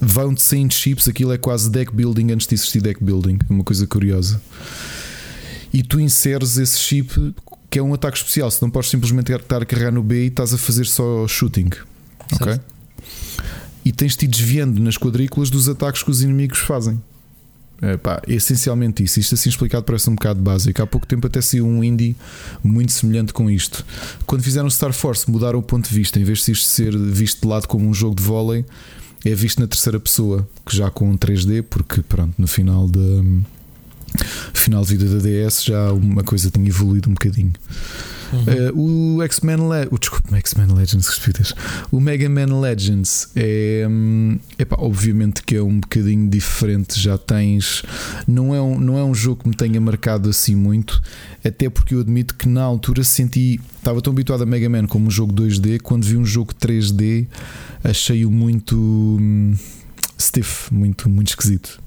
Hum, Vão-te saindo chips, aquilo é quase deck building antes de existir deck building, é uma coisa curiosa. E tu inseres esse chip que é um ataque especial, se não podes simplesmente estar a carregar no B e estás a fazer só shooting. Ok? Certo. E tens de ir desviando nas quadrículas dos ataques que os inimigos fazem. É, pá, é essencialmente isso. Isto assim explicado parece um bocado básico. Há pouco tempo até saiu um indie muito semelhante com isto. Quando fizeram Star Force, mudaram o ponto de vista. Em vez de isto ser visto de lado como um jogo de vôlei, é visto na terceira pessoa, que já com um 3D, porque pronto, no final da final de vida da DS já uma coisa tinha evoluído um bocadinho. Eh, o X-Men Le- o desculpe, X-Men Legends. O Mega Man Legends é, hum, epá, obviamente que é um bocadinho diferente. Já tens, não é, um, não é um jogo que me tenha marcado assim muito, até porque eu admito que na altura senti, estava tão habituado a Mega Man como um jogo 2D, quando vi um jogo 3D, achei-o muito hum, stiff, muito, muito esquisito.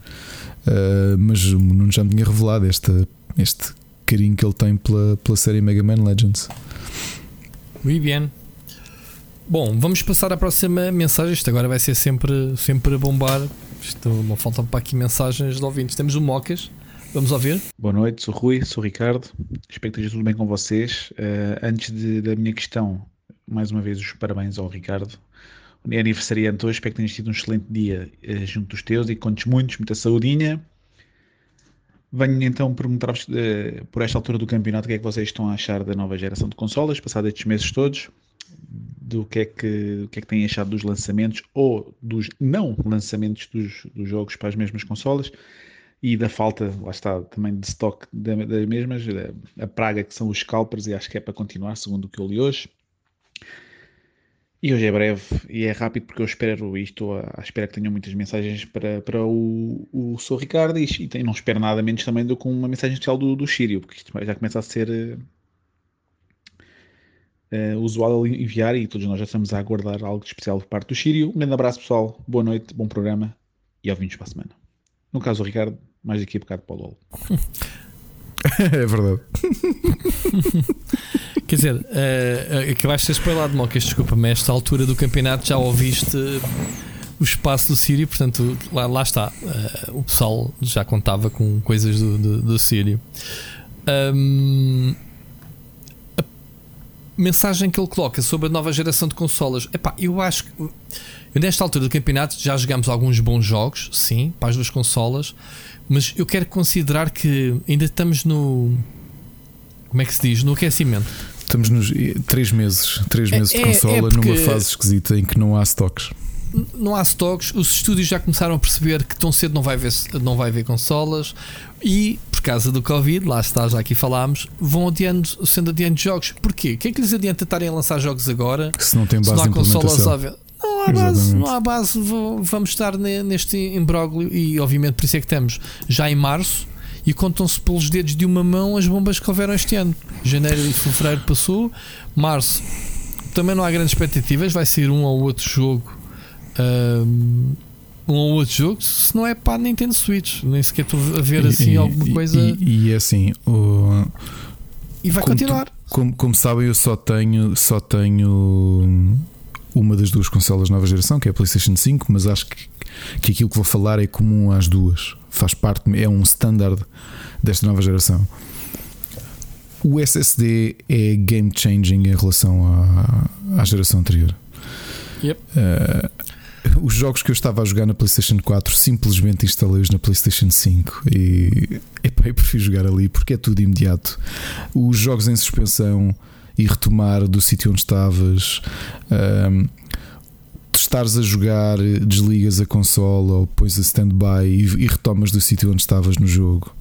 Uh, mas o Nuno já me tinha revelado esta, este carinho que ele tem pela, pela série Mega Man Legends. Muito bem. Bom, vamos passar à próxima mensagem. Isto agora vai ser sempre, sempre a bombar. Isto não faltam para aqui mensagens de ouvintes. Temos o Mocas. Vamos ouvir? Boa noite, sou Rui, sou Ricardo. Espero que esteja tudo bem com vocês. Uh, antes de, da minha questão, mais uma vez os parabéns ao Ricardo. É aniversariante hoje, espero que tenhas tido um excelente dia uh, junto dos teus e contes muitos, muita saudinha. Venho então perguntar-vos uh, por esta altura do campeonato o que é que vocês estão a achar da nova geração de consolas, passados estes meses todos, do que é que, que, é que têm achado dos lançamentos ou dos não lançamentos dos, dos jogos para as mesmas consolas e da falta, lá está, também de stock das mesmas, a, a praga que são os scalpers, e acho que é para continuar, segundo o que eu li hoje. E hoje é breve e é rápido porque eu espero e estou à espera que tenham muitas mensagens para, para o, o Sou Ricardo e, e não espero nada menos também do que uma mensagem especial do, do Sírio, porque isto já começa a ser uh, usual enviar e todos nós já estamos a aguardar algo especial por parte do Sírio. Um grande abraço pessoal, boa noite, bom programa e ao vinhos para a semana. No caso, o Ricardo, mais daqui a bocado para o LOL. é verdade. Quer dizer, uh, acabaste de ser spoilado, Mocas, desculpa-me. Esta altura do campeonato já ouviste o espaço do Sírio, portanto, lá, lá está. Uh, o pessoal já contava com coisas do, do, do Sírio. Um, a mensagem que ele coloca sobre a nova geração de consolas, epá, eu acho que nesta altura do campeonato já jogamos alguns bons jogos, sim, para as duas consolas. Mas eu quero considerar que ainda estamos no. Como é que se diz? No aquecimento. Estamos nos três meses, três é, meses de é, consola é numa fase esquisita em que não há stocks. Não há stocks, os estúdios já começaram a perceber que tão cedo não vai haver, não vai haver consolas e, por causa do Covid, lá está, já aqui falámos, vão adiando, sendo adiando jogos. Porquê? O que é que lhes adianta estarem a lançar jogos agora? Se não tem base se não há consolas não há base, não há base. Vamos estar neste imbróglio e, obviamente, por isso é que estamos já em março e contam-se pelos dedos de uma mão as bombas que houveram este ano. Janeiro e fevereiro passou, março também não há grandes expectativas. Vai ser um ou outro jogo. Um, um ou outro jogo, se não é para a Nintendo Switch, nem sequer estou a ver assim e, alguma coisa. E, e é assim, o, e vai continuar. Tu, como, como sabem, eu só tenho, só tenho uma das duas consolas nova geração, que é a PlayStation 5, mas acho que, que aquilo que vou falar é comum às duas. Faz parte, é um standard desta nova geração. O SSD é game changing em relação à, à geração anterior. Yep. Uh, os jogos que eu estava a jogar na PlayStation 4 simplesmente instalei-os na PlayStation 5 e epá, eu prefiro jogar ali porque é tudo imediato. Os jogos em suspensão e retomar do sítio onde estavas. Um, estares a jogar, desligas a consola ou pões a stand-by e, e, retomas do sítio onde estavas no jogo.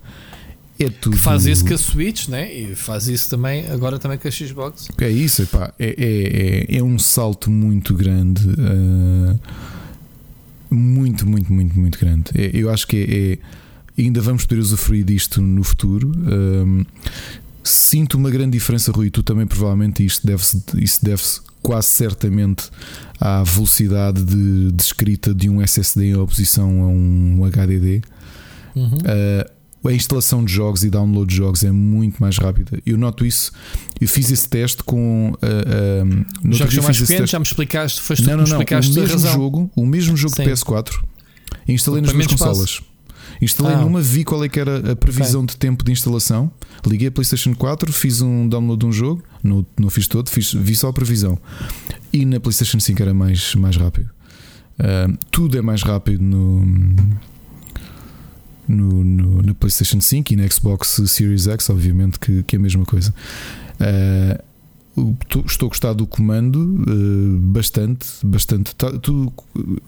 É tudo. Faz isso com a Switch, né? E faz isso também agora também com a Xbox. É isso, epá, é, é, é, é um salto muito grande. Uh, muito, muito, muito, muito grande. É, eu acho que é, é, ainda vamos poder usufruir disto no futuro. Um, Sinto uma grande diferença, Rui. Tu também, provavelmente, isto deve-se, isso deve-se quase certamente à velocidade de, de, escrita de um SSD em oposição a um HDD. Uhum. Uh, a instalação de jogos e download de jogos é muito mais rápida. Eu noto isso. Eu fiz esse teste com. Uh, uh, jogos mais pequenos, já me explicaste. Foste não, não, não. O mesmo jogo, o mesmo jogo Sim. de PS4 instalei nas duas consolas. Instalei ah. numa, vi qual é que era a previsão okay. de tempo de instalação. Liguei a PlayStation 4, fiz um download de um jogo, não, não fiz todo, fiz, vi só a previsão. E na PlayStation 5 era mais, mais rápido. Uh, tudo é mais rápido no, no, no, na PlayStation 5 e na Xbox Series X, obviamente, que, que é a mesma coisa. Uh, estou a gostar do comando uh, bastante, bastante. Tá, tu,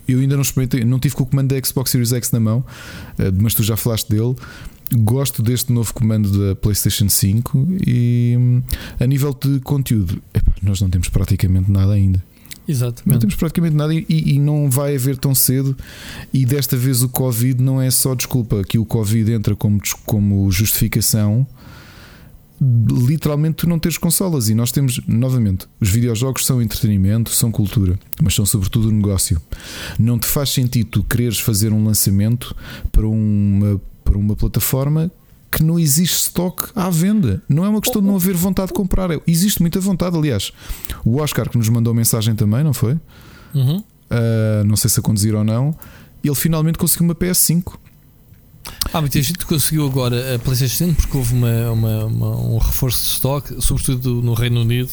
eu ainda não experimentei, não tive com o comando da Xbox Series X na mão, uh, mas tu já falaste dele. Gosto deste novo comando da PlayStation 5 e hum, a nível de conteúdo, nós não temos praticamente nada ainda. Exatamente. Não temos praticamente nada e, e, não vai haver tão cedo. E desta vez o Covid não é só desculpa, que o Covid entra como, como justificação literalmente tu não teres consolas. E nós temos, novamente, os videojogos são entretenimento, são cultura, mas são sobretudo negócio. Não te faz sentido tu quereres fazer um lançamento para uma, para uma plataforma que não existe stock à venda. Não é uma questão de não haver vontade de comprar. Existe muita vontade, aliás. O Oscar que nos mandou mensagem também, não foi? Uhum. Uh, não sei se a conduzir ou não. Ele finalmente conseguiu uma PS5. Ah, muita gente conseguiu agora a PlayStation 5 porque houve uma, uma- uma- um reforço de stock, sobretudo no Reino Unido.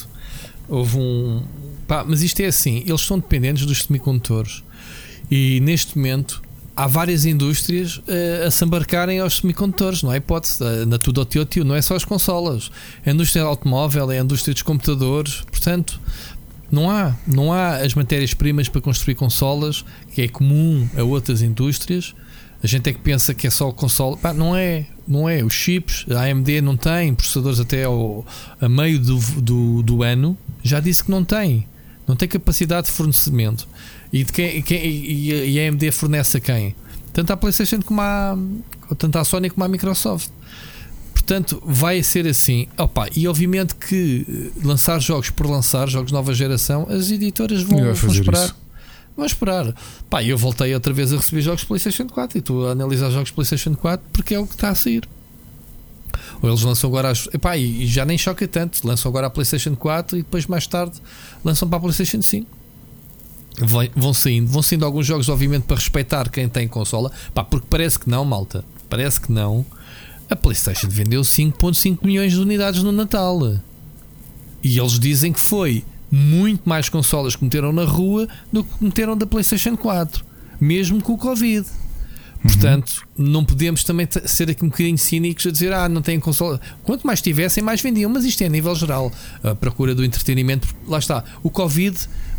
Houve um. Pá, mas isto é assim: eles são dependentes dos semicondutores. E neste momento há várias indústrias eh, a se embarcarem aos semicondutores, não há hipótese. eh, Na tudo ao tio, tio, não é só as consolas. É a indústria automóvel, é a indústria dos computadores. Portanto, não há, não há as matérias-primas para construir consolas, que é comum a outras indústrias. A gente é que pensa que é só o console. Pá, não é, não é. Os chips, a AMD não tem processadores até ao, a meio do, do, do ano. Já disse que não tem. Não tem capacidade de fornecimento. E, de quem, quem- e, a- AMD fornece a quem? Tanto a PlayStation como a, tanto a Sony como a Microsoft. Portanto, vai ser assim. Opa, e obviamente que eh, lançar jogos por lançar, jogos de nova geração, as editoras vão, vão esperar. isso. Vão esperar. Pá, eu voltei outra vez a receber jogos PlayStation 4 e estou a analisar jogos PlayStation 4 porque é o que está a sair. Ou eles lançam agora as. Epá, e, já nem choca tanto. Lançam agora a PlayStation 4 e depois mais tarde lançam para a PlayStation 5. Vai- Vão saindo, vão saindo alguns jogos, obviamente, para respeitar quem tem consola. Pá, porque parece que não, malta. Parece que não. A PlayStation vendeu 5,5 milhões de unidades no Natal. E eles dizem que foi muito mais consolas que meteram na rua do que meteram da PlayStation 4, mesmo com o Covid. Portanto, não podemos também ser aqui um bocadinho cínicos a dizer, ah, não tem consola. Quanto mais tivessem, mais vendiam, mas isto é a nível geral. A procura do entretenimento, lá está. O Covid,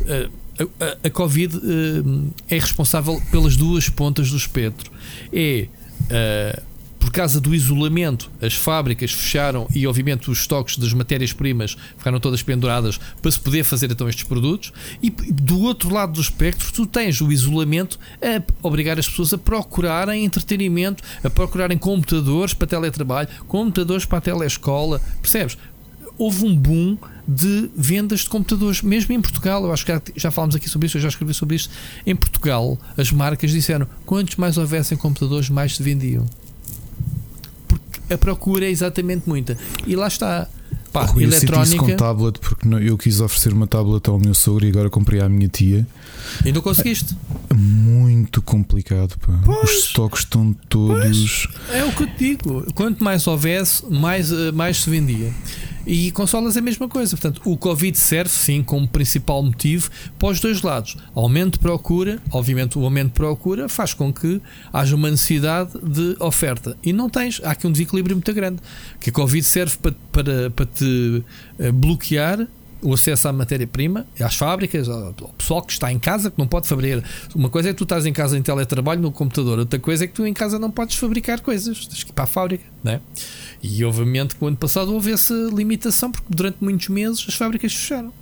eh, a, a- a Covid eh, é responsável pelas duas pontas do espectro. É eh, por causa do isolamento, as fábricas fecharam e, obviamente, os estoques das matérias-primas ficaram todas penduradas para se poder fazer então estes produtos. E do outro lado do espectro, tu tens o isolamento a obrigar as pessoas a procurarem entretenimento, a procurarem computadores para teletrabalho, computadores para a telescola. Percebes? Houve um boom de vendas de computadores, mesmo em Portugal. Eu acho que já, falámos aqui sobre isso, eu já escrevi sobre isto. Em Portugal, as marcas disseram: quantos mais houvessem computadores, mais se vendiam a procura é exatamente muita. E lá está. Pá, Rui, eu senti isso com eletrónica. tablet porque eu quis oferecer uma tablet ao meu sogro e agora comprei à minha tia. E não conseguiste. Muito complicado, pá. Os estoques estão todos. É o que eu te digo. Quanto mais houvesse, mais, eh, mais se vendia. E consolas é a mesma coisa. Portanto, o Covid serve sim como principal motivo para os dois lados. Aumento de procura, obviamente, o aumento de procura faz com que haja uma necessidade de oferta. E não tens, há aqui um desequilíbrio muito grande. Que a Covid serve para, para, para te eh, bloquear o acesso à matéria-prima, às fábricas, ao pessoal que está em casa, que não pode fabricar. Uma coisa é que tu estás em casa em teletrabalho no computador, outra coisa é que tu em casa não podes fabricar coisas, tens que ir para a fábrica, não é? E obviamente que o ano passado houve essa limitação, porque durante muitos meses as fábricas fecharam.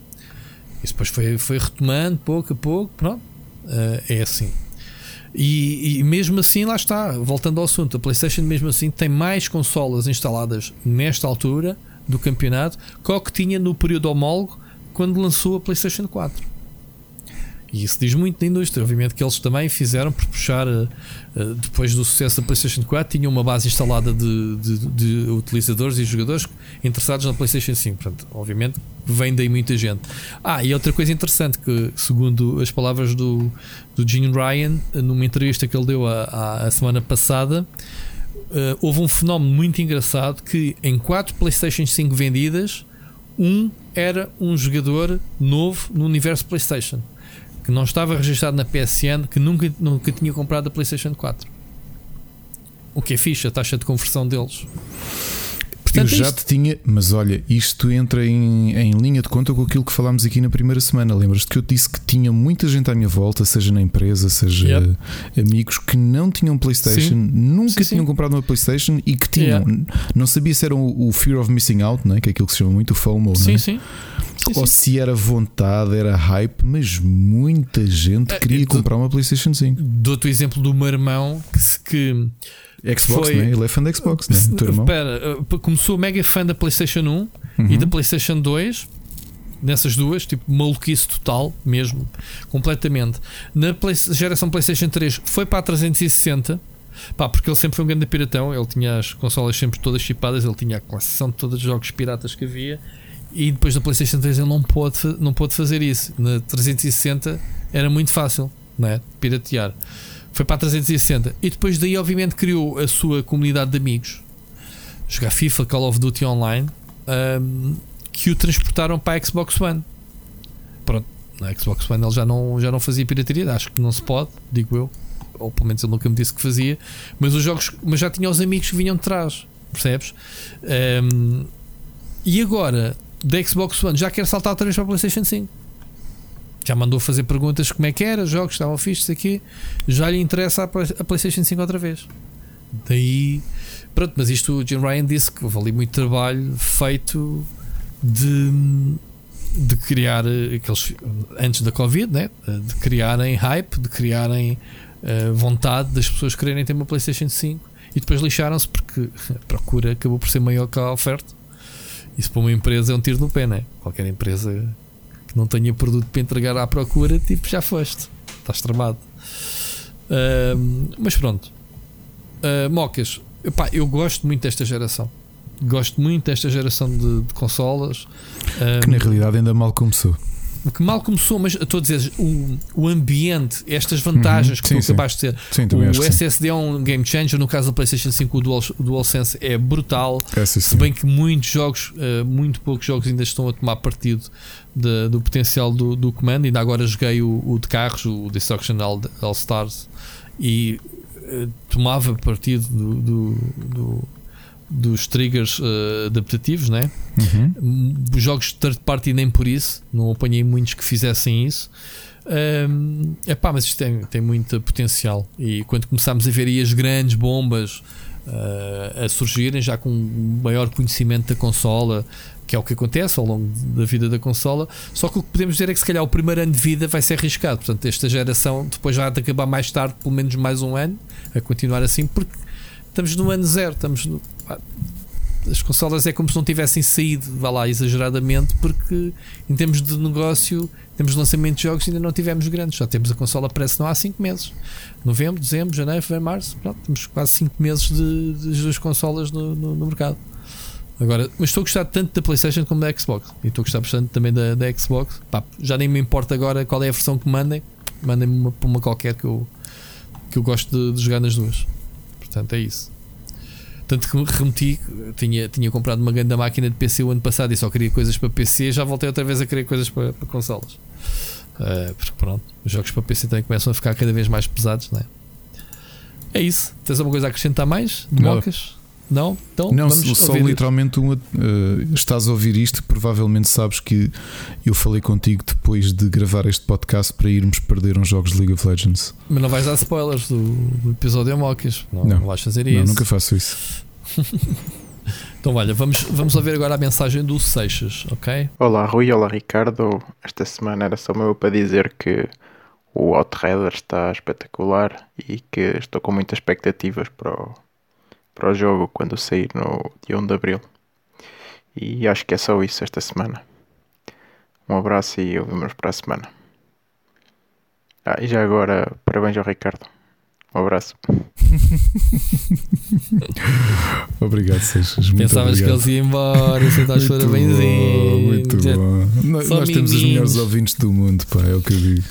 Isso depois foi, foi retomando pouco a pouco, pronto, eh, é assim. E, e mesmo assim, lá está, voltando ao assunto, a PlayStation, mesmo assim, tem mais consolas instaladas nesta altura do campeonato que o que tinha no período homólogo quando lançou a PlayStation 4. E isso diz muito da indústria. Obviamente que eles também fizeram por puxar, eh, eh, depois do sucesso da PlayStation 4, tinham uma base instalada de, de- de utilizadores e jogadores interessados na PlayStation 5. Portanto, obviamente vem daí muita gente. Ah, e outra coisa interessante que, segundo as palavras do, do Gene Ryan, numa entrevista que ele deu a, a- a semana passada, eh, houve um fenómeno muito engraçado que em quatro PlayStation 5 vendidas, um era um jogador novo no universo PlayStation que não estava registado na PSN, que nunca, nunca tinha comprado a PlayStation 4. O que é fixe, a taxa de conversão deles. Eu Portanto, já isto- te tinha, mas olha, isto entra em, em linha de conta com aquilo que falámos aqui na primeira semana. Lembras-te que eu disse que tinha muita gente à minha volta, seja na empresa, seja Yep. amigos, que não tinham PlayStation, Sim. nunca Sim, tinham sim. comprado uma PlayStation e que tinham. Yeah. Não sabia se era o, o Fear of Missing Out, né? que é aquilo que se chama muito o FOMO, Sim, né? sim. Sim, ou sim. se era vontade, era hype, mas muita gente É, queria é, comprar uma PlayStation 5. Dou-te o exemplo do meu irmão que, se- que Xbox, Foi- né? ele é fã da Xbox, né? teu irmão. Espera, uh, começou mega fã da PlayStation 1 e Uhum. da PlayStation 2. Nessas duas, tipo maluquice total, mesmo, completamente. Na Play- geração PlayStation 3 foi para a 360 Pá, porque ele sempre foi um grande piratão. Ele tinha as consolas sempre todas chipadas. Ele tinha a coleção de todos os jogos piratas que havia. E depois da PlayStation 3 ele não pôde, não pôde fazer isso. Na 360 era muito fácil, não é? Piratear. Foi para a 360. E depois daí, obviamente, criou a sua comunidade de amigos. Jogar FIFA, Call of Duty Online. ahm, que o transportaram para a Xbox One. Pronto, na Xbox One ele já não, já não fazia pirataria. Acho que não se pode, digo eu. Ou pelo menos ele nunca me disse que fazia. Mas os jogos, mas já tinha os amigos que vinham de trás. Percebes? Ahm, e agora, da Xbox One, já quer saltar outra vez para a PlayStation 5. Já mandou fazer perguntas como é que era, jogos estavam fixos aqui. Já lhe interessa a, Play- a PlayStation 5 outra vez. Daí, pronto, mas isto o Jim Ryan disse que houve ali muito trabalho feito de, de criar eh, aqueles antes da Covid, né? de criarem hype, de criarem eh, vontade das pessoas quererem ter uma PlayStation 5 e depois lixaram-se porque a procura acabou por ser maior que a oferta. Isso para uma empresa é um tiro no pé, né? Qualquer empresa que não tenha produto para entregar à procura, tipo, já foste, estás tramado. Ahm, mas pronto, Ah, Mocas, epá, eu gosto muito desta geração. Gosto muito desta geração de, de consolas. Que na realidade ainda mal começou. Que mal começou, mas estou a dizer, o, o ambiente, estas vantagens Uhum, que sim, tu sim. acabaste de ter. Sim, o. SSD é um game changer. No caso da PlayStation 5, o, Dual, o DualSense é brutal. É, se bem que muitos jogos, eh, muito poucos jogos ainda estão a tomar partido da- do potencial do, do comando. Ainda agora joguei o, o de carros, o Destruction All, All Stars, e eh, tomava partido do, do- do- dos triggers eh, adaptativos, né? Uhum. Os jogos de third party nem por isso, não apanhei muitos que fizessem isso. é epá, mas isto tem, tem muito potencial. E quando começámos a ver aí as grandes bombas ah, a surgirem, já com maior conhecimento da consola, que é o que acontece ao longo da vida da consola, só que o que podemos dizer é que se calhar o primeiro ano de vida vai ser arriscado. Portanto, esta geração depois vai acabar mais tarde, pelo menos mais um ano, a continuar assim, porque estamos no ano zero, estamos no, as consolas é como se não tivessem saído, vá lá, exageradamente, porque em termos de negócio, em termos de lançamento de jogos, ainda não tivemos grandes. Já temos a consola, parece não há 5 meses. Novembro, dezembro, janeiro, fevereiro, março, pronto, temos quase 5 meses de, de- duas consolas no, no- no mercado. Agora, mas estou a gostar tanto da PlayStation como da Xbox. E estou a gostar bastante também da, da Xbox. Pá, já nem me importa agora qual é a versão que mandem. Mandem-me uma, uma qualquer que eu, que eu gosto de, de jogar nas duas. Portanto, é isso. Tanto que me remeti, tinha, tinha comprado uma grande máquina de PC o ano passado e só queria coisas para PC, já voltei outra vez a querer coisas para, para consolas. Uh, porque pronto, os jogos para PC também começam a ficar cada vez mais pesados, não é? É isso. Tens alguma coisa a acrescentar mais? De mocas? Não? Então Não, vamos só ouvir. literalmente uma, eh, estás a ouvir isto, provavelmente sabes que eu falei contigo depois de gravar este podcast para irmos perder uns jogos de League of Legends. Mas não vais dar spoilers do, do episódio a mocas. Não, Não. não vais fazer Não, isso. nunca faço isso. Então, olha, vamos, vamos ouvir agora a mensagem do Seixas, ok? Olá Rui, olá Ricardo. Esta semana era só meu para dizer que o Outrider está espetacular e que estou com muitas expectativas para o, para o jogo quando sair no dia 1 de Abril. E acho que é só isso esta semana. Um abraço e ouvimos para a semana. Ah, e já agora, parabéns ao Ricardo. Um abraço. Obrigado, Seixas. Muito Pensavas que obrigado. eles iam embora, sem dar os Muito bom, Muito Já- bom. Nós, nós temos os melhores ouvintes do mundo, pá, é o que eu digo.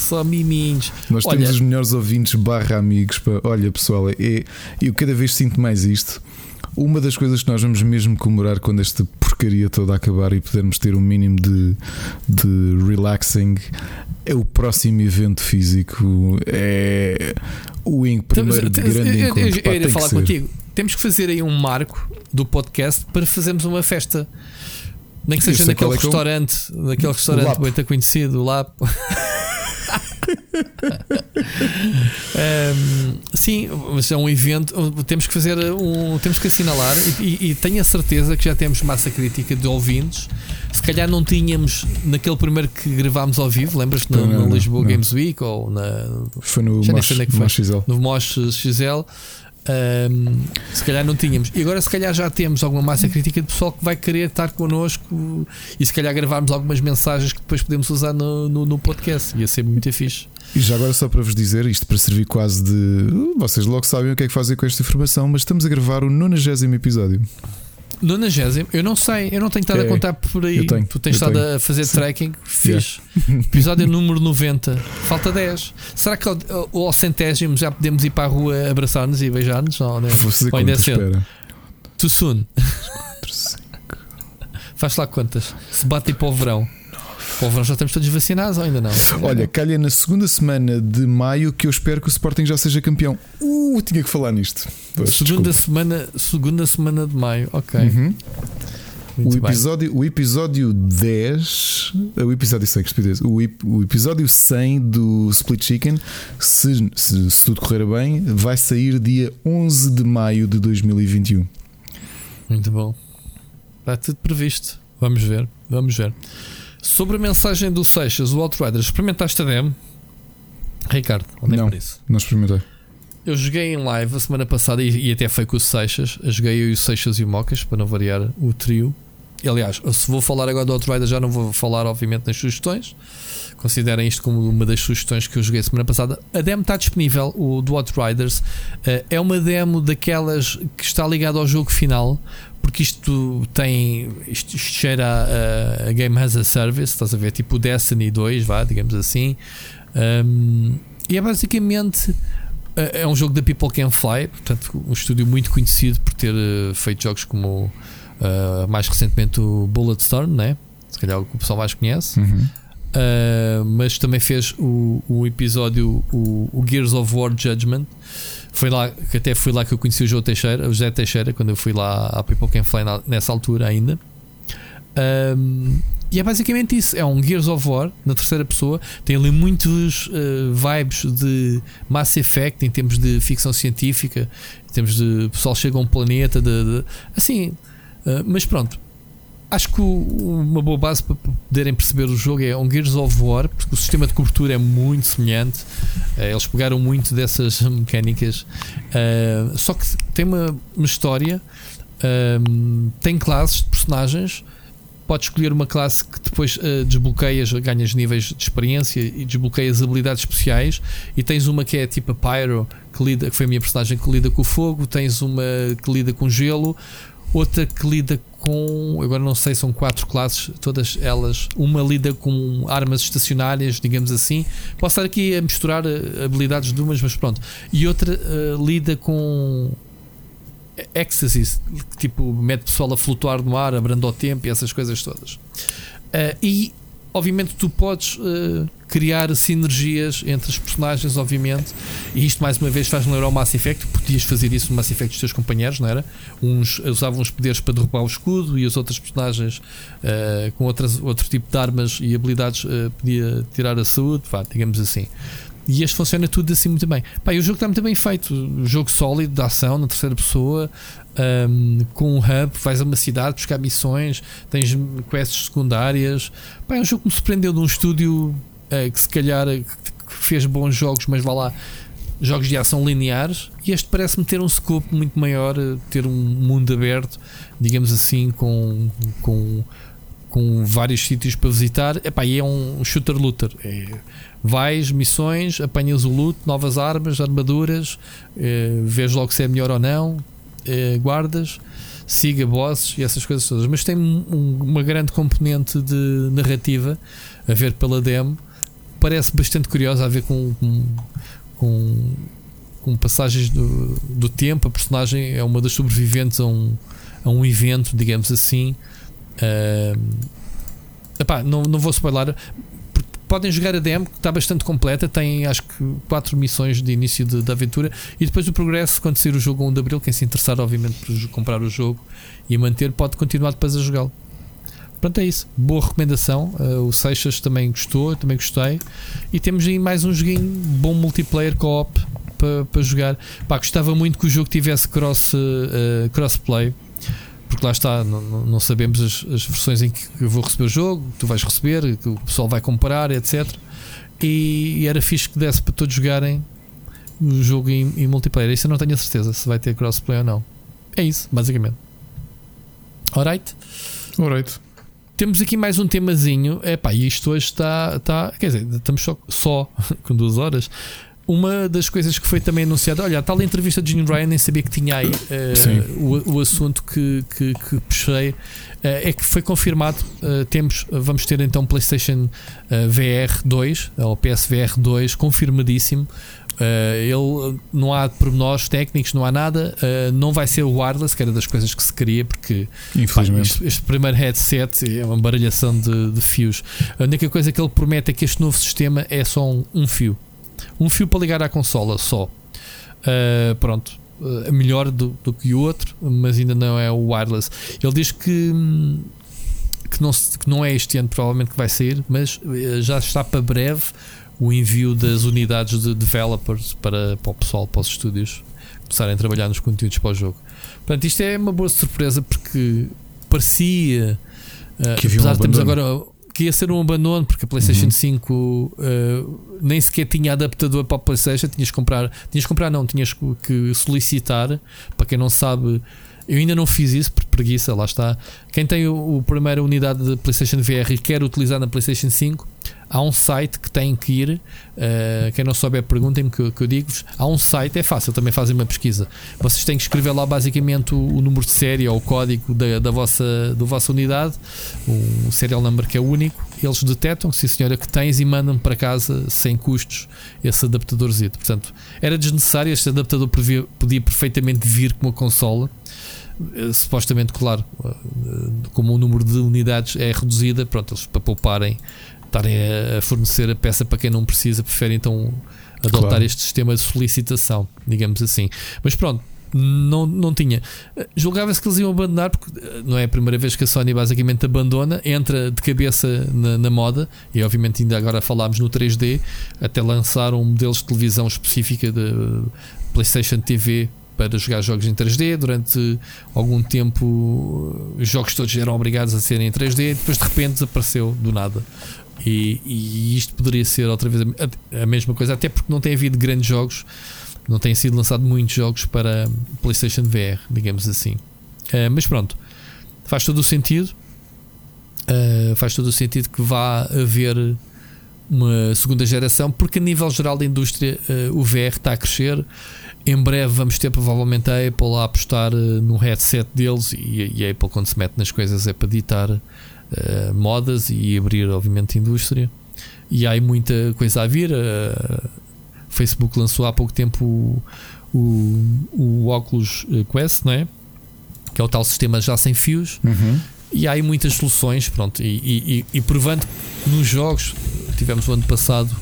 Só miminhos. Nós Olha, temos os melhores ouvintes barra amigos. Pá. Olha, pessoal, é, eu cada vez sinto mais isto. Uma das coisas que nós vamos mesmo comemorar quando esta porcaria toda acabar e pudermos ter um mínimo de, de relaxing é o próximo evento físico. É o primeiro Temos- grande eu- eu- encontro. eu pá, ia tem que falar contigo. Temos que fazer aí um marco do podcast para fazermos uma festa. Nem que Eu seja naquele é é o- restaurante, naquele restaurante muito conhecido lá. Ehm, sim, mas é um evento. Temos que fazer um. Temos que assinalar e, e- tenho a certeza que já temos massa crítica de ouvintes. Se calhar não tínhamos naquele primeiro que gravámos ao vivo, lembras-te no, no não, Lisboa não. Games Week ou na, Foi no Mosh, é foi. Mosh XL. no Mosh XL. Ahm, se calhar não tínhamos. E agora, se calhar, já temos alguma massa crítica de pessoal que vai querer estar connosco e se calhar gravarmos algumas mensagens que depois podemos usar no, no, no podcast. Ia ser muito fixe. E já agora, só para vos dizer, isto para servir quase de. Vocês logo sabem o que é que fazem com esta informação, mas estamos a gravar o 90 episódio. Nonagésimo, eu não sei, eu não tenho estado É, a contar por aí. eu tenho, tu tens estado tenho. a fazer tracking, fiz. Episódio número 90, falta 10. Será que ao, ao- centésimo já podemos ir para a rua abraçar-nos e beijar-nos? Ou, ainda é cedo? Too soon. Faz lá quantas. Se bate para o verão. Para o verão já estamos todos vacinados ou ainda não? Olha, calha na segunda semana de maio que eu espero que o Sporting já seja campeão. Uh, tinha que falar nisto. Pois, segunda desculpa. semana, segunda semana de maio, ok. Uhum. O bem. episódio, o episódio 10, eh, o episódio 100, que estupidez, o, o episódio 100 do Split Chicken, se, se, se tudo correr bem, vai sair dia 11 de maio de 2021. Muito bom. Está tudo previsto. Vamos ver, vamos ver. Sobre a mensagem do Seixas, o Outriders, experimentaste a demo? Ricardo, onde é Não, por isso? não experimentei. Eu joguei em live a semana passada e, e até foi com o Seixas. Eu joguei eu e o Seixas e o Mocas para não variar o trio. E, aliás, se vou falar agora do Outriders, já não vou falar, obviamente, nas sugestões. Considerem isto como uma das sugestões que eu joguei semana passada. A demo está disponível, o do Outriders. Eh, é uma demo daquelas que está ligada ao jogo final, porque isto tem. Isto, isto cheira a, a Game as a Service, estás a ver? Tipo o Destiny 2, vá, digamos assim. Um, e é basicamente. eh, É um jogo da People Can Fly, portanto, um estúdio muito conhecido por ter eh, feito jogos como eh, mais recentemente o Bulletstorm, né? se calhar o que o pessoal mais conhece. Uhum. Uh, mas também fez o, o episódio o, o Gears of War Judgment. Foi lá que até foi lá que eu conheci o João Teixeira, o José Teixeira, quando eu fui lá à People Can Fly nessa altura ainda. Um, e é basicamente isso: é um Gears of War na terceira pessoa. Tem ali muitos uh, vibes de Mass Effect em termos de ficção científica, em termos de pessoal chega a um planeta, de, de- assim. uh, mas pronto, acho que uma boa base para poderem perceber o jogo é um Gears of War, porque o sistema de cobertura é muito semelhante. Eh, Eles pegaram muito dessas mecânicas, eh, só que tem uma, uma história, ehm, tem classes de personagens. Podes escolher uma classe que depois eh, desbloqueias, ganhas níveis de experiência e desbloqueias habilidades especiais. E tens uma que é tipo a Pyro, que, lida, que foi a minha personagem que lida com o fogo. Tens uma que lida com gelo, outra que lida com. Agora não sei, são quatro classes, todas elas. Uma lida com armas estacionárias, digamos assim. Posso estar aqui a misturar eh, habilidades de umas, mas pronto. E outra eh, lida com. Ecstasy, que tipo, mete pessoal a flutuar no ar, abrando ao tempo e essas coisas todas. Eh, e obviamente tu podes eh, criar sinergias entre os personagens, obviamente, e isto mais uma vez faz lembrar o Mass Effect, podias fazer isso no Mass Effect dos teus companheiros, não era? Uns usavam os poderes para derrubar o escudo e os outros personagens eh, com outras, outro tipo de armas e habilidades eh, podia tirar a saúde, vá, digamos assim. E este funciona tudo assim muito bem. Pá, e o jogo está muito bem feito. Um jogo sólido, de ação, na terceira pessoa, um, com um hub, vais a uma cidade buscar missões, tens quests secundárias. Pá, é um jogo que me surpreendeu de um estúdio eh, que se calhar eh, que fez bons jogos, mas vá lá, jogos de ação lineares. E este parece-me ter um scope muito maior, eh, ter um mundo aberto, digamos assim, com. com com vários sítios para visitar, Epá, e é um shooter-looter. É, vais, missões, apanhas o loot, novas armas, armaduras, vês logo se é melhor ou não, eh, guardas, siga bosses e essas coisas todas. Mas tem um- uma grande componente de narrativa a ver pela demo. Parece bastante curiosa a ver com, com, com, com passagens do, do tempo. A personagem é uma das sobreviventes a um, a um evento, digamos assim. Ah, epá, não, não vou spoiler. Podem jogar a demo, que está bastante completa. Tem acho que quatro missões de início de, da aventura e depois o progresso. Quando sair o jogo 1 de Abril, quem se interessar, obviamente, por comprar o jogo e manter, pode continuar depois a jogá-lo. Pronto, é isso. Boa recomendação. Ah, o Seixas também gostou, também gostei. E temos aí mais um joguinho bom multiplayer co-op para para jogar. Pá, gostava muito que o jogo tivesse cross, ah, crossplay porque lá está, não, não- sabemos as, as versões em que eu vou receber o jogo, que tu vais receber, que o pessoal vai comprar, etc. E, e era fixe que desse para todos jogarem o jogo em, em multiplayer. Isso eu não tenho a certeza se vai ter crossplay ou não. É isso, basicamente. Alright? Alright. Temos aqui mais um temazinho. Epá, e isto hoje está. está quer dizer, estamos só, só com duas horas. Uma das coisas que foi também anunciada, olha, a tal entrevista de Jim Ryan, nem sabia que tinha aí uh, o, o, assunto que, que, que puxei, uh, é que foi confirmado. Uh, temos, vamos ter então PlayStation VR 2 ou PSVR 2 confirmadíssimo. ele não há pormenores técnicos, não há nada. não vai ser o wireless, que era das coisas que se queria, porque Infelizmente. Pá, este, este, primeiro headset é uma baralhação de, de, fios. A única coisa que ele promete é que este novo sistema é só um, um fio um fio para ligar à consola só. Uh, pronto, uh, melhor do, do, que o outro, mas ainda não é o wireless. Ele diz que, que, não, que não é este ano, provavelmente que vai sair, mas uh, já está para breve o envio das unidades de developers para, para o pessoal, para os estúdios começarem a trabalhar nos conteúdos para o jogo. Portanto, isto é uma boa surpresa porque parecia. que havia um termos agora que ia ser um abandono, porque a PlayStation uhum. 5 uh, nem sequer tinha adaptador para a PlayStation. Tinhas que comprar, tinhas que comprar, não, tinhas que solicitar. Para quem não sabe, eu ainda não fiz isso por preguiça, lá está. Quem tem o, o primeira unidade de PlayStation VR e quer utilizar na PlayStation 5, há um site que tem que ir. Uh, quem não souber, perguntem-me que, que eu digo-vos. Há um site, é fácil, também fazem uma pesquisa. Vocês têm que escrever lá basicamente o, o número de série ou o código da, da, vossa, da vossa unidade, o serial number que é único. Eles detectam, sim senhora, que tens e mandam para casa sem custos esse adaptadorzinho. Portanto, era desnecessário. Este adaptador podia, perfeitamente vir com uma consola supostamente, claro, eh, como o número de unidades é reduzida, pronto, eles para pouparem, estarem a fornecer a peça para quem não precisa, preferem então adotar claro. este sistema de solicitação, digamos assim. Mas pronto, não, não tinha. Eh, julgava-se que eles iam abandonar, porque não é a primeira vez que a Sony basicamente abandona, entra de cabeça na, na moda, e obviamente ainda agora falámos no 3D, até lançaram modelos de televisão específica de PlayStation TV para jogar jogos em 3D. Durante algum tempo, os jogos todos eram obrigados a serem em 3D. Depois, de repente, desapareceu do nada. E, e isto poderia ser outra vez a, a, mesma coisa, até porque não tem havido grandes jogos, não têm sido lançados muitos jogos para PlayStation VR, digamos assim. Uh, mas pronto, faz todo o sentido. Uh, faz todo o sentido que vá haver uma segunda geração, porque a nível geral da indústria uh, o VR está a crescer em breve vamos ter provavelmente a Apple a apostar uh, no headset deles e, e, a Apple quando se mete nas coisas é para ditar uh, modas e abrir obviamente indústria e há aí muita coisa a vir. Uh, Facebook lançou há pouco tempo o, o, o Oculus Quest, não é? que é o tal sistema já sem fios. Uhum. E há aí muitas soluções, pronto, e, e, e provando que nos jogos tivemos o ano passado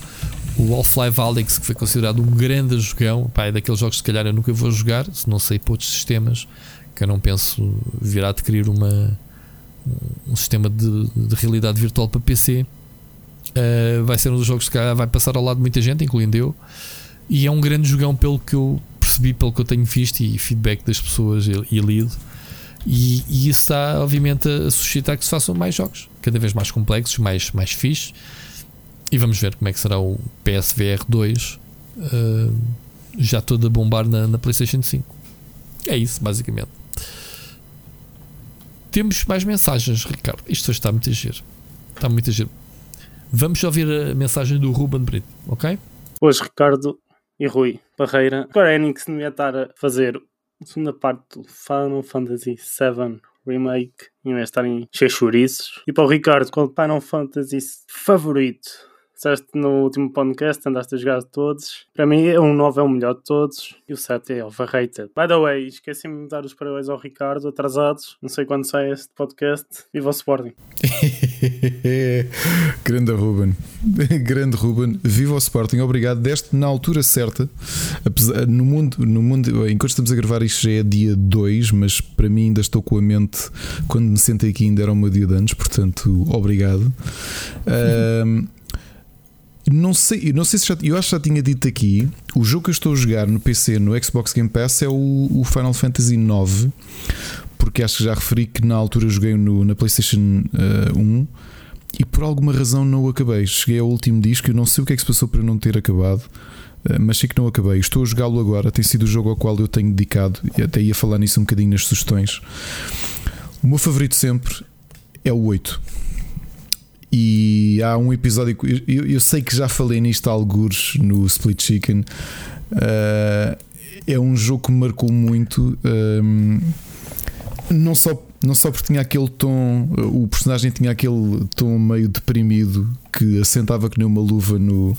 o Half-Life Alyx, que foi considerado um grande jogão, pá, é daqueles jogos que se calhar eu nunca vou jogar, se não sei para outros sistemas, que eu não penso vir a adquirir uma, um sistema de, de realidade virtual para PC. Uh, eh, vai ser um dos jogos que vai passar ao lado de muita gente, incluindo eu. E é um grande jogão pelo que eu percebi, pelo que eu tenho visto e feedback das pessoas e, e lido. E, e, isso está, obviamente, a suscitar que se façam mais jogos, cada vez mais complexos, mais, mais fixes. E vamos ver como é que será o PSVR 2 uh, já todo a bombar na, na, PlayStation 5. É isso, basicamente. Temos mais mensagens, Ricardo. Isto está muito a giro. Está muito a giro. Vamos ouvir a mensagem do Ruben Brito, ok? Hoje, Ricardo e Rui Barreira. Agora, Enix não ia estar a fazer a segunda parte do Final Fantasy VII Remake em vez de estarem cheios. E para o Ricardo, qual é o Final Fantasy favorito? Disseste no último podcast, andaste a jogar todos. Para mim, o 9 é o melhor de todos e o 7 é overrated. By the way, esqueci-me de dar os parabéns ao Ricardo, atrasados. Não sei quando sai este podcast. E o Sporting. Grande Ruben. Grande Ruben. Viva o Sporting. Obrigado. Deste na altura certa. Apesar, no mundo, no mundo, enquanto estamos a gravar, isto já é dia 2, mas para mim ainda estou com a mente. Quando me sentei aqui, ainda era o meu dia de anos. Portanto, obrigado. Um, não sei, não sei se já, eu acho que já tinha dito aqui. O jogo que eu estou a jogar no PC, no Xbox Game Pass, é o, o Final Fantasy IX, porque acho que já referi que na altura joguei no, na PlayStation uh, eh, 1 e por alguma razão não o acabei. Cheguei ao último disco, eu não sei o que é que se passou para não ter acabado. Uh, mas sei que não acabei. Estou a jogá-lo agora. Tem sido o jogo ao qual eu tenho dedicado. E até ia falar nisso um bocadinho nas sugestões. O meu favorito sempre é o 8. E há um episódio. Eu, eu sei que já falei nisto a algures no Split Chicken. Uh, é um jogo que me marcou muito. Um, não só não só porque tinha aquele tom, o personagem tinha aquele tom meio deprimido que assentava que nem uma luva no,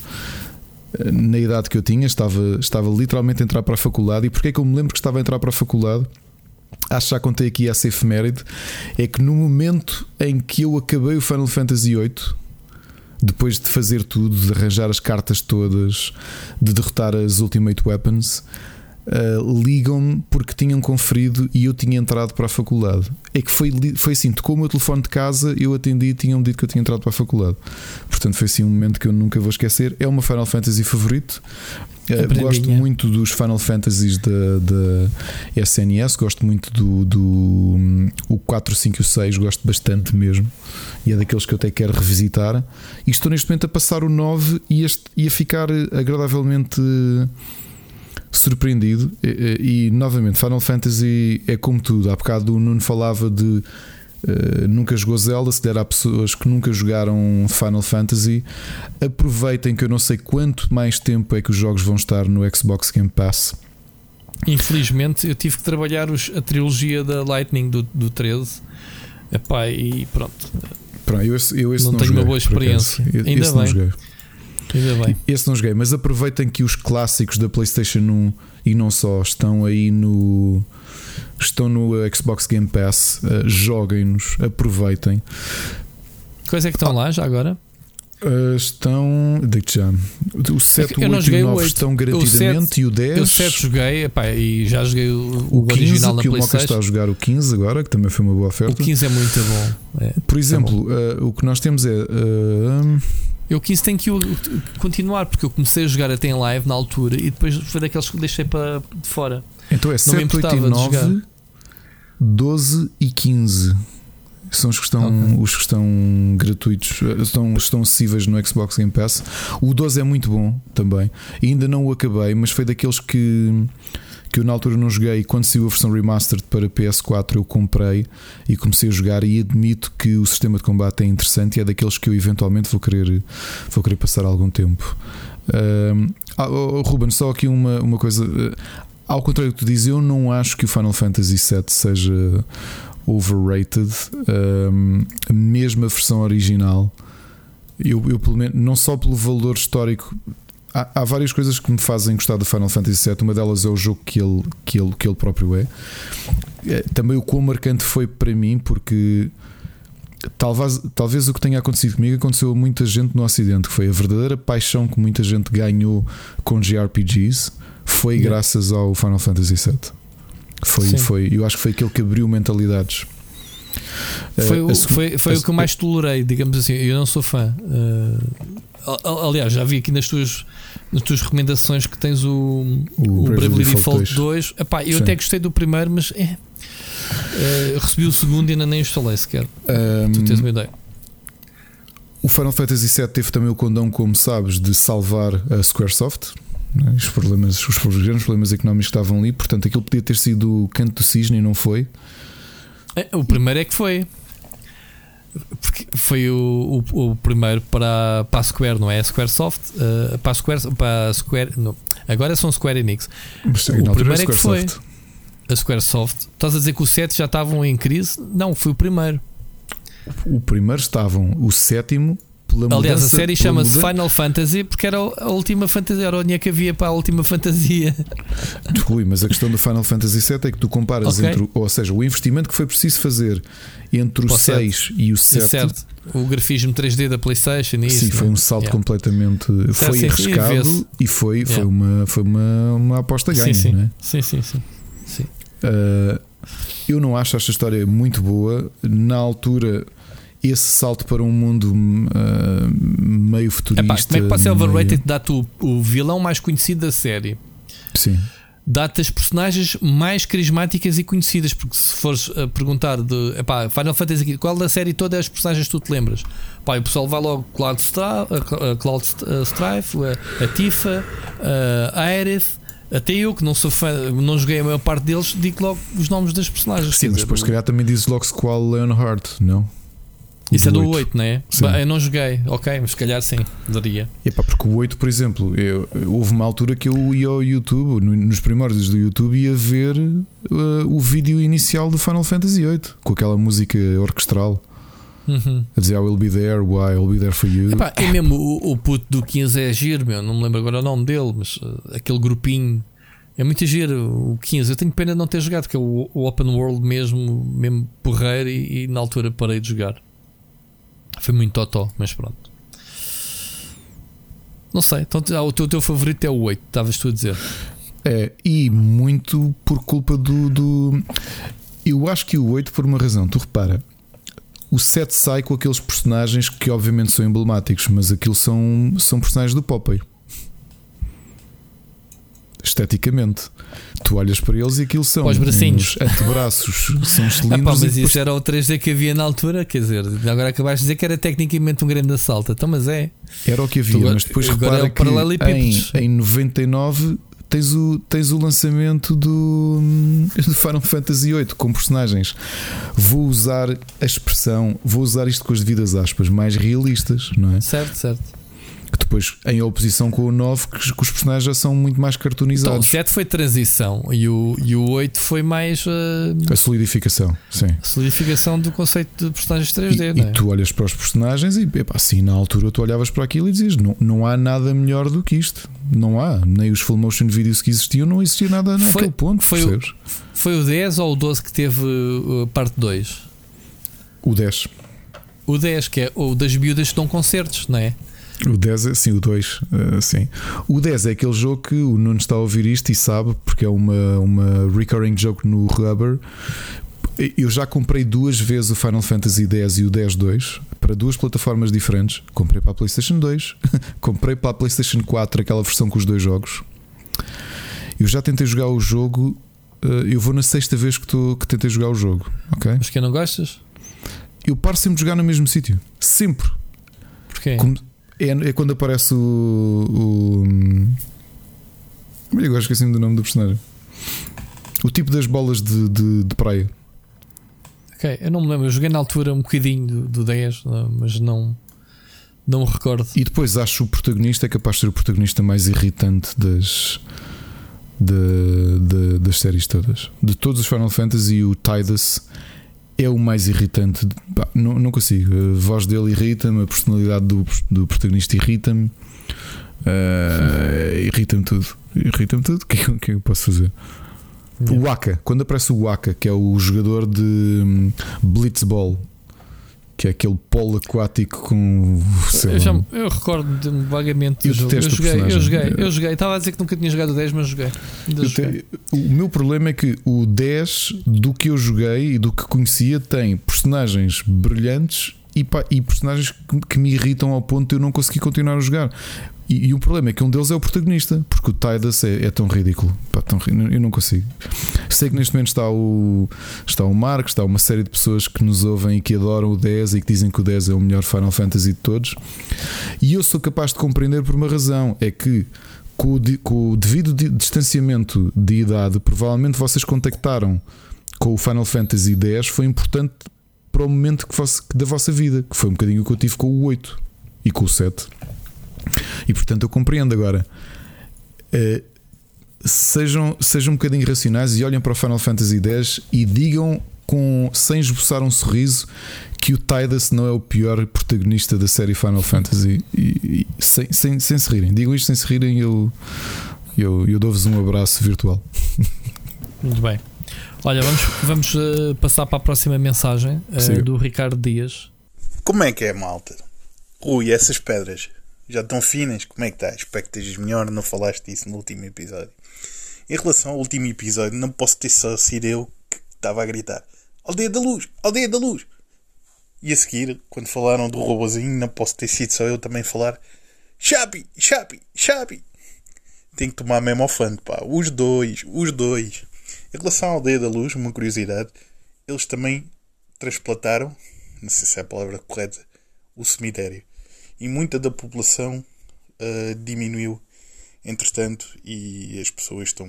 na idade que eu tinha, estava, estava literalmente a entrar para a faculdade. E porque é que eu me lembro que estava a entrar para a faculdade? Acho que já contei aqui essa efeméride. É que no momento em que eu acabei o Final Fantasy VIII, depois de fazer tudo, de arranjar as cartas todas, de derrotar as Ultimate Weapons, uh, ligam-me porque tinham conferido e eu tinha entrado para a faculdade. É que foi, foi assim: tocou o meu telefone de casa, eu atendi e tinham dito que eu tinha entrado para a faculdade. Portanto, foi assim um momento que eu nunca vou esquecer. É uma Final Fantasy favorito. Uh, gosto muito dos Final Fantasies da, da SNS, gosto muito do, do um, o 4, 5 e o 6, gosto bastante mesmo. E é daqueles que eu até quero revisitar. E estou neste momento a passar o 9 e, este, e a ficar agradavelmente surpreendido. E, e, novamente, Final Fantasy é como tudo. Há bocado o Nuno falava de uh, nunca jogou Zelda. Se der há pessoas que nunca jogaram Final Fantasy, aproveitem que eu não sei quanto mais tempo é que os jogos vão estar no Xbox Game Pass. Infelizmente, eu tive que trabalhar os, a trilogia da Lightning do, do 13. Epá, e pronto. pronto eu, eu não, não, tenho joguei, uma boa experiência. Ainda esse bem. Ainda bem. Esse não joguei, mas aproveitem que os clássicos da PlayStation 1 e não só estão aí no. Estão no Xbox Game Pass. Uh, Joguem-nos, aproveitem. Quais é que estão lá já agora? Uh, estão. Digo já. O 7, o 8 e o 9 estão garantidamente o 7, e o 10. Eu 7 joguei epá, e já joguei o, o, 15, original na que PlayStation. o Moca está a jogar o 15 agora, que também foi uma boa oferta. O 15 é muito bom. É, Por exemplo, é uh, o que nós temos é. Uh, eu quis tenho que continuar porque eu comecei a jogar até em live na altura e depois foi daqueles que deixei para de fora. Então é 7, 8 e 9, 12 e 15. São os que estão, okay. os que estão gratuitos, estão, estão acessíveis no Xbox Game Pass. O 12 é muito bom também. E ainda não o acabei, mas foi daqueles que que eu na altura não joguei. Quando saiu a versão remastered para PS4, eu comprei e comecei a jogar. E admito que o sistema de combate é interessante e é daqueles que eu eventualmente vou querer, vou querer passar algum tempo. Uh, oh, Ruben, só aqui uma, uma coisa. Ao contrário do que tu dizes, eu não acho que o Final Fantasy VII seja overrated. Uh, a versão original. Eu, eu, pelo menos, não só pelo valor histórico, há, há, várias coisas que me fazem gostar do Final Fantasy VII. Uma delas é o jogo que ele, que ele, que ele próprio é. é também o quão marcante foi para mim, porque talvez, talvez o que tenha acontecido comigo aconteceu a muita gente no Ocidente, que foi a verdadeira paixão que muita gente ganhou com JRPGs, foi yeah. graças ao Final Fantasy VII. Foi, foi, eu acho que foi aquele que abriu mentalidades. Foi, uh, foi, foi o que eu mais tolerei, digamos assim. Eu não sou fã. Uh, Aliás, já vi aqui nas tuas, nas tuas recomendações que tens o, o, o Bravely Default 2. Epá, eu Sim. até gostei do primeiro, mas é, é, recebi o segundo e ainda nem instalei sequer. Um, tu tens uma ideia. O Final Fantasy VII teve também o condão, como sabes, de salvar a Squaresoft. Né? Os, problemas, os grandes problemas económicos que estavam ali, portanto, aquilo podia ter sido o canto do cisne e não foi. É, o primeiro é que foi. Porque foi o, o, o, primeiro para, para a Square, não é? A Squaresoft, uh, para a Square, para a Square não. agora são Square Enix. Mas, o primeiro é que foi a Squaresoft. Estás a dizer que o 7 já estavam em crise? Não, foi o primeiro. O primeiro estavam, o sétimo pela Aliás, a série chama-se Final Fantasy porque era a última fantasia, era o dinheiro que havia para a última fantasia. Rui, mas a questão do Final Fantasy VII é que tu comparas okay. entre, ou seja, o investimento que foi preciso fazer entre o, o 6 e o 7. Certo. O grafismo 3D da PlayStation e Sim, isso, foi um salto completamente. Foi sim, arriscado e foi, yeah. foi, uma, foi uma, uma aposta ganha, sim, sim. É? sim, sim, sim. sim. Uh, eu não acho esta história muito boa. Na altura esse salto para um mundo uh, meio futurista. Epá, como é que pode ser overrated meio... dar-te o, o, vilão mais conhecido da série? Sim. dá-te as personagens mais carismáticas e conhecidas. Porque se fores a perguntar de epá, Final Fantasy aqui, qual da série toda é as personagens que tu te lembras? Pá, o pessoal vai logo Cloud, Stra a Cloud Strife, a, a Tifa, a Aerith. Até eu, que não sou fã, não joguei a maior parte deles, digo logo os nomes das personagens. Sim, mas depois, se calhar, também dizes logo qual Leonhardt, não? Isso é do 8, 8 não é? Sim. Eu não joguei, ok, mas se calhar sim, daria. E pá, porque o 8, por exemplo, eu, houve uma altura que eu ia ao YouTube, nos primórdios do YouTube, ia ver uh, o vídeo inicial do Final Fantasy VIII, com aquela música orquestral. Uhum. A dizer I will be there, why, I will be there for you. Epá, e mesmo o, o puto do 15 é giro, meu, não me lembro agora o nome dele, mas uh, aquele grupinho é muito giro o 15. Eu tenho pena de não ter jogado, porque é o, o Open World mesmo, mesmo porreiro, e, e na altura parei de jogar. Foi muito totó, mas pronto. Não sei, então ah, o teu, teu favorito é o 8, estavas tu a dizer. É, e muito por culpa do, do. Eu acho que o 8 por uma razão, tu repara. O 7 sai com aqueles personagens que obviamente são emblemáticos, mas aquilo são, são personagens do Popeye esteticamente. Tu olhas para eles e aquilo são os bracinhos. antebraços, são cilindros. Ah, pá, mas isso era o 3D que havia na altura, quer dizer, agora acabaste de dizer que era tecnicamente um grande assalto, então, mas é. Era o que havia, tu, mas depois repara é que em, em 99 tens o, tens o lançamento do, do Final Fantasy VIII com personagens. Vou usar a expressão, vou usar isto com as devidas aspas, mais realistas, não é? Certo, certo que depois, em oposição com o 9, que, que os personagens já são muito mais cartoonizados. Então, o 7 foi transição e o, e o 8 foi mais uh, a solidificação. Sim. A solidificação do conceito de personagens 3D. E, é? e tu olhas para os personagens e epá, assim na altura tu olhavas para aquilo e dizias: não, não há nada melhor do que isto. Não há, nem os full motion videos que existiam, não existia nada naquele foi, ponto. Foi o, foi o 10 ou o 12 que teve uh, parte 2? O 10. O 10, que é o das miúdas que dão concertos, não é? O 10 é sim, o 2, uh, eh, sim. O 10 é aquele jogo que o Nuno está a ouvir isto e sabe, porque é uma, uma recurring joke no Rubber. Eu já comprei duas vezes o Final Fantasy X e o 10-2 para duas plataformas diferentes. Comprei para a PlayStation 2, comprei para a PlayStation 4 aquela versão com os dois jogos. Eu já tentei jogar o jogo. Eh, eu vou na sexta vez que, tô, que tentei jogar o jogo. ok Mas que não gostas? Eu paro sempre de jogar no mesmo sítio. Sempre. Porquê? Como, é, é quando aparece o. o eu agora esqueci-me do nome do personagem. O tipo das bolas de, de, de, praia. Ok, eu não me lembro. Eu joguei na altura um bocadinho do, do 10, mas não. Não me recordo. E depois acho o protagonista é capaz de ser o protagonista mais irritante das. De, de, das séries todas. De todos os Final Fantasy, o Tidus é o mais irritante. não, não consigo. A voz dele irrita-me, a personalidade do, do protagonista irrita-me. Uh, irrita-me tudo. Irrita-me tudo. O que, é que eu posso fazer? O Waka, quando aparece o Waka, que é o jogador de hum, Blitzball, que é aquele polo aquático com. Eu, já, eu recordo vagamente eu. Eu joguei, eu joguei, eu joguei. Estava a dizer que nunca tinha jogado o 10, mas joguei. joguei. o meu problema é que o 10 do que eu joguei e do que conhecia tem personagens brilhantes e, pá, e personagens que, que, me irritam ao ponto de eu não conseguir continuar a jogar. E, e, o problema é que um deles é o protagonista, porque o Tidus é, é tão ridículo. Pá, tão, eu não consigo. Sei que neste momento está o, está o Marco, está uma série de pessoas que nos ouvem e que adoram o 10 e que dizem que o 10 é o melhor Final Fantasy de todos. E eu sou capaz de compreender por uma razão: é que com o, com o devido distanciamento de idade, provavelmente vocês contactaram com o Final Fantasy X foi importante para o momento que fosse, da vossa vida, que foi um bocadinho o que eu tive com o 8 e com o 7. E portanto eu compreendo agora. Uh, sejam, sejam um bocadinho racionais e olhem para o Final Fantasy X e digam com, sem esboçar um sorriso que o Tidus não é o pior protagonista da série Final Fantasy e, e, sem, sem, sem se rirem. Digam isto sem se rirem eu, eu, eu dou-vos um abraço virtual. Muito bem. Olha, vamos, vamos uh, passar para a próxima mensagem uh, do Ricardo Dias. Como é que é, malta? Rui, essas pedras já estão finas? Como é que está? Espero que estejas melhor, não falaste disso no último episódio. Em relação ao último episódio, não posso ter só sido eu que estava a gritar Aldeia da Luz! Aldeia da Luz! E a seguir, quando falaram do robozinho, não posso ter sido só eu também falar Chapi! Chapi! Chapi! tem que tomar mesmo ao fã, pá. Os dois, os dois. Em relação à Aldeia da Luz, uma curiosidade, eles também transplantaram, não sei se é a palavra correta, o cemitério. E muita da população uh, diminuiu, entretanto, e as pessoas estão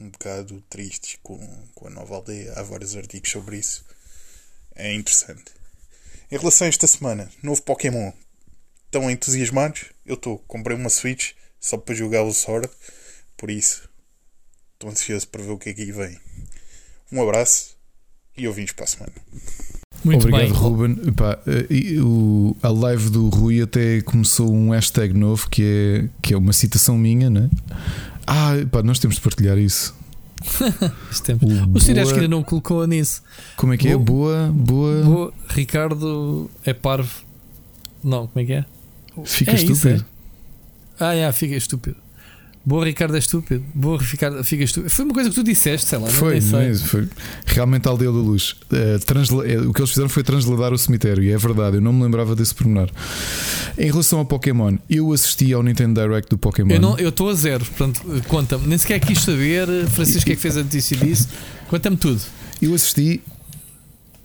um bocado tristes com, com a nova aldeia. Há vários artigos sobre isso. É interessante. Em relação a esta semana, novo Pokémon. Estão entusiasmados? Eu estou. Comprei uma Switch só para jogar o Sword. Por isso, estou ansioso para ver o que é que aí vem. Um abraço e ouvimos para a semana. Muito Obrigado, bem. Ruben. Epá, eh, o, a live do Rui até começou um hashtag novo que é, que é uma citação minha, né? Ah, pá, nós temos de partilhar isso. o o acho que ainda não colocou nisso. Como é que é? Boa, boa. boa. Ricardo é parvo. Não, como é que é? Fica é estúpido. Isso, é? Ah, é, fica estúpido. Boa, Ricardo é estúpido. Boa, Ricardo fica estúpido. Foi uma coisa que tu disseste, sei lá. Foi, sei. foi. Realmente a aldeia da luz. Uh, transla... o que eles fizeram foi transladar o cemitério, e é verdade, eu não me lembrava desse pormenor. Em relação ao Pokémon, eu assisti ao Nintendo Direct do Pokémon. Eu estou a zero, portanto, conta-me. Nem sequer quis saber, Francisco, é que fez a notícia disso. Conta-me tudo. Eu assisti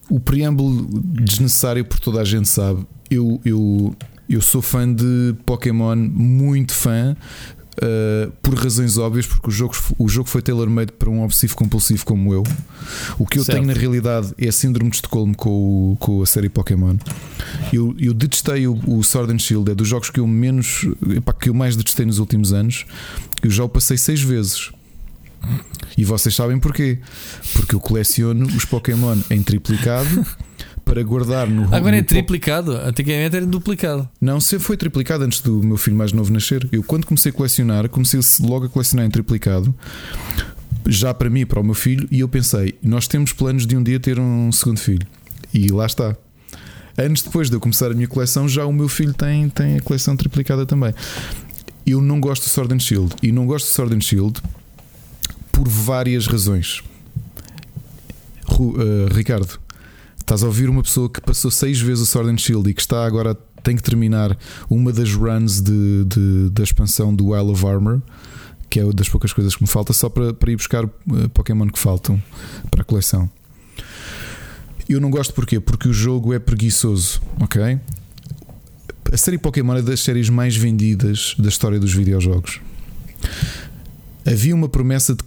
o preâmbulo desnecessário, por toda a gente sabe. Eu, eu, eu sou fã de Pokémon, muito fã. Uh, por razões óbvias, porque o jogo, o jogo foi tailor-made para um obsessivo compulsivo como eu. O que eu certo. tenho na realidade é a síndrome de Estocolmo com, o, com a série Pokémon. Eu, eu detestei o, o, Sword and Shield, é dos jogos que eu menos epá, que eu mais detestei nos últimos anos. Eu já o passei seis vezes. E vocês sabem porquê? Porque eu coleciono os Pokémon em triplicado para guardar no Agora é triplicado, antigamente era duplicado. Não, sempre foi triplicado antes do meu filho mais novo nascer. Eu, quando comecei a colecionar, comecei logo a colecionar em triplicado, já para mim e para o meu filho, e eu pensei: nós temos planos de um dia ter um segundo filho. E lá está. Anos depois de eu começar a minha coleção, já o meu filho tem, tem a coleção triplicada também. Eu não gosto do Sword and Shield. E não gosto do Sword and Shield por várias razões. Uh, Ricardo, Estás a ouvir uma pessoa que passou seis vezes o Sword and Shield e que está agora tem que terminar uma das runs de, de da expansão do Isle of Armor, que é uma das poucas coisas que me falta, só para, para ir buscar uh, Pokémon que faltam para a coleção. Eu não gosto porquê? Porque o jogo é preguiçoso, ok? A série Pokémon é das séries mais vendidas da história dos videojogos. Havia uma promessa de,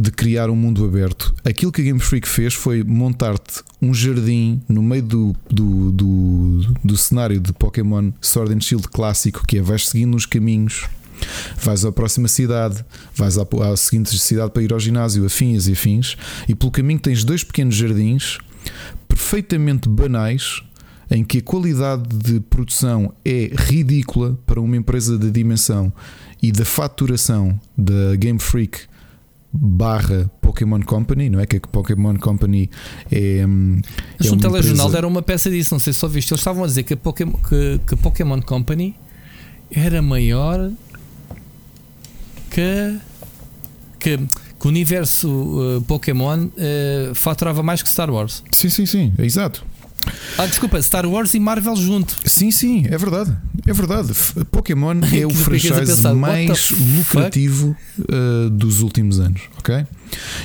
de, criar um mundo aberto. Aquilo que a Game Freak fez foi montar-te um jardim no meio do, do, do, do, cenário de Pokémon Sword and Shield clássico, que é vais seguindo os caminhos, vais à próxima cidade, vais à, à seguinte cidade para ir ao ginásio, afins e afins, e pelo caminho tens dois pequenos jardins perfeitamente banais em que a qualidade de produção é ridícula para uma empresa de dimensão e da faturação da Game Freak barra Pokémon Company, não é? Que a Pokémon Company é. Hum, Mas é um telejornal empresa... era uma peça disso, não sei se só viste. Eles estavam a dizer que a Pokémon, que, que a Pokémon Company era maior que. que, que o universo uh, Pokémon uh, faturava mais que Star Wars. Sim, sim, sim, é exato. Ah, desculpa, Star Wars e Marvel junto. Sim, sim, é verdade. É verdade. Pokémon é o franchise pensar, mais lucrativo uh, dos últimos anos, ok?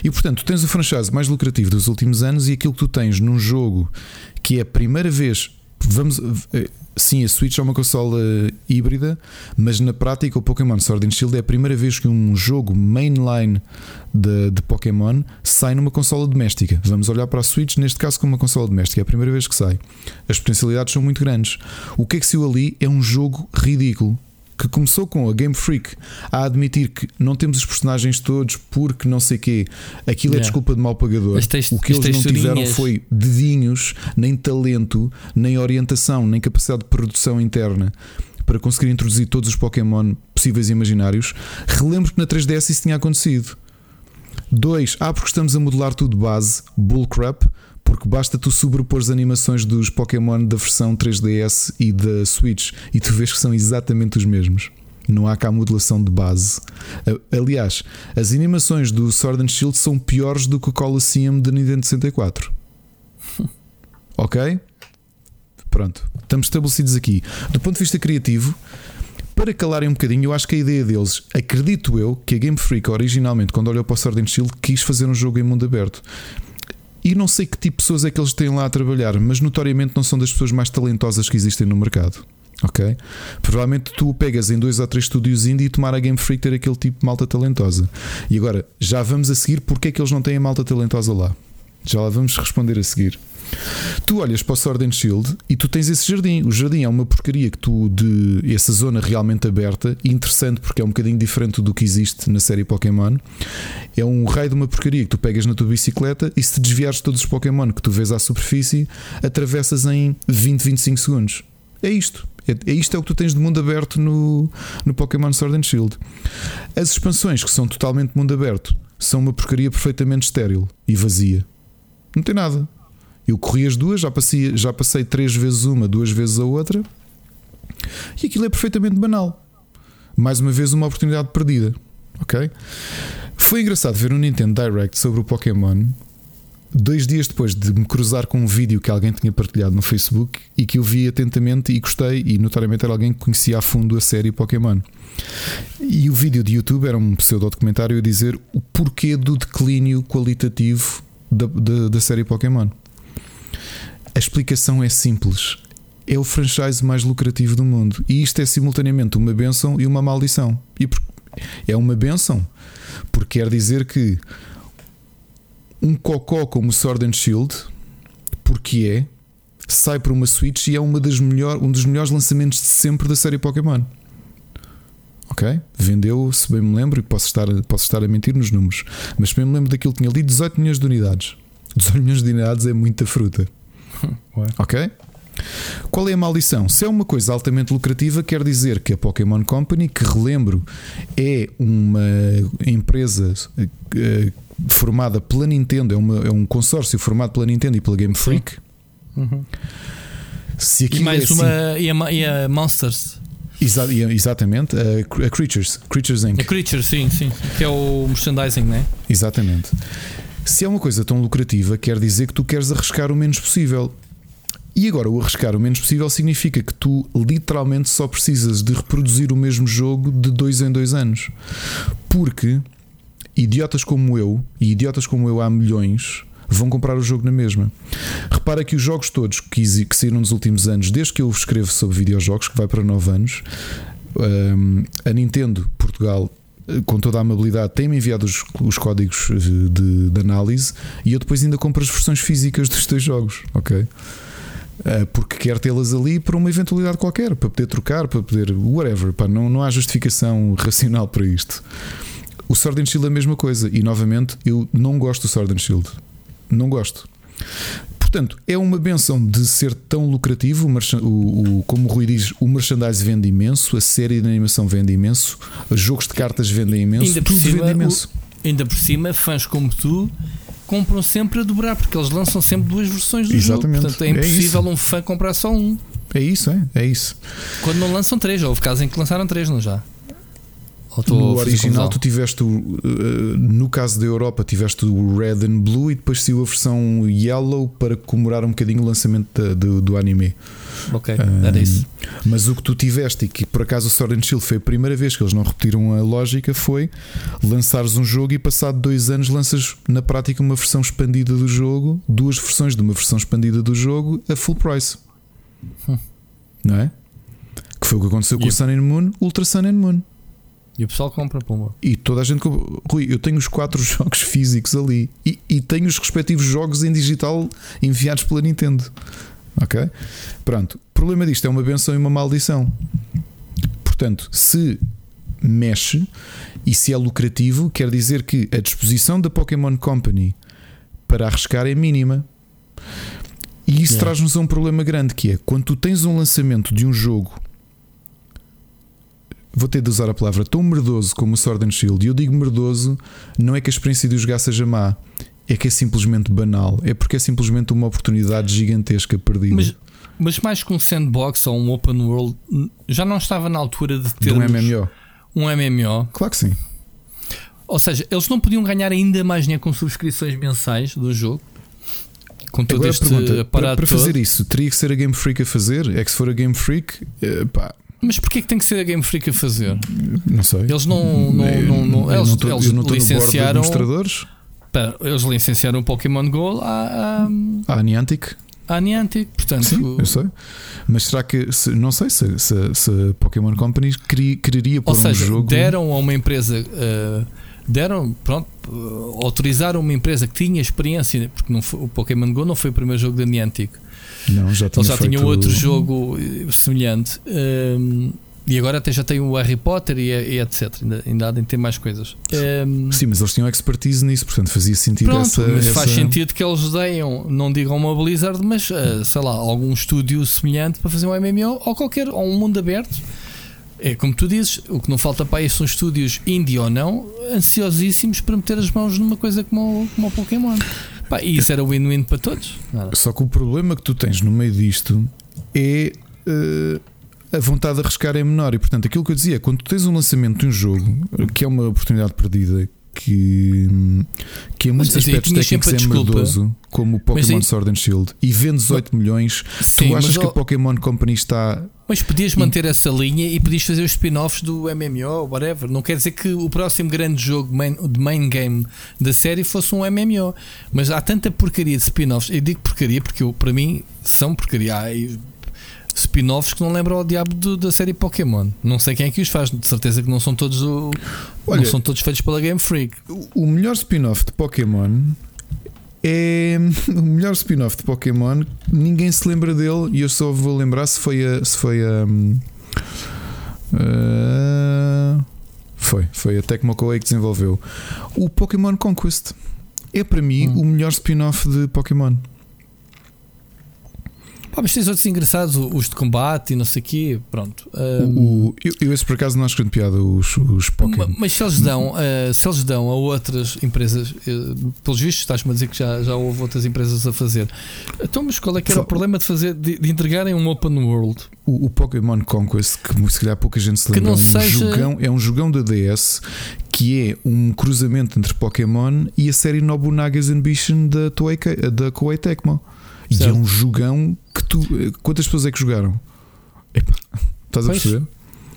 E portanto, tu tens o franchise mais lucrativo dos últimos anos e aquilo que tu tens num jogo que é a primeira vez. Vamos, eh, Sim, a Switch é uma consola híbrida, mas na prática o Pokémon Sword and Shield é a primeira vez que um jogo mainline de, de Pokémon sai numa consola doméstica. Vamos olhar para a Switch, neste caso, como uma consola doméstica, é a primeira vez que sai. As potencialidades são muito grandes. O que é que saiu ali é um jogo ridículo que começou com a Game Freak a admitir que não temos os personagens todos porque não sei quê, aquilo é desculpa de mal pagador. o que eles não tiveram foi dedinhos, nem talento, nem orientação, nem capacidade de produção interna para conseguir introduzir todos os Pokémon possíveis e imaginários. Relembro que na 3DS isso tinha acontecido. Dois, ah, porque estamos a modelar tudo de base, bullcrap porque basta tu sobrepor as animações dos Pokémon da versão 3DS e da Switch e tu vês que são exatamente os mesmos. Não há cá modelação de base. Aliás, as animações do Sword and Shield são piores do que o Colosseum de Nintendo 64. ok? Pronto, estamos estabelecidos aqui. Do ponto de vista criativo, para calarem um bocadinho, eu acho que a ideia deles, acredito eu, que a Game Freak originalmente, quando olhou para o Sword and Shield, quis fazer um jogo em mundo aberto. E não sei que tipo de pessoas é que eles têm lá a trabalhar, mas notoriamente não são das pessoas mais talentosas que existem no mercado. Ok? Provavelmente tu pegas em dois ou três estúdios indie e tomar a Game Freak ter aquele tipo de malta talentosa. E agora, já vamos a seguir porque é que eles não têm a malta talentosa lá. Já lá vamos responder a seguir. Tu olhas para o Sword and Shield e tu tens esse jardim. O jardim é uma porcaria que tu de essa zona realmente aberta, interessante porque é um bocadinho diferente do que existe na série Pokémon. É um raio de uma porcaria que tu pegas na tua bicicleta e se desviares de todos os Pokémon que tu vês à superfície, atravessas em 20, 25 segundos. É isto. É, é isto é o que tu tens de mundo aberto no, no Pokémon Sword and Shield. As expansões que são totalmente mundo aberto são uma porcaria perfeitamente estéril e vazia. Não tem nada. Eu corri as duas, já passei, já passei três vezes uma, duas vezes a outra, e aquilo é perfeitamente banal. Mais uma vez, uma oportunidade perdida. Ok? Foi engraçado ver um Nintendo Direct sobre o Pokémon dois dias depois de me cruzar com um vídeo que alguém tinha partilhado no Facebook e que eu vi atentamente e gostei, e notoriamente era alguém que conhecia a fundo a série Pokémon. E o vídeo de YouTube era um pseudo-documentário a dizer o porquê do declínio qualitativo da, da, da série Pokémon. A explicação é simples. É o franchise mais lucrativo do mundo. E isto é simultaneamente uma benção e uma maldição. E é uma benção, porque quer dizer que um cocó como Sword and Shield, porque é, sai para uma Switch e é uma das melhor, um dos melhores lançamentos de sempre da série Pokémon. Ok? Vendeu, se bem me lembro, e posso estar, posso estar a mentir nos números, mas se bem me lembro daquilo, tinha ali 18 milhões de unidades. 18 milhões de unidades é muita fruta. ok? Qual é a maldição? Se é uma coisa altamente lucrativa, quer dizer que a Pokémon Company, que relembro, é uma empresa uh, formada pela Nintendo, é, uma, é, um consórcio formado pela Nintendo e pela Game Freak. Uhum. Se e mais é uma assim, e, a, e a Monsters. Exa exatamente, a, a, Creatures, Creatures Inc. A Creatures, sim, sim, que é o merchandising, né? Exatamente. Se é uma coisa tão lucrativa, quer dizer que tu queres arriscar o menos possível. E agora, o arriscar o menos possível significa que tu literalmente só precisas de reproduzir o mesmo jogo de dois em dois anos. Porque idiotas como eu, e idiotas como eu há milhões, vão comprar o jogo na mesma. Repara que os jogos todos que, saíram nos últimos anos, desde que eu escrevo sobre videojogos, que vai para 9 anos, um, a Nintendo Portugal com toda a amabilidade, tem-me enviado os, os códigos eh, de, de, análise e eu depois ainda compro as versões físicas dos teus jogos, ok? Eh, porque quer tê-las ali para uma eventualidade qualquer, para poder trocar, para poder. whatever, pá, não, não há justificação racional para isto. O Sword and Shield é a mesma coisa, e novamente eu não gosto do Sword and Shield, não gosto. Portanto, é uma benção de ser tão lucrativo. O, o, como o Rui diz, o merchandise vende imenso, a série de animação vende imenso, os jogos de cartas vendem imenso, ainda tudo cima, vende imenso. O, ainda por cima, fãs como tu compram sempre a dobrar, porque eles lançam sempre duas versões do Exatamente. jogo. Portanto, é impossível é um fã comprar só um. É isso, é, é isso. Quando não lançam três, houve casos em que lançaram três, não já? No original tu tiveste o, uh, no caso da Europa tiveste o Red and Blue e depois saiu a versão Yellow para comemorar um bocadinho o lançamento da, do, do anime. Ok, um, era isso. Mas o que tu tiveste e que por acaso o Sword and Shield foi a primeira vez que eles não repetiram a lógica foi lançares um jogo e passado dois anos lanças na prática uma versão expandida do jogo, duas versões de uma versão expandida do jogo a full price. Hum. Não é? Que foi o que aconteceu com o Sun and Moon, Ultra Sun and Moon. E o pessoal compra, pumba. E toda a gente compra. Rui, eu tenho os quatro jogos físicos ali e, e tenho os respectivos jogos em digital enviados pela Nintendo. Ok? Pronto. O problema disto é uma benção e uma maldição. Portanto, se mexe e se é lucrativo, quer dizer que a disposição da Pokémon Company para arriscar é mínima. E isso é. traz-nos a um problema grande que é quando tu tens um lançamento de um jogo vou ter de usar a palavra tão merdoso como o Sword and Shield. E eu digo merdoso, não é que a experiência de o jogar seja má, é que é simplesmente banal. É porque é simplesmente uma oportunidade gigantesca perdida. Mas, mas mais que um sandbox ou um open world, já não estava na altura de ter um MMO. Um MMO. Claro que sim. Ou seja, eles não podiam ganhar ainda mais dinheiro com subscrições mensais do jogo. Com todo Agora este pergunta, para, para fazer isso, teria que ser a Game Freak a fazer? É que se for a Game Freak, eh, pá, Mas porquê que tem que ser a Game Freak a fazer? Não sei. Eles não. não, Eu não, não- eu eles, não tô- eles licenciaram. Pera, eles licenciaram o Pokémon Go à, à, A Niantic. à Niantic. Portanto, Sim, eu sei. Mas será que. se- não sei se, se, se a Pokémon Company quereria pôr Ou seja, um jogo. deram a uma empresa, uh, deram, pronto, autorizaram uma empresa que tinha experiência, porque não foi- o Pokémon Go não foi o primeiro jogo da Niantic. Não, já tinha Eles já tinham outro jogo eh, semelhante. um, e agora até já tem o Harry Potter e, e etc. Ainda, ainda há de ter mais coisas. Um, Sim, mas eles tinham expertise nisso, portanto fazia sentido Pronto, essa. mas essa- faz sentido que eles deem, não digam uma Blizzard, mas uh, sei lá, algum estúdio semelhante para fazer um MMO ou qualquer, ou um mundo aberto. É como tu dizes, o que não falta para aí são estúdios indie ou não, ansiosíssimos para meter as mãos numa coisa como, o- como o Pokémon. Pá, e isso era win-win para todos. Nada. Só que o problema que tu tens no meio disto é eh, a vontade de arriscar é menor. E portanto, aquilo que eu dizia, quando tu tens um lançamento de um jogo que é uma oportunidade perdida, que, que em muitos Mas aspectos sempre técnicos é a desculpa. merdoso, como o Pokémon aí- Sword and Shield, e vende 18 milhões, Sim, tu achas que a Pokémon Company está. Mas podias manter essa linha e podias fazer os spin-offs do MMO, whatever. Não quer dizer que o próximo grande jogo main, de main game da série fosse um MMO. Mas há tanta porcaria de spin-offs. Eu digo porcaria porque eu, para mim são porcaria. Há spin-offs que não lembram ao diabo do- da série Pokémon. Não sei quem é que os faz. De certeza que não são todos o, Olha- não são todos feitos pela Game Freak. O melhor spin-off de Pokémon é o melhor spin-off de Pokémon. Ninguém se lembra dele e eu só vou lembrar se foi a. Se foi a. hum, ah, foi, foi a Tecmo Koei que desenvolveu o Pokémon Conquest. É para mim o melhor spin-off de Pokémon. Pá, mas tens outros engraçados, os de combate e não sei o quê. Pronto. Um, O, eu, eu esse por acaso não acho grande piada, os, os Pokémon. Ma- Mas se eles dão, eh, se eles dão a outras empresas, eh, pelos vistos, estás-me a dizer que já, já houve outras empresas a fazer. Então, mas qual é que era o problema de fazer de, de entregarem um open world? O, o Pokémon Conquest, que se calhar pouca gente se lembra, é, um seja- jogão, é um jogão da DS que é um cruzamento entre Pokémon e a série Nobunaga's Ambition da, Toei, da Koei Tecmo. E é um jogão que tu. Quantas pessoas é que jogaram? Epá, estás a Pois. perceber?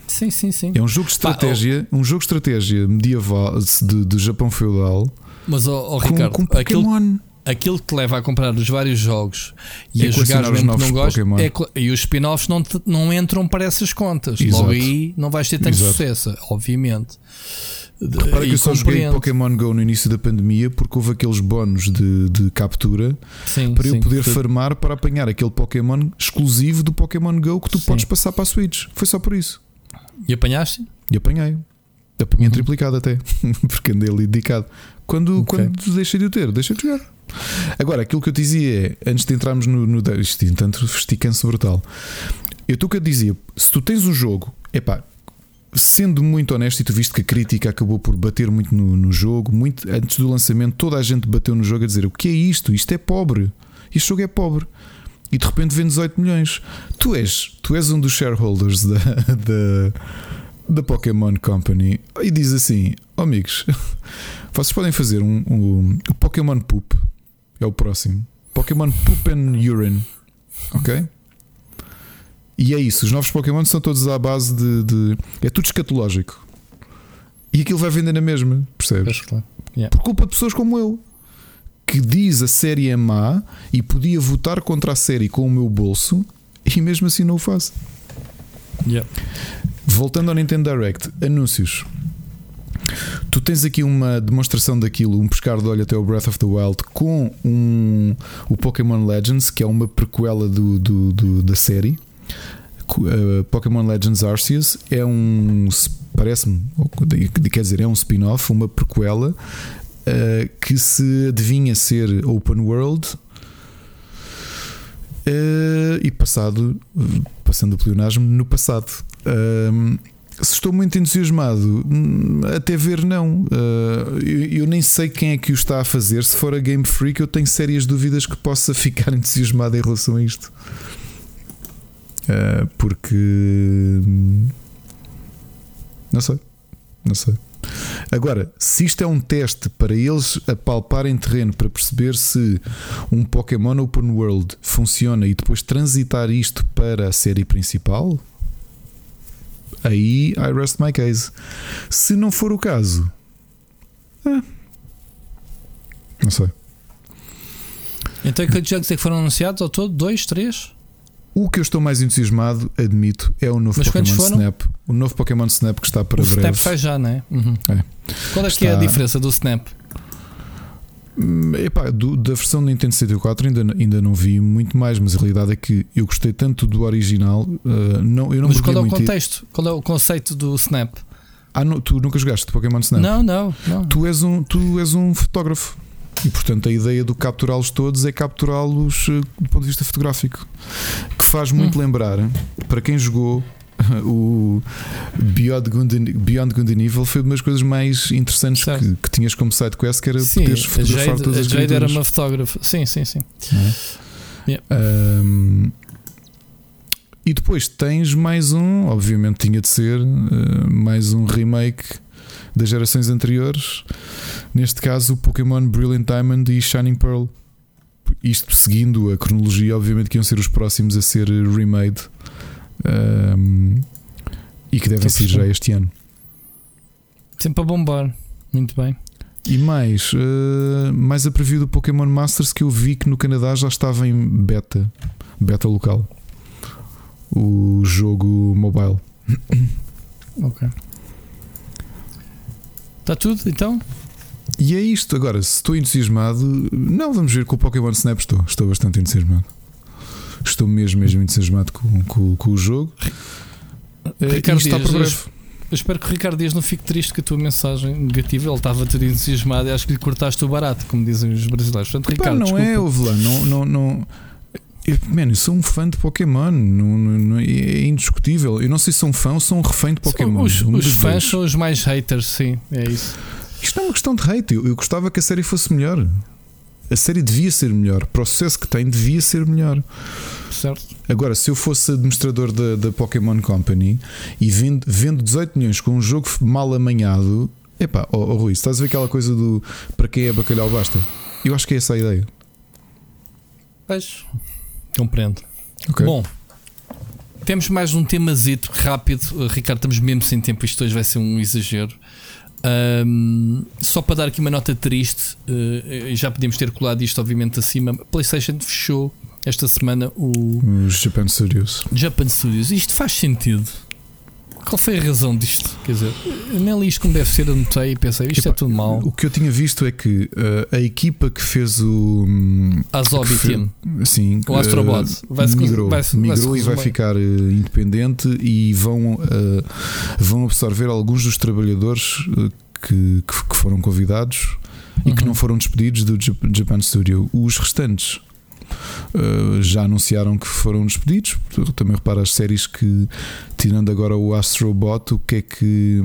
Sim, sim, sim. É um jogo de estratégia, um jogo de estratégia medieval de, de Japão feudal. Mas, ó, com- Ricardo, com aquilo, Pokémon. aquilo que te leva a comprar os vários jogos e É a jogar os mesmo que não gostas, é e os spin-offs não, te- não entram para essas contas. Exato. Logo aí não vais ter tanto Exato. sucesso, obviamente. Repara que eu só joguei. Pokémon Go no início da pandemia porque houve aqueles bónus de, de captura Sim, para eu sim. poder Tu- farmar para apanhar aquele Pokémon exclusivo do Pokémon Go que tu Sim. podes passar para a Switch. Foi só por isso. E apanhaste? E apanhei. Apanhei triplicado até, porque andei ali dedicado. Quando, Ok. quando deixei de o ter, deixei de jogar. Agora, aquilo que eu te dizia é, antes de entrarmos no. no isto, tanto esticância brutal. Eu tu que eu dizia, se tu tens um jogo, epá, sendo muito honesto, e tu viste que a crítica acabou por bater muito no, no jogo, muito, antes do lançamento, toda a gente bateu no jogo a dizer: o que é isto? Isto é pobre. Este jogo é pobre. E de repente vende 18 milhões. Tu és, tu és um dos shareholders da, da, da Pokémon Company e diz assim: oh, amigos, vocês podem fazer um, um, o Pokémon Poop, é o próximo. Pokémon Poop and Urine, ok? E é isso, os novos Pokémon são todos à base de. de- é tudo escatológico. E aquilo vai vender na mesma, percebes? Yeah. Por culpa de pessoas como eu, que diz a série é má e podia votar contra a série com o meu bolso e mesmo assim não o faço. Yeah. Voltando ao Nintendo Direct, anúncios. Tu tens aqui uma demonstração daquilo, um pescar de olho até o Breath of the Wild com um, o Pokémon Legends, que é uma prequela do, do- do- da série. Uh, Pokémon Legends Arceus é um, parece-me, quer dizer, é um spin-off, uma prequela uh, que se adivinha ser open world uh, e passado, passando o pleonasmo, no passado. Se estou muito entusiasmado, hum, até ver não. Eu, eu nem sei quem é que o está a fazer. Se for a Game Freak, eu tenho sérias dúvidas que possa ficar entusiasmado em relação a isto. Uh, porque hum, não sei, não sei. Agora, se isto é um teste para eles apalparem terreno para perceber se um Pokémon Open World funciona e depois transitar isto para a série principal, aí I rest my case. Se não for o caso, é. não sei. Então, quantos jogos é que foram anunciados ao todo? Dois, três? O que eu estou mais entusiasmado, admito, é o novo Mas Pokémon? Snap. O novo Pokémon Snap que está para o breve. Snap sai já, não é? Uhum. É. Qual é que é a Está- diferença do Snap? Hum, Epá, do- da versão do Nintendo 64 ainda, ainda não vi muito mais, mas a realidade é que eu gostei tanto do original. uh, não, eu não Mas qual é o contexto? Qual é o conceito do Snap? Ah, não, tu nunca jogaste Pokémon Snap? Não, não, não. Tu és um, tu és um fotógrafo. E portanto a ideia do capturá-los todos é capturá-los eh, do ponto de vista fotográfico. Que faz muito Hum. lembrar, para quem jogou o Beyond Good, and, Beyond Good and Evil, foi uma das coisas mais interessantes que, que tinhas como side quest, que era Sim, poderes fotografar Jade, todas as Jade era criaturas. uma fotógrafa. Sim, sim, sim. É? Yeah. E depois tens mais um, obviamente tinha de ser eh, mais um remake das gerações anteriores. Neste caso, o Pokémon Brilliant Diamond e Shining Pearl. Isto seguindo a cronologia, obviamente que iam ser os próximos a ser remade Ahm, e que devem sair já este ano. Sempre a bombar. Muito bem. E mais, eh, mais a preview do Pokémon Masters que eu vi que no Canadá já estava em beta, beta local. O jogo mobile. Ok. Está tudo então? E é isto. Agora, se estou entusiasmado, não, vamos ver com o Pokémon Snap. Estou, estou bastante entusiasmado. Estou mesmo, mesmo entusiasmado com, com, com o jogo. Eh, Ricardo está por breve. eu- espero que o Ricardo Dias não fique triste com a tua mensagem negativa. Ele estava todo entusiasmado e acho que lhe cortaste o barato, como dizem os brasileiros. Portanto, Pá, Ricardo, não desculpa. é, houve lá, não, não, não. Eu, man, eu sou um fã de Pokémon, não, não- é indiscutível. Eu não sei se sou um fã ou sou um refém de Pokémon. Os, Um os fãs dois. são os mais haters, sim, é isso. Isto não é uma questão de hate. Eu, eu gostava que a série fosse melhor. A série devia ser melhor. O sucesso que tem, devia ser melhor. Certo. Agora, se eu fosse administrador da, da Pokémon Company e vendo, vendo 18 milhões com um jogo mal amanhado, epá, oh, oh Rui, estás a ver aquela coisa do para quem é bacalhau basta? Eu acho que é essa a ideia. Pois. Compreendo. Ok. Bom, temos mais um temazito rápido. Uh, Ricardo, estamos mesmo sem tempo. Isto hoje vai ser um exagero. Ahm, só para dar aqui uma nota triste, uh, já podíamos ter colado isto, obviamente, acima. PlayStation fechou esta semana o Japan Studios. Japan Studios. Isto faz sentido. Qual foi a razão disto? Quer dizer, nem li isto como deve ser, anotei e pensei, isto é tudo mal. O que eu tinha visto é que uh, a equipa que fez o. fe- Team. Sim, O Astrobot. uh, Vai-se- migrou, vai-se- migrou vai-se e vai ficar uh, independente e vão, vão absorver alguns dos trabalhadores que, que, foram convidados e que Uhum. não foram despedidos do Jap- Japan Studio. Os restantes. Uh, já anunciaram que foram despedidos. Também repara as séries que, tirando agora o Astrobot, o que é que.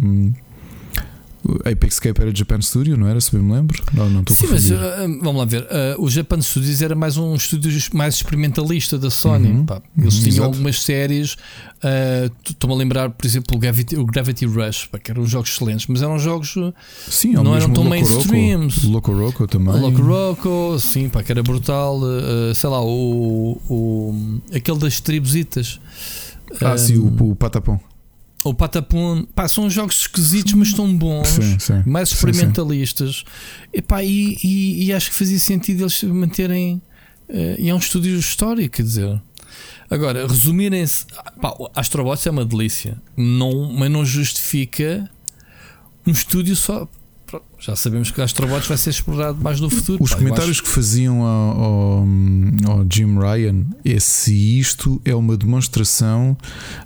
Apex Cape era Japan Studio, não era? Se bem me lembro. Não, não estou a Sim, mas uh, vamos lá ver. Uh, o Japan Studios era mais um estúdio mais experimentalista da Sony. Uhum. Eles uhum, tinham exato. algumas séries. uh, Estou-me a lembrar, por exemplo, o Gravity, o Gravity Rush, pá, que eram jogos excelentes, mas eram jogos. uh, Sim, não eram tão mainstreams. Loco Roco também. Loco Roco, sim, pá, que era brutal. uh, sei lá, o, o, aquele das tribuzitas. Ah, Um, sim, o, o Patapão. O Patapon, pá, são jogos esquisitos, mas tão bons, Sim, sim. mais Sim, experimentalistas. Epá, e, e, e acho que fazia sentido eles manterem. eh, e é um estúdio histórico, quer dizer. Agora, resumirem-se. pá, Astrobots é uma delícia, não, mas não justifica um estúdio só. Já sabemos que o Astrobots vai ser explorado mais no futuro. Os pá, comentários acho- que faziam ao, ao, ao Jim Ryan é se isto é uma demonstração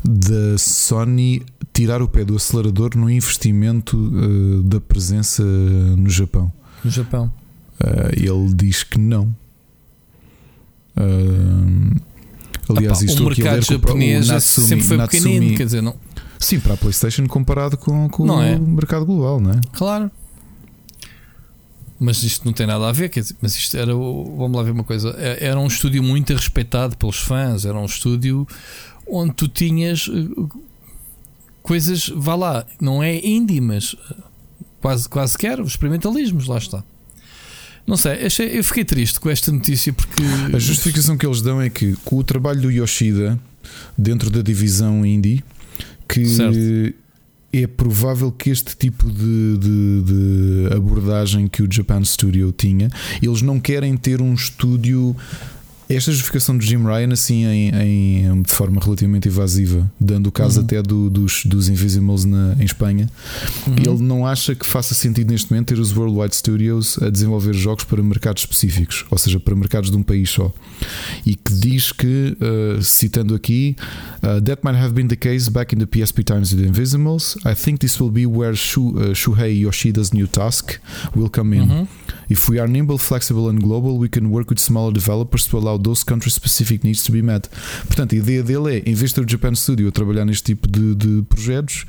da Sony tirar o pé do acelerador no investimento eh, da presença no Japão. No Japão. Eh, ele diz que não. Eh, aliás, Epá, isto o aqui a ler mercado o o japonês é- Natsumi- sempre foi Natsumi- pequenino, quer dizer, não. Sim, para a PlayStation comparado com, com é? o mercado global, não é? Claro. Mas isto não tem nada a ver, quer dizer, mas isto era vamos lá ver uma coisa, é- era um estúdio muito respeitado pelos fãs, era um estúdio onde tu tinhas eh, coisas, vá lá, não é indie, mas eh, quase, quase que era, os experimentalismos, lá está. Não sei, eu fiquei triste com esta notícia porque A justificação que eles dão é que com o trabalho do Yoshida dentro da divisão indie, que Certo. É provável que este tipo de, de- de abordagem que o Japan Studio tinha, eles não querem ter um estúdio. Esta justificação do Jim Ryan, assim, em, em- de forma relativamente evasiva, dando o caso Uhum. até do- dos, dos Invisibles na, em Espanha, Uhum. ele não acha que faça sentido neste momento ter os Worldwide Studios a desenvolver jogos para mercados específicos, ou seja, para mercados de um país só. E que diz que, uh, citando aqui, uh, that might have been the case back in the PSP times with the Invisibles. I think this will be where Shu, uh, Shuhei Yoshida's new task will come in. Uhum. If we are nimble, flexible and global, we can work with smaller developers to allow those country-specific needs to be met. Portanto, a ideia dele é, em vez de ter o Japan Studio a trabalhar neste tipo de, de projetos,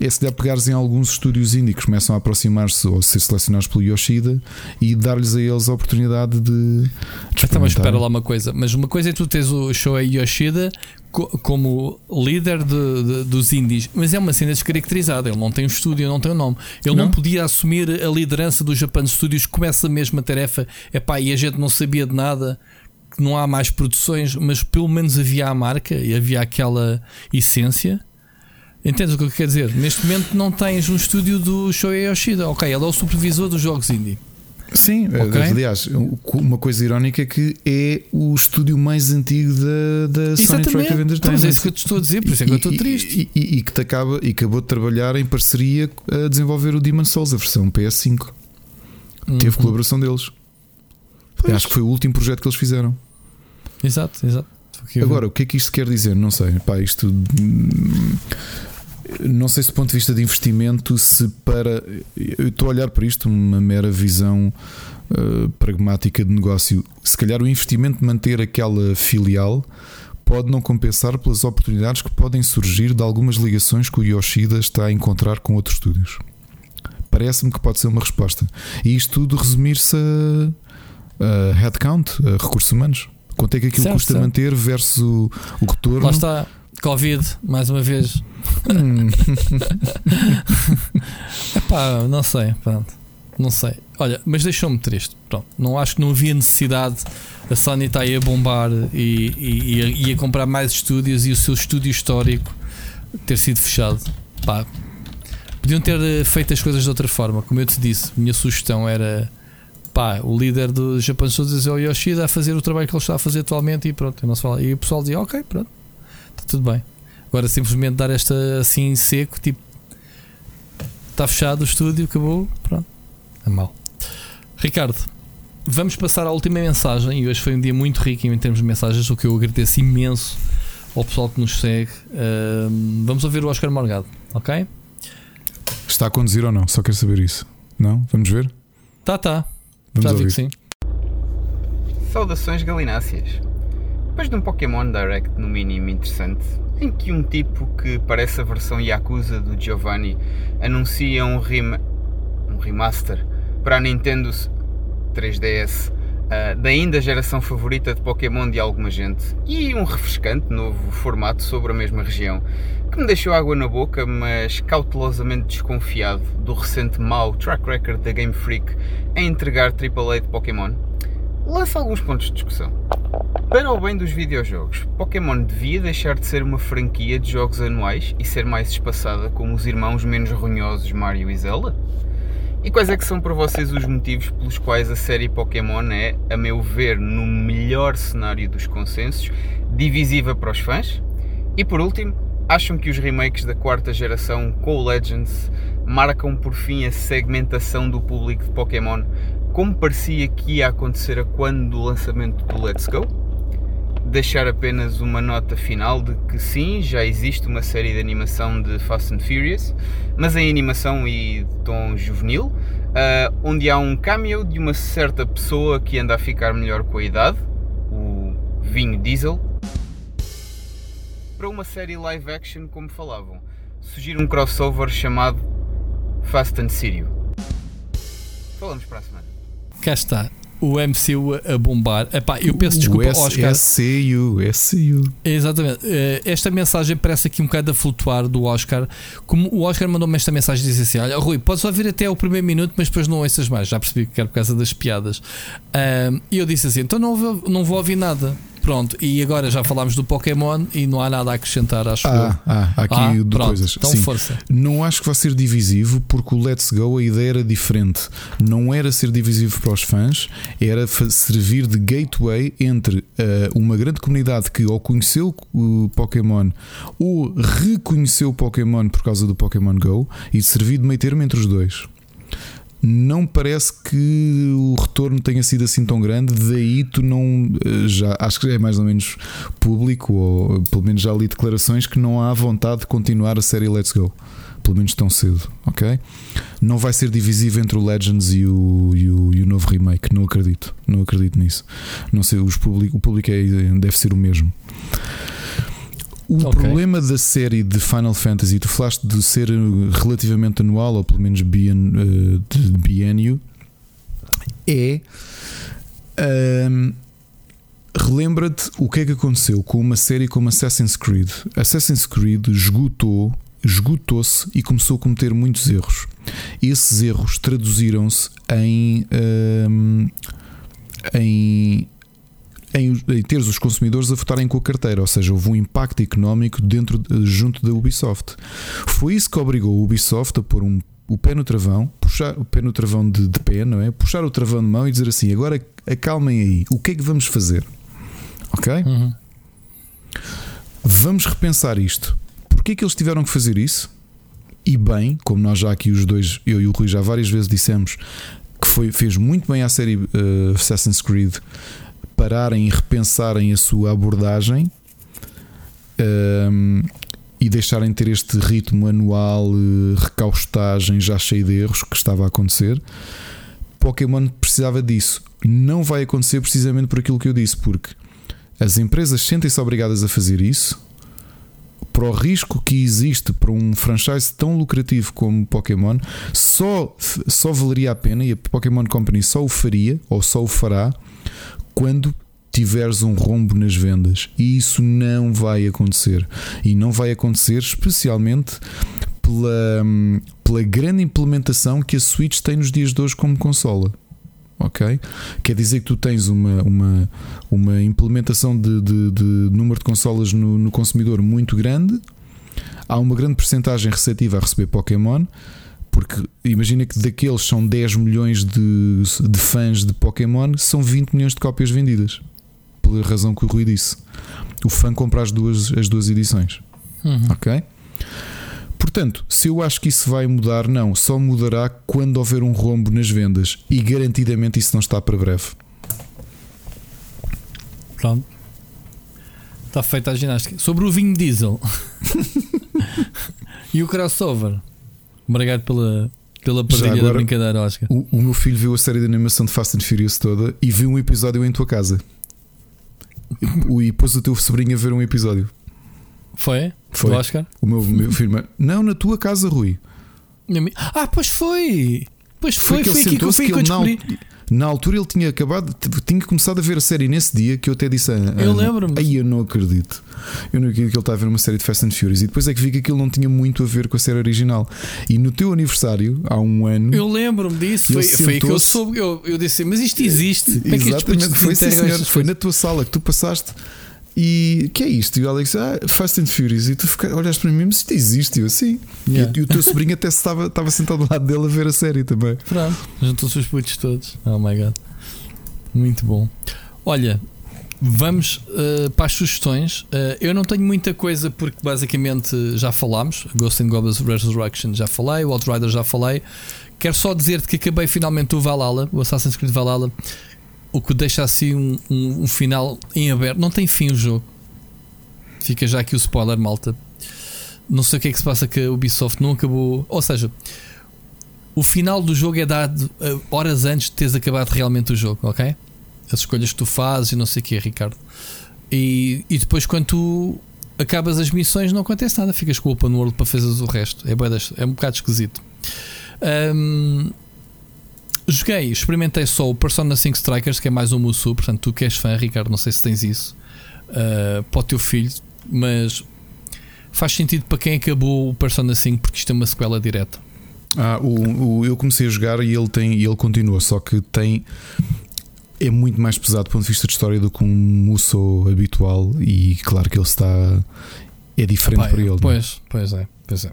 é se der pegares em alguns estúdios indie que começam a aproximar-se ou a ser selecionados pelo Yoshida e dar-lhes a eles a oportunidade de. de Então, mas espera lá uma coisa. Mas uma coisa é tu tens o Shoei Yoshida co- como líder de- de- dos indies, mas é uma cena descaracterizada. Ele não tem um estúdio, não tem um nome. Ele não, Não? podia assumir a liderança do Japan Studios com essa mesma tarefa. Epá, e a gente não sabia de nada. Que Não há mais produções, mas pelo menos havia a marca e havia aquela essência. Entendes o que eu quero dizer? Neste momento não tens um estúdio do Shoei Yoshida. Ok, ele é o supervisor dos jogos indie. Sim, eh, Ok. aliás, uma coisa irónica é que é o estúdio mais antigo da, da Sony. Interactive Então, mas é isso que eu te estou a dizer, por isso é que eu estou E- triste. E, e- e que te acaba, e acabou de trabalhar em parceria a desenvolver o Demon Souls, a versão PS5. Teve Uhum. colaboração deles. Acho que foi o último projeto que eles fizeram. Exato, exato. Agora, o que é que isto quer dizer? Não sei. Pá, isto. hum, Não sei se do ponto de vista de investimento, se para. Eu estou a olhar para isto, uma mera visão uh, pragmática de negócio. Se calhar o investimento de manter aquela filial pode não compensar pelas oportunidades que podem surgir de algumas ligações que o Yoshida está a encontrar com outros estúdios. Parece-me que pode ser uma resposta. E isto tudo resumir-se a, a headcount, a recursos humanos. Quanto é que aquilo Certo, custa certo. manter versus o, o retorno? Lá está, Covid, mais uma vez. Hum. Epá, não sei, pronto. Não sei. Olha, mas deixou-me triste. Pronto, não acho que não havia necessidade. A Sony está aí a bombar e, e, e a, e a comprar mais estúdios e o seu estúdio histórico ter sido fechado. Pá, podiam ter feito as coisas de outra forma. Como eu te disse, minha sugestão era pá, o líder do Japan Studios é o Yoshida a fazer o trabalho que ele está a fazer atualmente e pronto, não se fala. E o pessoal dizia, ok, pronto, está tudo bem. Agora simplesmente dar esta assim seco, tipo, está fechado o estúdio, acabou, pronto, é mau. Ricardo, vamos passar à última mensagem e hoje foi um dia muito rico em termos de mensagens, o que eu agradeço imenso ao pessoal que nos segue. Ahm, vamos ouvir o Oscar Morgado, ok? Está a conduzir ou não? Só quero saber isso. Não? Vamos ver? Tá, tá. Vamos ouvir. que sim. Saudações galináceas. Depois de um Pokémon Direct no mínimo interessante, em que um tipo que parece a versão Yakuza do Giovanni anuncia um, rem... um remaster para a Nintendo 3DS ah, da ainda geração favorita de Pokémon de alguma gente e um refrescante novo formato sobre a mesma região que me deixou água na boca, mas cautelosamente desconfiado do recente mau track record da Game Freak em entregar AAA de Pokémon, lança alguns pontos de discussão. Para o bem dos videojogos, Pokémon devia deixar de ser uma franquia de jogos anuais e ser mais espaçada como os irmãos menos runhosos Mario e Zelda? E quais é que são para vocês os motivos pelos quais a série Pokémon é, a meu ver, no melhor cenário dos consensos, divisiva para os fãs? E por último, acham que os remakes da quarta geração com o Legends marcam por fim a segmentação do público de Pokémon como parecia que ia acontecer a quando do lançamento do Let's Go? Deixar apenas uma nota final de que sim, já existe uma série de animação de Fast and Furious, mas em animação e tom juvenil, ah, onde há um cameo de uma certa pessoa que anda a ficar melhor com a idade, o Vinho Diesel, para uma série live action como falavam. Sugiro um crossover chamado Fast and Sirio. Falamos para a semana. Cá está. O MCU a bombar. Epá, eu peço desculpa o ao Oscar. SCU, SCU. Exatamente. Eh, Esta mensagem parece aqui um bocado a flutuar do Oscar. Como o Oscar mandou-me esta mensagem e disse assim: Olha, Rui, podes ouvir até o primeiro minuto, mas depois não ouças mais. Já percebi que era por causa das piadas. E eu disse assim: Então não vou, não vou ouvir nada. Pronto, e agora já falámos do Pokémon e não há nada a acrescentar, acho eu. Ah, ah, há aqui Ah, pronto, coisas. então Sim. força. Não acho que vai ser divisivo porque o Let's Go a ideia era diferente. Não era ser divisivo para os fãs, era servir de gateway entre ah, uma grande comunidade que ou conheceu o Pokémon ou reconheceu o Pokémon por causa do Pokémon Go e servir de meio termo entre os dois. Não parece que o retorno tenha sido assim tão grande, daí tu não eh, já acho que é mais ou menos público, ou pelo menos já li declarações que não há vontade de continuar a série Let's Go, pelo menos tão cedo, ok? Não vai ser divisivo entre o Legends e o, e o, e o novo remake, não acredito, não acredito nisso. Não sei, os público, o público é, deve ser o mesmo. O Ok. problema da série de Final Fantasy, tu falaste de ser eh, relativamente anual, ou pelo menos bien, eh, de bienio, é. ahm, Relembra-te o que é que aconteceu com uma série como Assassin's Creed. Assassin's Creed esgotou, esgotou-se e começou a cometer muitos erros. Esses erros traduziram-se em, ahm, em em, em teres os consumidores a votarem com a carteira, ou seja, houve um impacto económico dentro de- junto da Ubisoft. Foi isso que obrigou a Ubisoft a pôr um, o pé no travão, puxar o pé no travão de, de pé, não é? Puxar o travão de mão e dizer assim: agora acalmem aí, o que é que vamos fazer? Ok? Vamos repensar isto. Porquê que eles tiveram que fazer isso? E bem, como nós já aqui os dois, eu e o Rui já várias vezes dissemos que foi, fez muito bem à série eh, Assassin's Creed pararem e repensarem a sua abordagem ehm, e deixarem de ter este ritmo anual, recaustagem já cheio de erros que estava a acontecer. Pokémon precisava disso. Não vai acontecer precisamente por aquilo que eu disse, porque as empresas sentem-se obrigadas a fazer isso para o risco que existe para um franchise tão lucrativo como Pokémon, só, só valeria a pena e a Pokémon Company só o faria ou só o fará quando tiveres um rombo nas vendas. E isso não vai acontecer. E não vai acontecer especialmente pela, hum, pela grande implementação que a Switch tem nos dias de hoje como consola. Ok? Quer dizer que tu tens uma, uma, uma implementação de, de- de número de consolas no, no consumidor muito grande. Há uma grande percentagem receptiva a receber Pokémon. Porque imagina que daqueles são 10 milhões de, de fãs de Pokémon, são 20 milhões de cópias vendidas. Pela razão que o Rui disse. O fã compra as duas, as duas edições. Uhum. Ok? Portanto, se eu acho que isso vai mudar, não. Só mudará quando houver um rombo nas vendas. E garantidamente isso não está para breve. Pronto. Está feita a ginástica. Sobre o vinho diesel e o crossover. Obrigado pela, pela partilha da agora, brincadeira, Oscar. O, o meu filho viu a série de animação de Fast and Furious toda e viu um episódio em tua casa. E, e pôs o teu sobrinho a ver um episódio. Foi? Foi. Do Oscar? O meu, meu filho. Não, na tua casa, Rui. Ah, pois foi! Pois foi, foi, ele aqui que eu, foi que eu descobri. al- na altura ele tinha acabado, tinha começado a ver a série nesse dia que eu até disse a Ana, Eu lembro-me. Aí eu não acredito. Eu não acredito que ele está a ver uma série de Fast and Furious. E depois é que vi que aquilo não tinha muito a ver com a série original. E no teu aniversário, há um ano. Eu lembro-me disso. Foi, foi que eu soube. Eu, eu disse, mas isto existe. Como é Exatamente, foi sim, senhor. Foi na tua sala que tu passaste. E que é isto? E o Alex, ah, Fast and Furious. E tu fica, olhaste para mim, mas isto existe. E eu, assim. Yeah. E, o teu sobrinho até estava, estava sentado ao lado dele a ver a série também. Pronto, juntou-se os putos todos. Oh my god. Muito bom. Olha, vamos uh, para as sugestões. Uh, eu não tenho muita coisa porque basicamente já falámos. Ghost and Goblins Resurrection já falei, o Outrider já falei. Quero só dizer-te que acabei finalmente o Valhalla, o Assassin's Creed Valhalla, o que deixa assim um, um- um final em aberto. Não tem fim o jogo. Fica já aqui o spoiler, malta. Não sei o que é que se passa que a Ubisoft não acabou. Ou seja, o final do jogo é dado uh, horas antes de teres acabado realmente o jogo, ok? As escolhas que tu fazes e não sei o que, Ricardo. E, e depois, quando tu acabas as missões, não acontece nada, ficas com o open world para fazeres o resto. É, é um bocado esquisito. Ahm, joguei, experimentei só o Persona 5 Strikers, que é mais um Musu. Portanto, tu que és fã, Ricardo, não sei se tens isso ah, para o teu filho, mas faz sentido para quem acabou o Persona 5, porque isto é uma sequela direta. Ah, o, o- eu comecei a jogar e ele tem e ele continua, só que tem é muito mais pesado do ponto de vista de história do que um Musso habitual e claro que ele está é diferente Epá, para ele. não é? Pois, pois é, pois é.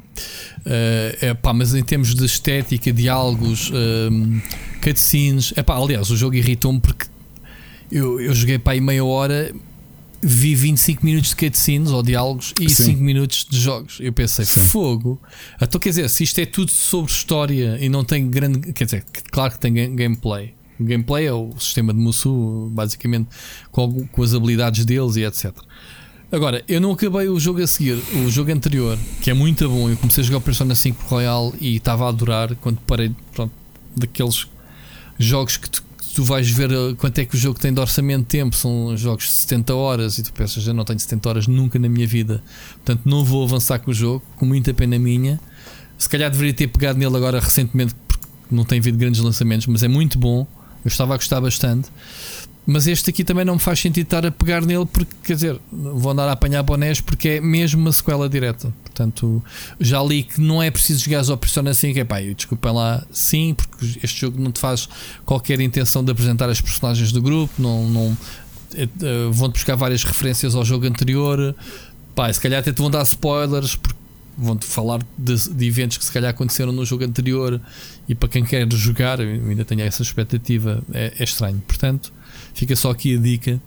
Eh, é pá, mas em termos de estética, diálogos, um, cutscenes, é pá, aliás, o jogo irritou-me porque eu, eu joguei para aí meia hora, vi 25 minutos de cutscenes ou diálogos e Sim. 5 minutos de jogos. Eu pensei, fogo. Então quer dizer, se isto é tudo sobre história e não tem grande. Quer dizer, claro que tem ga- gameplay. O gameplay é o sistema de Musu, basicamente, com, com as habilidades deles e etc. Agora, eu não acabei o jogo a seguir, o jogo anterior, que é muito bom. Eu comecei a jogar o Persona 5 Royal e estava a adorar quando parei pronto, daqueles jogos que tu, tu vais ver uh, quanto é que o jogo tem de orçamento de tempo. São jogos de 70 horas e tu pensas, já não tenho 70 horas nunca na minha vida, portanto não vou avançar com o jogo, com muita pena minha. Se calhar deveria ter pegado nele agora recentemente, porque não tem havido grandes lançamentos, mas é muito bom. Eu estava a gostar bastante. Mas este aqui também não me faz sentido estar a pegar nele porque, quer dizer, vou andar a apanhar bonés porque é mesmo uma sequela direta. Portanto, já li que não é preciso jogar ao Persona 5. É pá, desculpem lá, sim, porque este jogo não te faz qualquer intenção de apresentar as personagens do grupo, não, não eh, eh, vão-te buscar várias referências ao jogo anterior. Pá, se calhar até te vão dar spoilers porque vão-te falar de, de eventos que se calhar aconteceram no jogo anterior e para quem quer jogar, eu ainda tenho essa expectativa, é, é estranho. Portanto, fica só aqui a dica.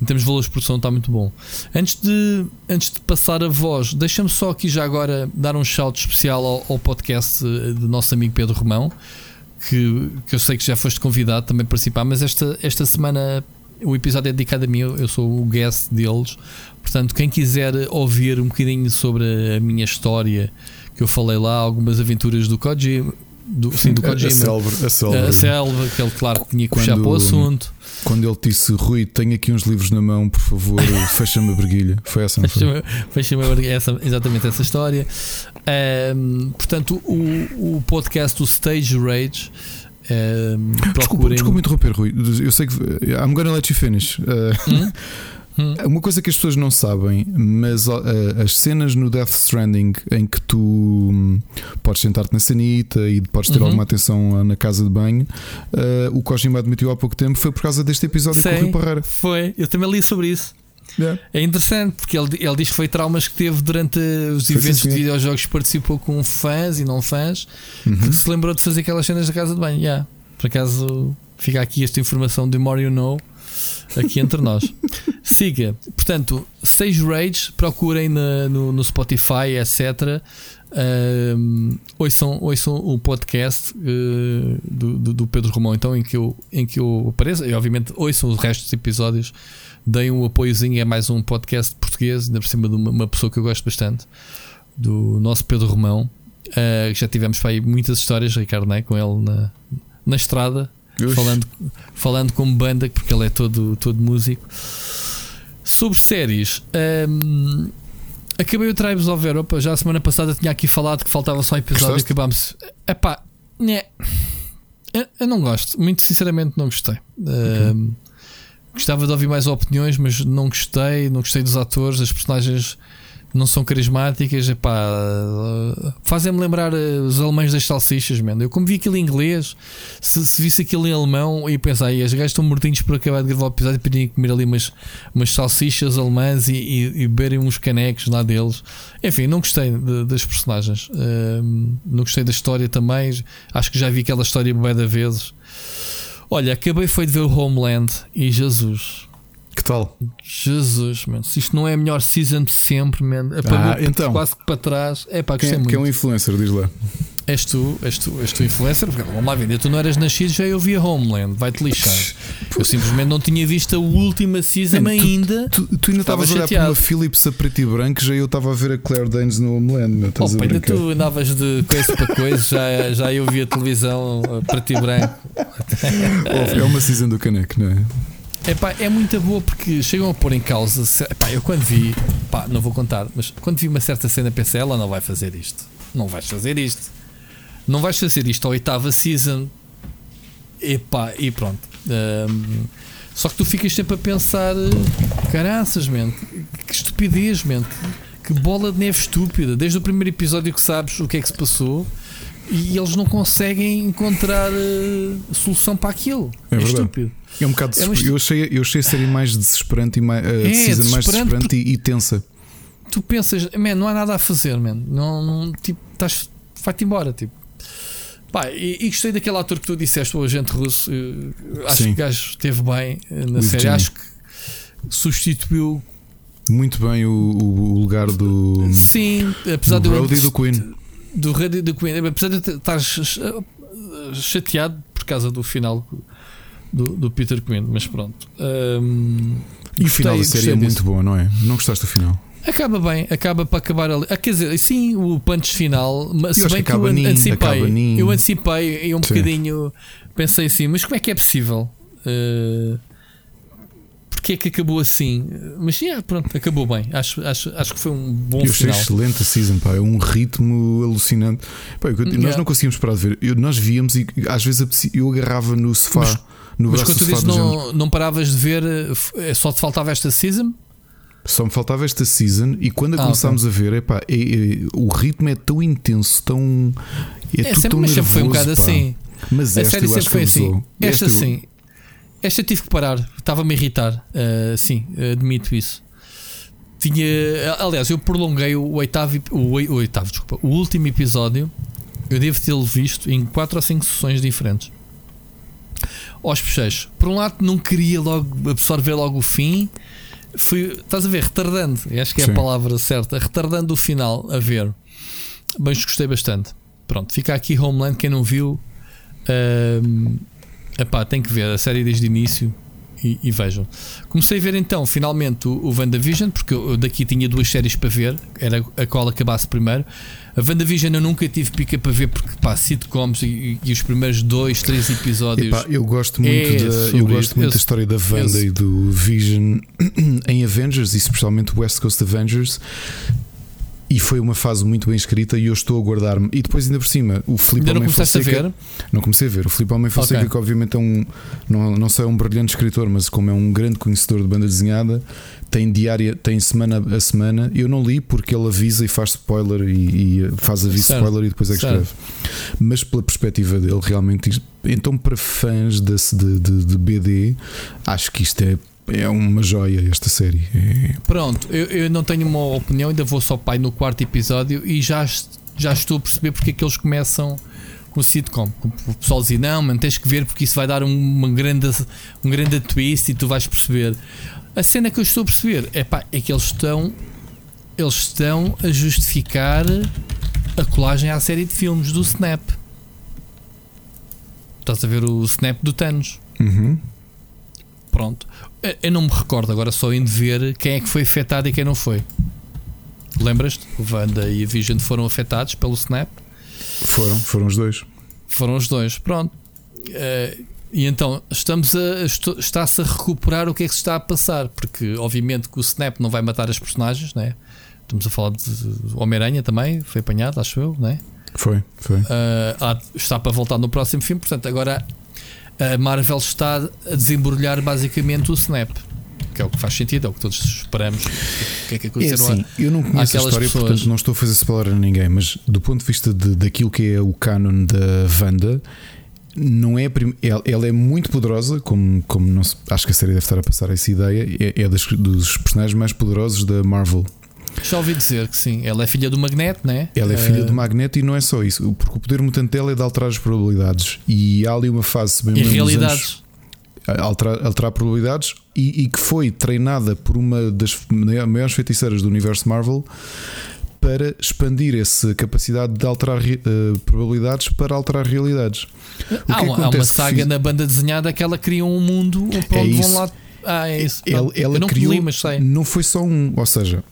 Em termos de valores de produção, está muito bom. Antes de, antes de passar a voz, deixa-me só aqui já agora dar um shout especial ao, ao podcast eh, do nosso amigo Pedro Romão, que, que eu sei que já foste convidado também a participar, mas esta, esta semana o episódio é dedicado a mim, eu eu sou o guest deles. Portanto, quem quiser ouvir um bocadinho sobre a minha história, que eu falei lá, algumas aventuras do Kojima, do, sim, do A- a Kojima, selva- a selva. a selva, que ele, claro, que tinha que puxar Quando- para o assunto. Quando ele disse Rui, tenho aqui uns livros na mão, por favor, fecha-me a briguilha. Foi essa, não foi? Fecha-me a barriga, essa, exatamente essa história. Ahm, portanto, o, o podcast do Stage Rage. ahm, Desculpa, procurem. desculpa interromper, Rui. Eu sei que. I'm gonna let you finish. Uh, Hum? Uma coisa que as pessoas não sabem, mas uh, as cenas no Death Stranding em que tu hum, podes sentar-te na sanita e podes ter Uhum. alguma atenção na casa de banho, uh, o Kojima admitiu há pouco tempo foi por causa deste episódio com o Rui Parreira. Foi, eu também li sobre isso. É interessante porque ele, ele diz que foi traumas que teve durante os Foi, sim, eventos de videojogos que participou com fãs e não fãs Uhum. que se lembrou de fazer aquelas cenas da casa de banho. Yeah. Por acaso fica aqui esta informação de More You Know aqui entre nós. Siga, portanto, Stage Rage, procurem na- no, no Spotify, etc. Um, ouçam, ouçam o podcast uh, do, do- Pedro Romão, então, em que eu, em que eu apareço, e obviamente ouçam os restos dos episódios, deem um apoiozinho. É mais um podcast português, ainda por cima de uma, uma pessoa que eu gosto bastante, do nosso Pedro Romão. Uh, já tivemos para aí muitas histórias, Ricardo, né, com ele na, na estrada, Ux. falando, falando como banda, porque ele é todo, todo músico. Sobre séries, hum, acabei o Tribes of Europa. Já a semana passada tinha aqui falado que faltava só um episódio. Gostaste? Acabámos. Epá, né. Eu, eu não gosto, muito sinceramente, não gostei. Hum, Gostava de ouvir mais opiniões, mas não gostei. Não gostei dos atores, as personagens não são carismáticas. Epá, fazem-me lembrar uh, os alemães das salsichas. Eu, como vi aquilo em inglês, se, se visse aquilo em alemão, ia pensar, aí, os gajos estão mortinhos por acabar de gravar o episódio e podiam comer ali umas, umas salsichas alemãs e, e, e beberem uns canecos lá deles. Enfim, não gostei de- das personagens. Um, não gostei da história também. Acho que já vi aquela história bué de vezes. Olha, acabei foi de ver o Homeland e Jesus. Que tal? Jesus, mano. Se isto não é a melhor season de sempre, man. Apagou Ah, então. quase que para trás. É pá, Quem, é- muito. quem é um influencer, diz lá. És tu, és tu, és tu influencer, porque vamos lá ver, tu não eras nascido, já eu via Homeland, vai-te lixar. Eu simplesmente não tinha visto a última season Man, tu- ainda. Tu, tu ainda Estava estavas a olhar para uma Philips a preto e branco, já eu estava a ver a Claire Danes no Homeland. Meu, a ainda tu andavas de coisa para coisa, já, já eu via televisão a preto e branco. É uma season do caneco, não é? Epá, é muito boa porque chegam a pôr em causa. Epá, eu quando vi, pá, não vou contar, mas quando vi uma certa cena pensei, ela não vai fazer isto. Não vais fazer isto. Não vais fazer isto à oitava season. Epá, e pronto. Ahm, só que tu ficas sempre a pensar, caraças, man, que estupidez, man, que bola de neve estúpida. Desde o primeiro episódio que sabes o que é que se passou, e eles não conseguem encontrar uh, solução para aquilo. É, É, estúpido. É um bocado É, desesper- eu, achei, eu achei a série mais desesperante e mais, a É, season mais desesperante desesperante e, tensa. Tu pensas, man, não há nada a fazer, man. Não, não, tipo, estás, vai-te embora, tipo. Pá, e, e gostei daquele ator que tu disseste, o agente russo. eh, Acho Sim. que o gajo esteve bem eh, na série. Acho que substituiu. Muito bem o, o- lugar do. Sim, apesar do de eu- Brody do Queen. Do Rady do Queen, apesar de estar ch- chateado por causa do final do, do Peter Quinn, mas pronto. E o final da série é muito disso. bom, não é? Não gostaste do final? Acaba bem, acaba para acabar ali. Ah, quer dizer, sim, o punch final, mas Eu se bem que que, eu nin, antecipei, eu antecipei e um Sim. bocadinho pensei assim, mas como é que é possível? Uh, porque é que acabou assim? Mas yeah, pronto, acabou bem. Acho, acho, acho que foi um bom eu achei final. excelente a season, pá. É um ritmo alucinante. Pá, eu- nós Yeah. não conseguimos parar de ver. Eu- nós víamos e às vezes eu agarrava no sofá, Mas- no Mas quando do tu dizes não, não paravas de ver, eh, só te faltava esta season? Só me faltava esta season e quando a Ah, começámos a ver, epá, é, é- o ritmo é tão intenso, tão. É, É, tudo sempre- tão mas sempre foi um nervoso, bocado pá. assim. Mas a esta série sempre foi assim. abusou. Esta eu- sim. Esta eu tive que parar, estava-me a irritar. Uh, sim, admito isso. Tinha, aliás, eu prolonguei o oitavo, o, oi- o oitavo, desculpa, o último episódio. Eu devo tê-lo visto em quatro ou cinco sessões diferentes. Aos pecheiros. Por um lado, não queria logo absorver logo o fim. Fui, estás a ver, retardando. Acho que é Sim. a palavra certa. Retardando o final a ver. Mas gostei bastante. Pronto, fica aqui Homeland. Quem não viu, Ahm, epá, tem que ver a série desde o início e, e vejam. Comecei a ver então finalmente o, o WandaVision, porque eu eu daqui tinha duas séries para ver, era a qual acabasse primeiro. A WandaVision eu nunca tive pica para ver porque pá, sitcoms e, e- os primeiros dois, três episódios. Epá, eu gosto muito, é da, eu gosto muito Eu- da história da Wanda eu- e do Vision em Avengers e especialmente o West Coast Avengers. E foi uma fase muito bem escrita e eu estou a guardar-me. E depois, ainda por cima, o Filipe Homem Fonseca. ver? Não comecei a ver. O Filipe Homem Fonseca, Ok. que obviamente é um. Não, não sei, é um brilhante escritor, mas como é um grande conhecedor de banda desenhada, tem diária, tem semana a semana. Eu não li porque ele avisa e faz spoiler e, e faz aviso Certo. spoiler e depois é que Certo. escreve. Mas pela perspectiva dele, realmente. Então, para fãs desse- de, de, de BD, acho que isto é, é uma joia, esta série. É- Pronto, eu, eu não tenho uma opinião, ainda vou só pai no quarto episódio e já, já estou a perceber porque é que eles começam com o sitcom. O pessoal dizia: Não, mano, tens que ver porque isso vai dar um- uma grande, um grande twist e tu vais perceber. A cena que eu estou a perceber é, pá, é que eles estão, eles estão a justificar a colagem à série de filmes do Snap. Estás a ver o Snap do Thanos. Uhum. Pronto. Eu- Eu não me recordo agora só indo ver quem é que foi afetado e quem não foi. Lembras-te? O Wanda e a Vision foram afetados pelo Snap? Foram, foram os dois. Foram os dois, pronto. Eh, e então estamos a está-se a recuperar o que é que se está a passar, porque obviamente que o Snap não vai matar as personagens, né? Estamos a falar de de Homem-Aranha também, foi apanhado, acho eu, né? Foi, foi. Uh, há- está para voltar no próximo filme. Portanto, agora a Marvel está a desembrulhar basicamente o Snap, que é o que faz sentido, é o que todos esperamos. O que é que É aconteceu assim, eu não conheço a história, pessoas? portanto não estou a fazer spoiler a ninguém, mas do ponto de vista de, daquilo que é o canon da Wanda, não é ela, ela é muito poderosa, como, como não se- acho que a série deve estar a passar essa ideia, é, é das, dos personagens mais poderosos da Marvel. Já ouvi dizer que sim, ela é filha do Magneto, né? Ela é filha Uh, do Magneto e não é só isso, porque o poder mutante dela é de alterar as probabilidades. E há ali uma fase se bem E nos realidades. anos- alterar, alterar probabilidades e, e que foi treinada por uma das maiores feiticeiras do universo Marvel para expandir essa capacidade de alterar eh, probabilidades para alterar realidades. Há, é há uma saga Fiz- na banda desenhada que ela cria um mundo para É onde isso. vão lá. Ah, é isso. Ela, ela eu não criou, li, mas sei. não foi só um, ou seja,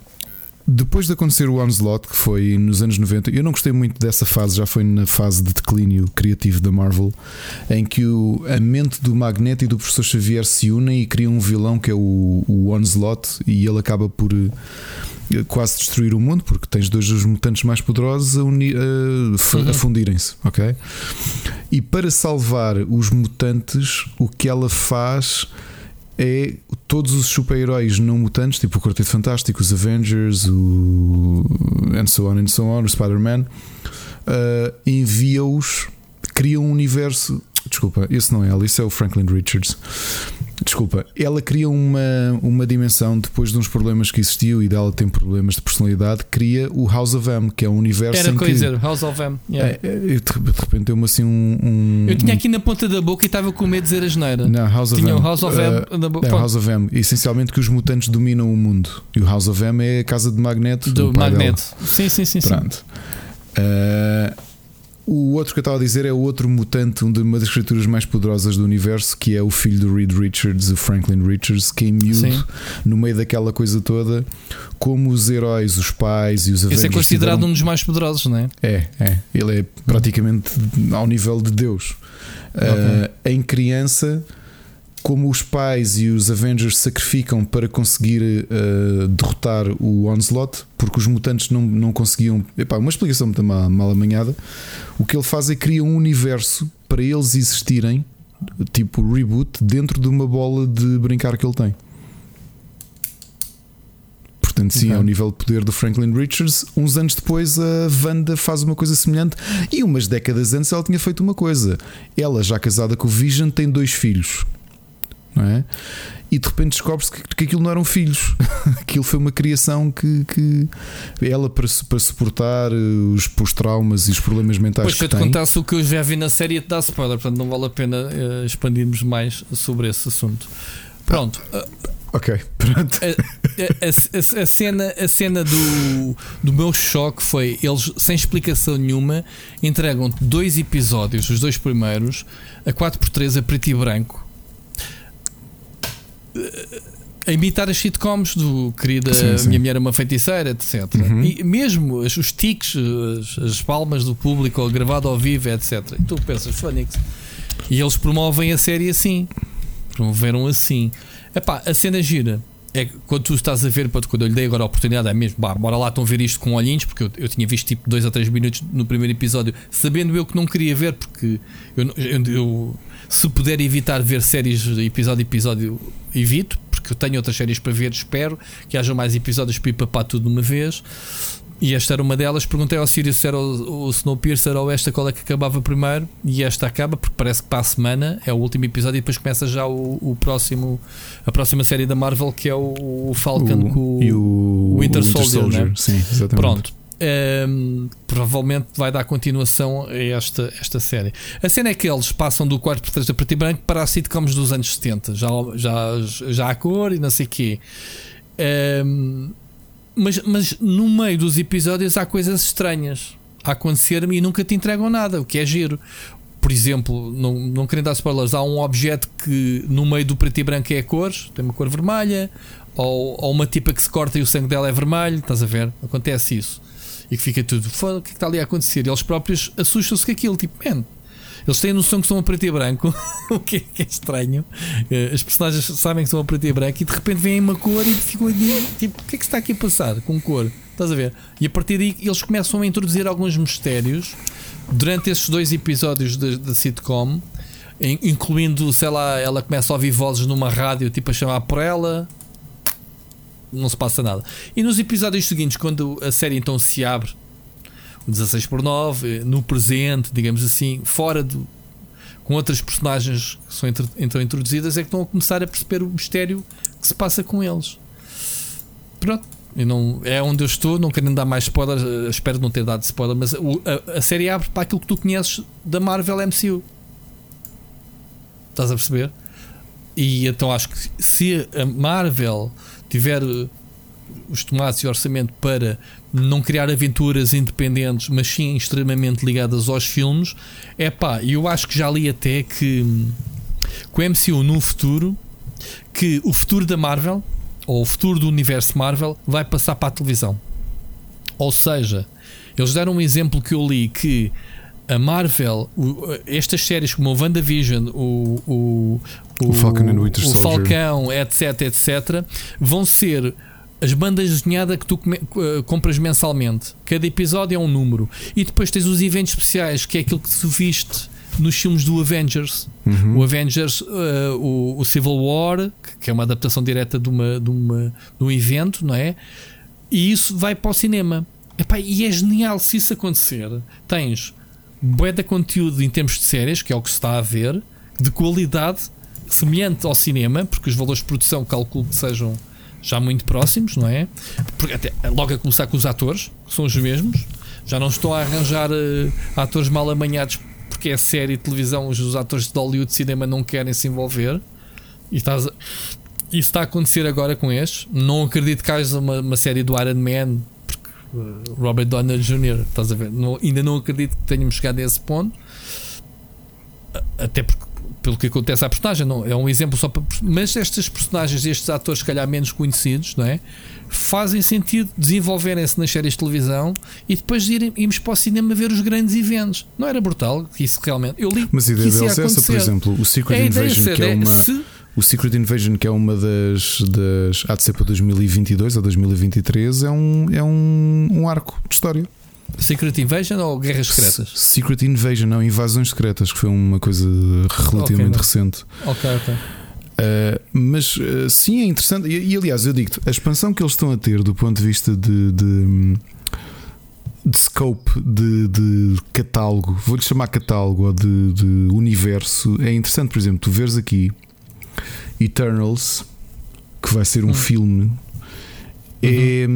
depois de acontecer o Onslaught, que foi nos anos 90, eu não gostei muito dessa fase, já foi na fase de declínio criativo da Marvel, em que o, a mente do Magneto e do Professor Xavier se unem e criam um vilão que é o, o Onslaught, e ele acaba por eh, quase destruir o mundo, porque tens dois dos mutantes mais poderosos a, uni- a Uhum. a fundirem-se, ok? E para salvar os mutantes, o que ela faz é todos os super-heróis não mutantes, tipo o Quarteto Fantástico, os Avengers, o and so on and so on, o Spider-Man, uh, envia-os, cria um universo. Desculpa, esse não é isso é o Franklin Richards. Desculpa, ela cria uma, uma dimensão depois de uns problemas que existiu e dela tem problemas de personalidade. Cria o House of M, que é um universo Era em que. coisa, House of M. yeah. É, é, de de repente deu-me assim um. um- Eu tinha aqui na ponta da boca e estava com medo de dizer a geneira. Não, House of tinha M. o House of M Uh, na boca. é House of M. Essencialmente que os mutantes dominam o mundo. E o House of M é a casa de Magneto. do o pai Magneto. Sim, sim, sim. sim. Pronto. Uh, o outro que eu estava a dizer é o outro mutante, um de- uma das criaturas mais poderosas do universo, que é o filho do Reed Richards, o Franklin Richards, que em miúdo, Sim. no meio daquela coisa toda, como os heróis, os pais e os Esse é Avengers considerado tiveram- um dos mais poderosos, não é? é, é. Ele é praticamente ao nível de Deus. Uh, em criança, como os pais e os Avengers sacrificam para conseguir uh, derrotar o Onslaught, porque os mutantes não, não conseguiam. Epá, uma explicação muito mal, mal amanhada. O que ele faz é cria um universo para eles existirem, tipo reboot, dentro de uma bola de brincar que ele tem. Portanto, sim, Ok. ao nível de poder do Franklin Richards, uns anos depois a Wanda faz uma coisa semelhante e umas décadas antes ela tinha feito uma coisa. Ela, já casada com o Vision, tem dois filhos, não é? E de repente descobre-se que, que aquilo não eram filhos, aquilo foi uma criação que, que ela, para, para suportar eh, os, os traumas e os problemas mentais Pois se que eu te contasse o que eu já vi na série, te dar spoiler, portanto não vale a pena eh, expandirmos mais sobre esse assunto. Pronto. eh, Ok, pronto. A, a- a- a cena, a cena do, do meu choque foi eles, sem explicação nenhuma, entregam dois episódios, os dois primeiros, a 4x3 a preto e branco. A imitar as sitcoms do querida Sim, sim. Minha Mulher é uma Feiticeira, etc. Uhum. E mesmo as- os tiques, as, as palmas do público, gravado ao vivo, etc. E tu pensas, Phoenix. E eles promovem a série assim. Promoveram assim. Epá, a cena gira. É quando tu estás a ver, quando eu lhe dei agora a oportunidade, é mesmo, bah, bora lá, estão a ver isto com olhinhos, porque eu, eu tinha visto tipo 2 ou 3 minutos no primeiro episódio, sabendo eu que não queria ver, porque eu, eu- eu- se puder evitar ver séries episódio a episódio, evito, porque eu tenho outras séries para ver, espero que haja mais episódios para ir papar tudo de uma vez. E esta era uma delas. Perguntei ao Sirius se era o, o Snowpiercer ou esta qual é que acabava primeiro. E esta acaba, porque parece que para a semana é o último episódio e depois começa já o, o próximo, a próxima série da Marvel que é o, o Falcon O- com o, e o Winter, Winter Soldier. Soldier, né? sim, exatamente. Pronto. Ehm, provavelmente vai dar continuação a esta, esta série. A cena é que eles passam do 4 por 3 a preto e branco para as sitcoms dos anos 70, já, já, já há cor e não sei o quê. Ehm, mas, mas no meio dos episódios há coisas estranhas a acontecer-me e nunca te entregam nada, o que é giro. Por exemplo, não, não querendo dar spoilers, há um objeto que no meio do preto e branco é a tem uma cor vermelha, ou, ou uma tipa que se corta e o sangue dela é vermelho, estás a ver? Acontece isso. E que fica tudo, "Foda, o que é que está ali a acontecer? E eles próprios assustam-se com aquilo, tipo, man, eles têm a noção que estão a preto e branco, o que é, que é estranho. Eh, As personagens sabem que estão a preto e branco e de repente veem uma cor e ficam tipo, o que é que está aqui a passar com cor? Estás a ver? E a partir daí eles começam a introduzir alguns mistérios durante esses dois episódios da sitcom, in- incluindo, sei lá, ela começa a ouvir vozes numa rádio, tipo a chamar por ela. Não se passa nada. E nos episódios seguintes, quando a série então se abre, o 16 por 9, eh, no presente, digamos assim, fora do. com outras personagens que são então introduzidas, é que estão a começar a perceber o mistério que se passa com eles. Pronto. Eu não, é onde eu estou, não querendo dar mais spoilers, eh, espero não ter dado spoiler, mas o- a, a série abre para aquilo que tu conheces da Marvel MCU. Estás a perceber? E então acho que se a Marvel tiver eh, os tomates e orçamento para não criar aventuras independentes, mas sim extremamente ligadas aos filmes, é pá, eu acho que já li até que com o MCU no futuro, que o futuro da Marvel ou o futuro do universo Marvel vai passar para a televisão. Ou seja, eles deram um exemplo que eu li que a Marvel, o- estas séries como o WandaVision, o, o, O Falcon and Winter o Soldier. Falcão, etc, etc, vão ser as bandas desenhadas que tu eh, compras mensalmente. Cada episódio é um número. E depois tens os eventos especiais, que é aquilo que tu viste nos filmes do Avengers. Uhum. O Avengers, eh, o, o Civil War, que- que é uma adaptação direta de, uma, de, uma, de um evento, não é? E isso vai para o cinema. Epá, e é genial se isso acontecer. Tens bué de conteúdo em termos de séries, que é o que se está a ver, de qualidade semelhante ao cinema, porque os valores de produção calculo que sejam já muito próximos, não é? Porque até, logo a começar com os atores, que são os mesmos. Já não estou a arranjar uh, atores mal amanhados porque é série televisão, os atores de Hollywood de cinema não querem se envolver. E estás a, isso está a acontecer agora com estes. Não acredito que haja uma, uma série do Iron Man, porque uh, Robert Downey Jr., estás a ver? Não, ainda não acredito que tenhamos chegado a esse ponto. Até porque, pelo que acontece à personagem, não, é um exemplo só para. Mas estas personagens, estes atores, se calhar menos conhecidos, não é? Fazem sentido desenvolverem-se nas séries de televisão e depois irem, irmos para o cinema ver os grandes eventos. Não era brutal? Isso realmente. Eu li Mas a ideia deles é essa, por exemplo, o Secret É Invasion, ser, que é é, uma. se- O Secret Invasion, que é uma das, das. há de ser para 2022 ou 2023, é um, é um, um arco de história. Secret Invasion ou Guerras Secretas? Secret Invasion, não, Invasões Secretas, que foi uma coisa relativamente Ok, recente. Ok, ok. Uh, mas uh, sim, é interessante. E, e, aliás, eu digo-te, a expansão que eles estão a ter do ponto de vista de, de, de scope, de, de catálogo, vou-lhe chamar catálogo ou de, de universo, é interessante. Por exemplo, tu veres aqui Eternals, que vai ser um filme, é,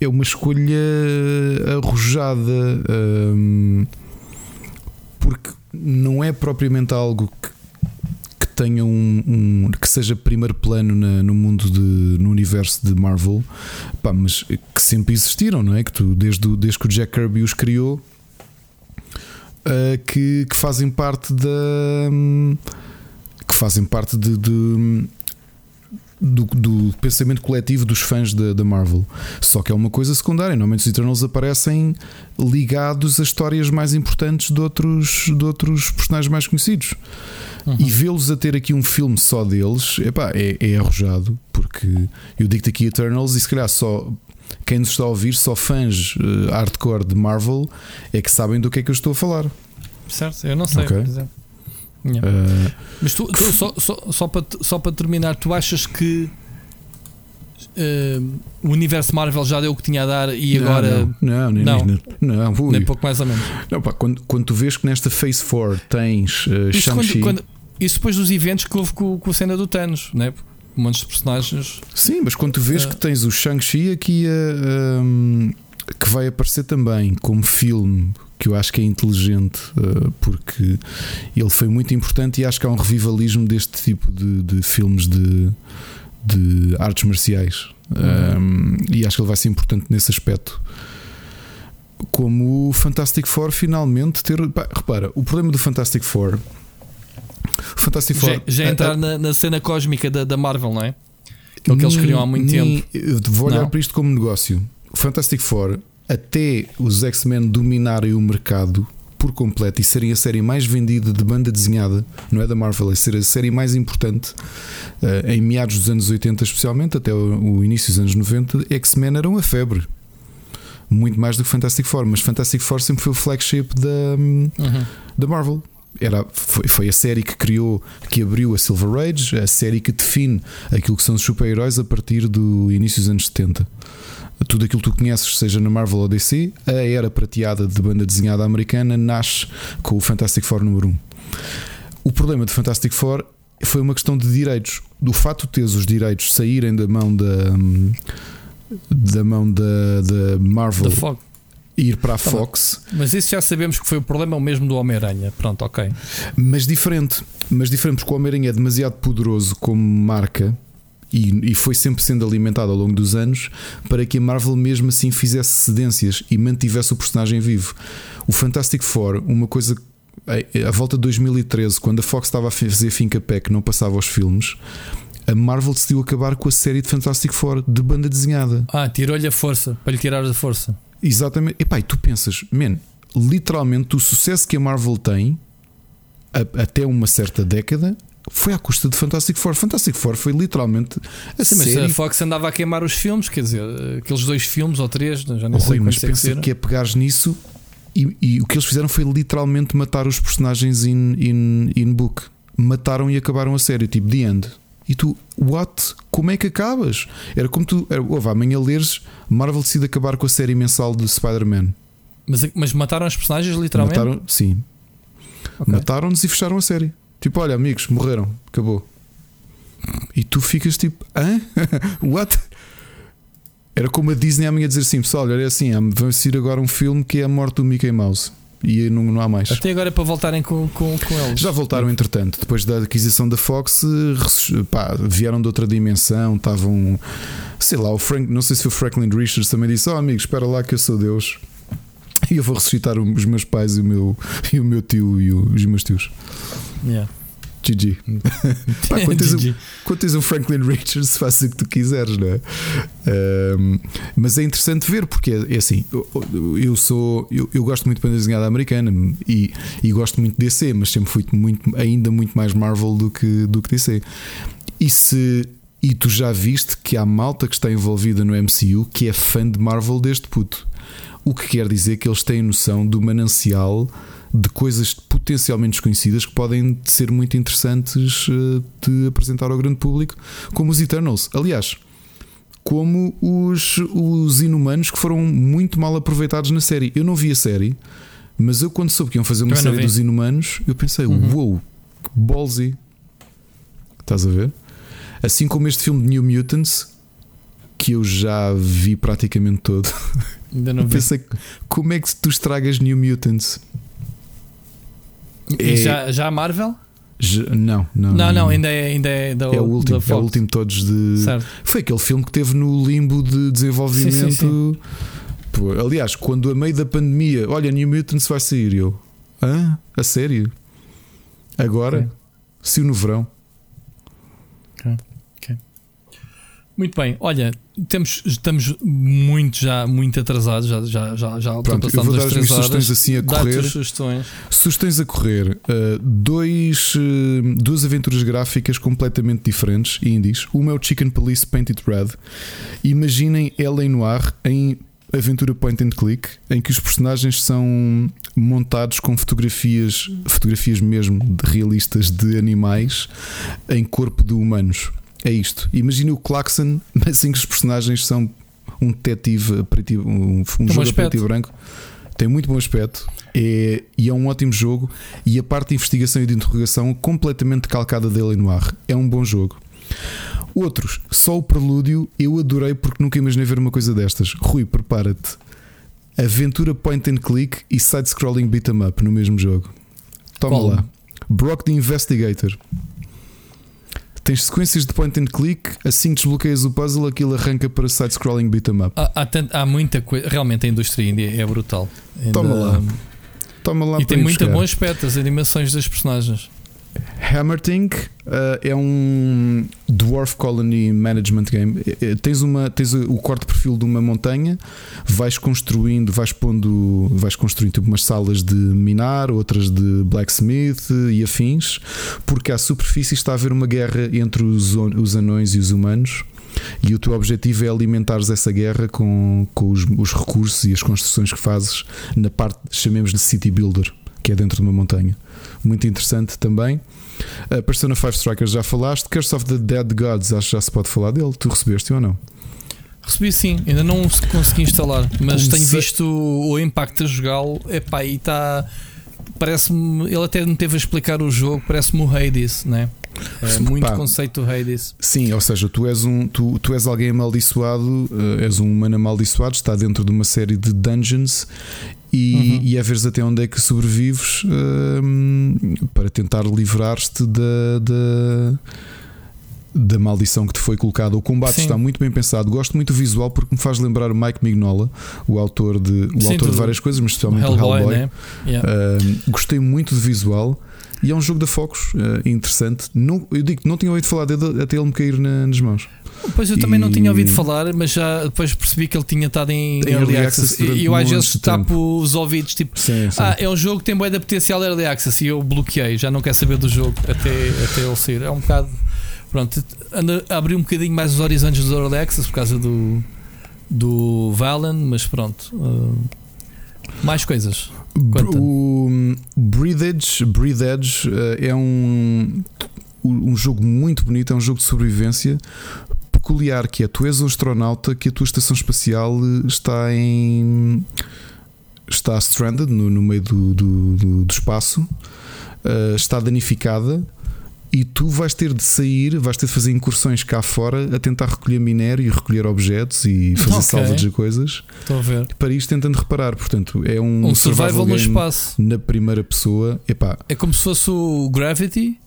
é uma escolha arrojada. hum, porque não é propriamente algo que, que tenha um, um- que seja primeiro plano na- no mundo de, no universo de Marvel, pá, mas que sempre existiram, não é? Que tu, desde, desde que o Jack Kirby os criou, ah, que, que fazem parte da que fazem parte de, de- do, do pensamento coletivo dos fãs da, Marvel. Só que é uma coisa secundária. Normalmente os Eternals aparecem ligados a histórias mais importantes de outros, de outros personagens mais conhecidos. E vê-los a ter aqui um filme só deles epá, é, é arrojado, porque eu digo-te aqui Eternals e se calhar só quem nos está a ouvir, só fãs eh, hardcore de Marvel, é que sabem do que é que eu estou a falar. Certo? Eu não sei, Ok. por exemplo. Yeah. Eh, Mas tu, tu só, só, só, para, só para terminar, tu achas que eh, o universo Marvel já deu o que tinha a dar e Não, agora. Não, não, nem, Não. nem, não, ui. Nem pouco mais ou menos. Não, pá, quando, quando tu vês que nesta Phase 4 tens uh, Isso, Shang-Chi. quando, quando- isso depois dos eventos que houve com, com a cena do Thanos, né? Um monte de personagens. Sim, mas quando tu vês que tens o Shang-Chi aqui a, um, que vai aparecer também como filme, que eu acho que é inteligente, uh, porque ele foi muito importante e acho que há um revivalismo deste tipo de, de filmes de, de artes marciais. Um, e acho que ele vai ser importante nesse aspecto. Como o Fantastic Four finalmente ter. pá, repara, o problema do Fantastic Four. Fantastic Four. Já, já a- a- entrar na, na cena cósmica da, da Marvel, não é? Aquilo que eles criam há muito Nem- tempo. Vou olhar Não? para isto como negócio. O Fantastic Four, até os X-Men dominarem o mercado por completo e serem a série mais vendida de banda desenhada, não é da Marvel, é ser a série mais importante eh, em meados dos anos 80, especialmente até o, o início dos anos 90, X-Men eram a febre. Muito mais do que Fantastic Four, mas Fantastic Four sempre foi o flagship da, hum, Uhum. da Marvel. Era, foi, foi a série que criou, que abriu a Silver Age, a série que define aquilo que são os super-heróis a partir do início dos anos 70. Tudo aquilo que tu conheces, seja na Marvel ou DC, a era prateada de banda desenhada americana nasce com o Fantastic Four número 1. O problema de Fantastic Four foi uma questão de direitos. Do fato de teres os direitos saírem da mão da, da mão da, da Marvel Da e ir para a Tá bem. Fox. Mas isso já sabemos que foi o problema o mesmo do Homem-Aranha. Pronto, ok. Mas diferente, mas diferente porque o Homem-Aranha é demasiado poderoso como marca e, e foi sempre sendo alimentado ao longo dos anos para que a Marvel mesmo assim fizesse cedências e mantivesse o personagem vivo. O Fantastic Four, uma coisa a, a volta de 2013, quando a Fox estava a fazer finca pé que não passava os filmes, a Marvel decidiu acabar com a série de Fantastic Four de banda desenhada. Ah, tirou-lhe a força, para lhe tirar a força. Exatamente. Epá, e tu pensas, man, literalmente o sucesso que a Marvel tem a- até uma certa década foi à custa de Fantastic Four. Fantastic Four foi literalmente a Sim, mas série. a Fox andava a queimar os filmes, quer dizer, aqueles dois filmes ou três, já nem Oh, sei Rui, mas é que pensa que é pegares nisso e, e o que eles fizeram foi literalmente matar os personagens in, in, in book. Mataram e acabaram a série, tipo The End. E tu, what? Como é que acabas? Era como tu, era, ouve, amanhã leres Marvel decide acabar com a série mensal de Spider-Man. Mas, mas mataram os personagens literalmente? Mataram, sim. Mataram-nos e fecharam a série. Tipo, olha, amigos, morreram, acabou. E tu ficas tipo, hã? What? Era como a Disney a minha dizer assim: pessoal, olha, é assim, vamos sair agora um filme que é a morte do Mickey Mouse. E não, não há mais. Até agora é para voltarem com, com, com eles. Já voltaram, entretanto, depois da aquisição da Fox, pá, vieram de outra dimensão. Estavam, sei lá, o Frank, não sei se o Franklin Richards também disse: Oh, amigo, espera lá que eu sou Deus e eu vou ressuscitar os meus pais e o meu, e o meu tio e os meus tios. Yeah. GG. Pá, quando, tens o, quando tens o Franklin Richards, faz o que tu quiseres, não é? Um, mas é interessante ver, porque é, é assim: eu, eu sou, eu, eu, gosto muito de banda desenhada americana e, e gosto muito de DC, mas sempre fui muito, ainda muito mais Marvel do que, do que DC. E se. E tu já viste que há malta que está envolvida no MCU que é fã de Marvel desde puto. O que quer dizer que eles têm noção do manancial de coisas potencialmente desconhecidas que podem ser muito interessantes eh, de apresentar ao grande público, como os Eternals. Aliás, como os, os Inumanos que foram muito mal aproveitados na série. Eu não vi a série, mas eu quando soube que iam fazer uma série dos Inumanos, eu pensei, uhum. wow, que ballsy. Estás a ver? Assim como este filme de New Mutants, que eu já vi praticamente todo. Ainda não vi. Pensei, como é que tu estragas New Mutants? E é... já, já a Marvel? Não, não, não, não, ainda é, ainda é, da, é o último, é o último todos de. Certo. Foi aquele filme que teve no limbo de desenvolvimento. Sim, sim, sim. Pô, aliás, quando a meio da pandemia, olha, New Mutants vai sair, eu, hã? A sério? Agora? Okay. Se no verão. Muito bem, olha, temos, estamos muito já muito atrasados, já, já, já, já Pronto, eu vou dar as minhas sugestões assim a correr. Sugestões. sugestões a correr. Uh, dois, uh, duas aventuras gráficas completamente diferentes, indies. Uma é o Chicken Police Painted Red. Imaginem L.A. Noir em aventura point and click, em que os personagens são montados com fotografias, fotografias mesmo de realistas de animais em corpo de humanos. É isto. Imagina o Claxon, mas em que os personagens são um detetive, um, um jogo preto e branco. Tem muito bom aspecto é, e é um ótimo jogo. E a parte de investigação e de interrogação completamente calcada dele no ar. É um bom jogo. Outros, só o prelúdio eu adorei porque nunca imaginei ver uma coisa destas. Rui, prepara-te. Aventura point and click e side-scrolling beat 'em up no mesmo jogo. Toma Qual? lá. Brock the Investigator. Tens sequências de point and click, assim que desbloqueias o puzzle, aquilo arranca para side-scrolling beat 'em up. Há, há, há, muita coisa. Realmente a indústria índia é brutal. Ainda, Toma lá. Toma lá e tem muito bom aspecto, as animações dos personagens. Hammertink uh, é um Dwarf Colony Management Game. Uh, tens, uma, tens o corte de perfil de uma montanha, vais construindo, vais pondo, vais construindo tipo umas salas de minar, outras de blacksmith e afins, porque à superfície está a haver uma guerra entre os, os anões e os humanos. E o teu objetivo é alimentares essa guerra com, com os, os recursos e as construções que fazes na parte, chamemos de City Builder, que é dentro de uma montanha muito interessante também. A Persona 5 Strikers já falaste. Curse of the Dead Gods, acho que já se pode falar dele. Tu recebeste ou não? Recebi sim, ainda não consegui instalar, mas tenho visto o impacto a jogá-lo. Epá, e está. Parece-me. Ele até me teve a explicar o jogo, parece-me o Hades, né? É muito Pá, conceito do Hades. Sim, ou seja, tu és, um, tu, tu és alguém amaldiçoado, uh, és um humano amaldiçoado, está dentro de uma série de dungeons e, uhum. e a veres até onde é que sobrevives uh, para tentar livrar-te da, da, da, maldição que te foi colocada. O combate Sim. está muito bem pensado. Gosto muito do visual porque me faz lembrar o Mike Mignola, o autor de, o Sim, autor de várias coisas, mas especialmente o Hellboy. Hellboy. Né? Yeah. Uh, gostei muito do visual. E é um jogo da Focus uh, interessante. Não, eu digo não tinha ouvido falar dele até ele me cair na, nas mãos. Pois eu também e... não tinha ouvido falar, mas já depois percebi que ele tinha estado em, em Early Access. E eu às vezes tapo os ouvidos, tipo, sim, sim. ah, é um jogo que tem boa da potencial Early Access e eu bloqueei, já não quero saber do jogo até, até ele sair. É um bocado. Pronto, abri um bocadinho mais os horizontes do Early Access por causa do, do Valen, mas pronto. Uh, mais coisas. O Breathedge, Breathedge uh, é um um jogo muito bonito, é um jogo de sobrevivência peculiar que é tu és um astronauta que a tua estação espacial eh, está em está stranded no, no meio do, do, do, do espaço, uh, está danificada e tu vais ter de sair, vais ter de fazer incursões cá fora a tentar recolher minério e recolher objetos e fazer Ok. salvas de coisas. Estou a ver. Para isto tentando reparar, portanto, é um, Um survival no game espaço. na primeira pessoa. Epá, É como se fosse o Gravity.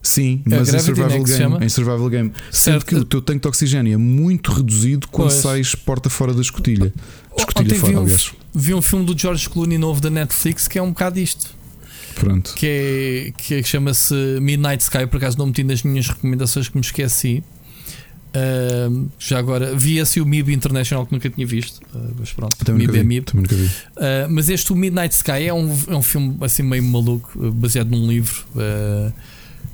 Sim, É mas em né, survival se game, em survival game, sendo que o teu tanque de oxigênio é muito reduzido quando Pois. sais porta fora da escotilha. Escotilha Ontem vi fora, um, aliás. vi um filme do George Clooney novo da Netflix que é um bocado isto. Pronto. Que, é, que é- chama-se Midnight Sky. Por acaso não meti nas minhas recomendações que me esqueci. Ahm, já agora vi esse o MIB International que nunca tinha visto. Ah, mas pronto, Também MIB é MIB. vi. Ah, mas este, o Midnight Sky, é um, é um filme assim meio maluco, ah, baseado num livro.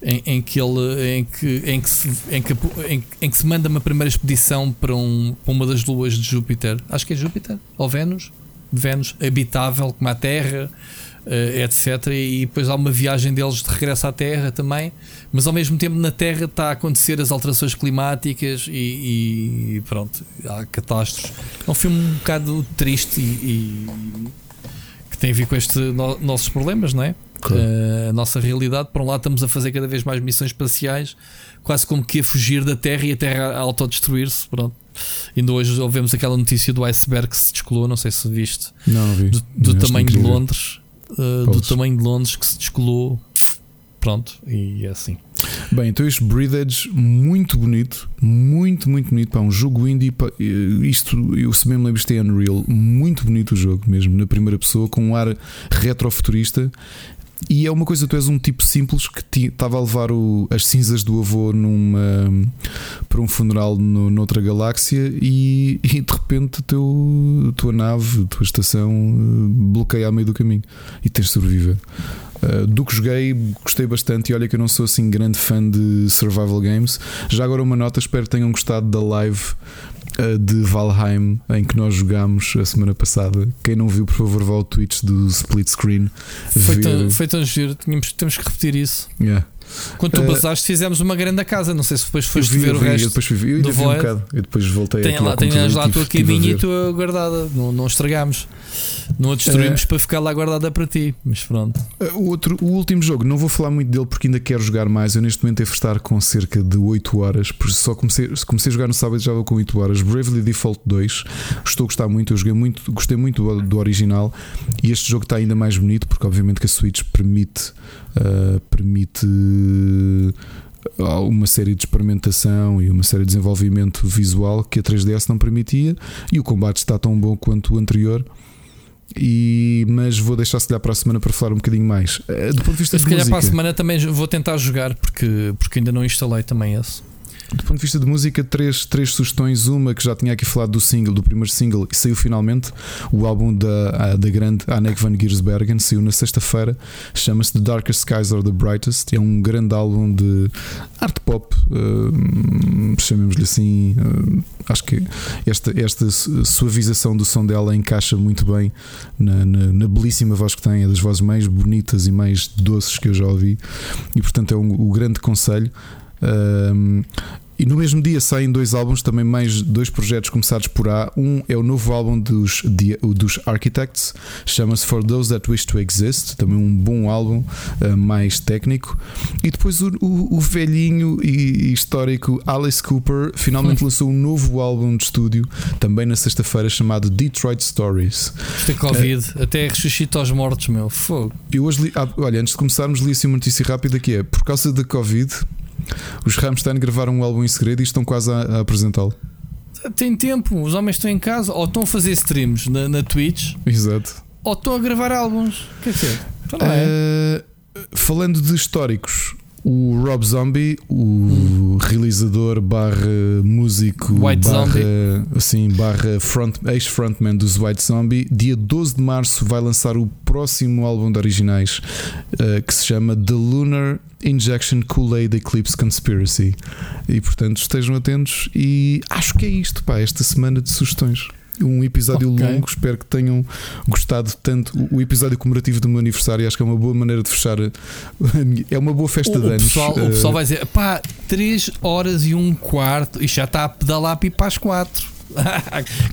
em, em que ele em que, em, que se, em, que, em, em que se manda uma primeira expedição para, um, para uma das luas de Júpiter, acho que é Júpiter ou Vênus, Vênus habitável como a Terra, etc. E depois há uma viagem deles de regresso à Terra também, mas ao mesmo tempo na Terra está a acontecer as alterações climáticas e, e pronto, há catástrofes. É um filme um bocado triste e, e que tem a ver com estes no- nossos problemas, não é? Claro. Eh, a nossa realidade. Por um lado, estamos a fazer cada vez mais missões espaciais, quase como que a fugir da Terra e a Terra a autodestruir-se. Pronto. Ainda hoje ouvemos aquela notícia do iceberg que se descolou, não sei se viste, Não, vi. do, do tamanho de. Londres, eh, do tamanho de Londres que se descolou. Pronto, e é assim. Bem, então este Breathedge, muito bonito, muito, muito bonito. Pá, um jogo indie. pá, eh, isto, eu se bem me lembro, isto é Unreal. Muito bonito o jogo mesmo, na primeira pessoa, com um ar retrofuturista. E é uma coisa, tu és um tipo simples que estava a levar o- as cinzas do avô numa, para um funeral no, noutra galáxia e, e de repente teu, a tua nave, a tua estação eh, bloqueia ao meio do caminho e tens de sobreviver. Uh, do que joguei, gostei bastante. E olha que eu não sou assim grande fã de survival games. Já agora, uma nota: espero que tenham gostado da live de Valheim em que nós jogámos a semana passada. Quem não viu, por favor, vá ao Twitch do Split Screen. Foi, tão, foi tão giro, tínhamos, temos que repetir isso. Yeah. Quando tu Eh, basaste, fizemos uma grande casa. Não sei se depois foste vi, ver eu o vi, resto. eu depois fui ver. Eu do vi um bocado. Eu depois voltei Tem lá, tens lá a tua a caminha e ver. tua guardada. Não, não estragamos. Não a destruímos Eh, para ficar lá guardada para ti. Mas pronto. Uh, O, outro, o último jogo, não vou falar muito dele porque ainda quero jogar mais. Eu neste momento devo estar com cerca de 8 horas, por isso só comecei, comecei a jogar no sábado e já vou com 8 horas. Bravely Default 2, estou a gostar muito, eu joguei muito, gostei muito do, do original e este jogo está ainda mais bonito porque obviamente que a Switch permite uh, permite uh, uma série de experimentação e uma série de desenvolvimento visual que a 3DS não permitia e o combate está tão bom quanto o anterior. E, mas vou deixar se calhar para a semana para falar um bocadinho mais. Eh, Do ponto de vista Se de calhar música, para a semana também vou tentar jogar porque, porque ainda não instalei também esse. Do ponto de vista de música, três, três sugestões. Uma que já tinha aqui falado do single, do primeiro single, e saiu finalmente. O álbum da, da grande Anneke van Giersbergen saiu na sexta-feira. Chama-se The Darkest Skies or the Brightest. É um grande álbum de art pop, eh, chamemos-lhe assim. eh, acho que esta, esta su- suavização do som dela encaixa muito bem na, na- na belíssima voz que tem. É das vozes mais bonitas e mais doces que eu já ouvi. E portanto é um, o grande conselho. Um, e no mesmo dia saem dois álbuns, também mais dois projetos começados por A. Um é o novo álbum dos, dos Architects, chama-se For Those That Wish to Exist, também um bom álbum, uh, mais técnico. E depois o, o- o velhinho e histórico Alice Cooper finalmente lançou um novo álbum de estúdio, também na sexta-feira, chamado Detroit Stories. Isto é Covid, até ressuscita aos mortos, meu. Fogo. Eu hoje li, ah, olha, antes de começarmos, li assim uma notícia rápida que é por causa da Covid. Os Rammstein gravaram um álbum em segredo e estão quase a, a apresentá-lo. Tem tempo, os homens estão em casa ou estão a fazer streams na, na Twitch Exato. ou estão a gravar álbuns. Quer dizer, então não é? Eh, falando de históricos, o Rob Zombie, o realizador barra músico White barra, Zombie. assim, barra front, ex-frontman dos White Zombie, dia 12 de março vai lançar o próximo álbum de originais eh, que se chama The Lunar Injection Kool-Aid Eclipse Conspiracy. E portanto estejam atentos e acho que é isto, pá, esta semana de sugestões. Um episódio Ok. longo. Espero que tenham gostado tanto. O- O episódio comemorativo do meu aniversário acho que é uma boa maneira de fechar. É uma boa festa O, de o anos. pessoal, o Eh, pessoal vai dizer, pá, 3 horas e um quarto, e já está a pedalar para ir para as 4.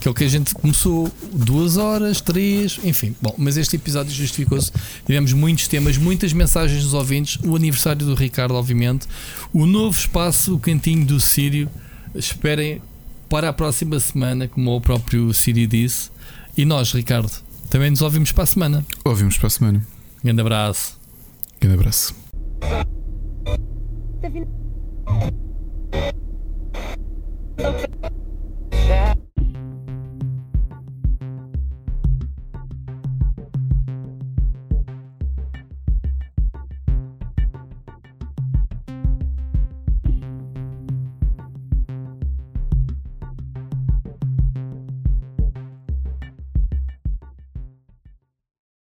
que é o que a gente começou, duas horas, três, enfim. Bom, mas este episódio justificou-se. Tivemos muitos temas, muitas mensagens dos ouvintes. O aniversário do Ricardo, obviamente. O novo espaço, o cantinho do Sírio. Esperem para a próxima semana, como o próprio Sírio disse. E nós, Ricardo, também nos ouvimos para a semana. Ouvimos para a semana. Grande abraço. Grande abraço. David.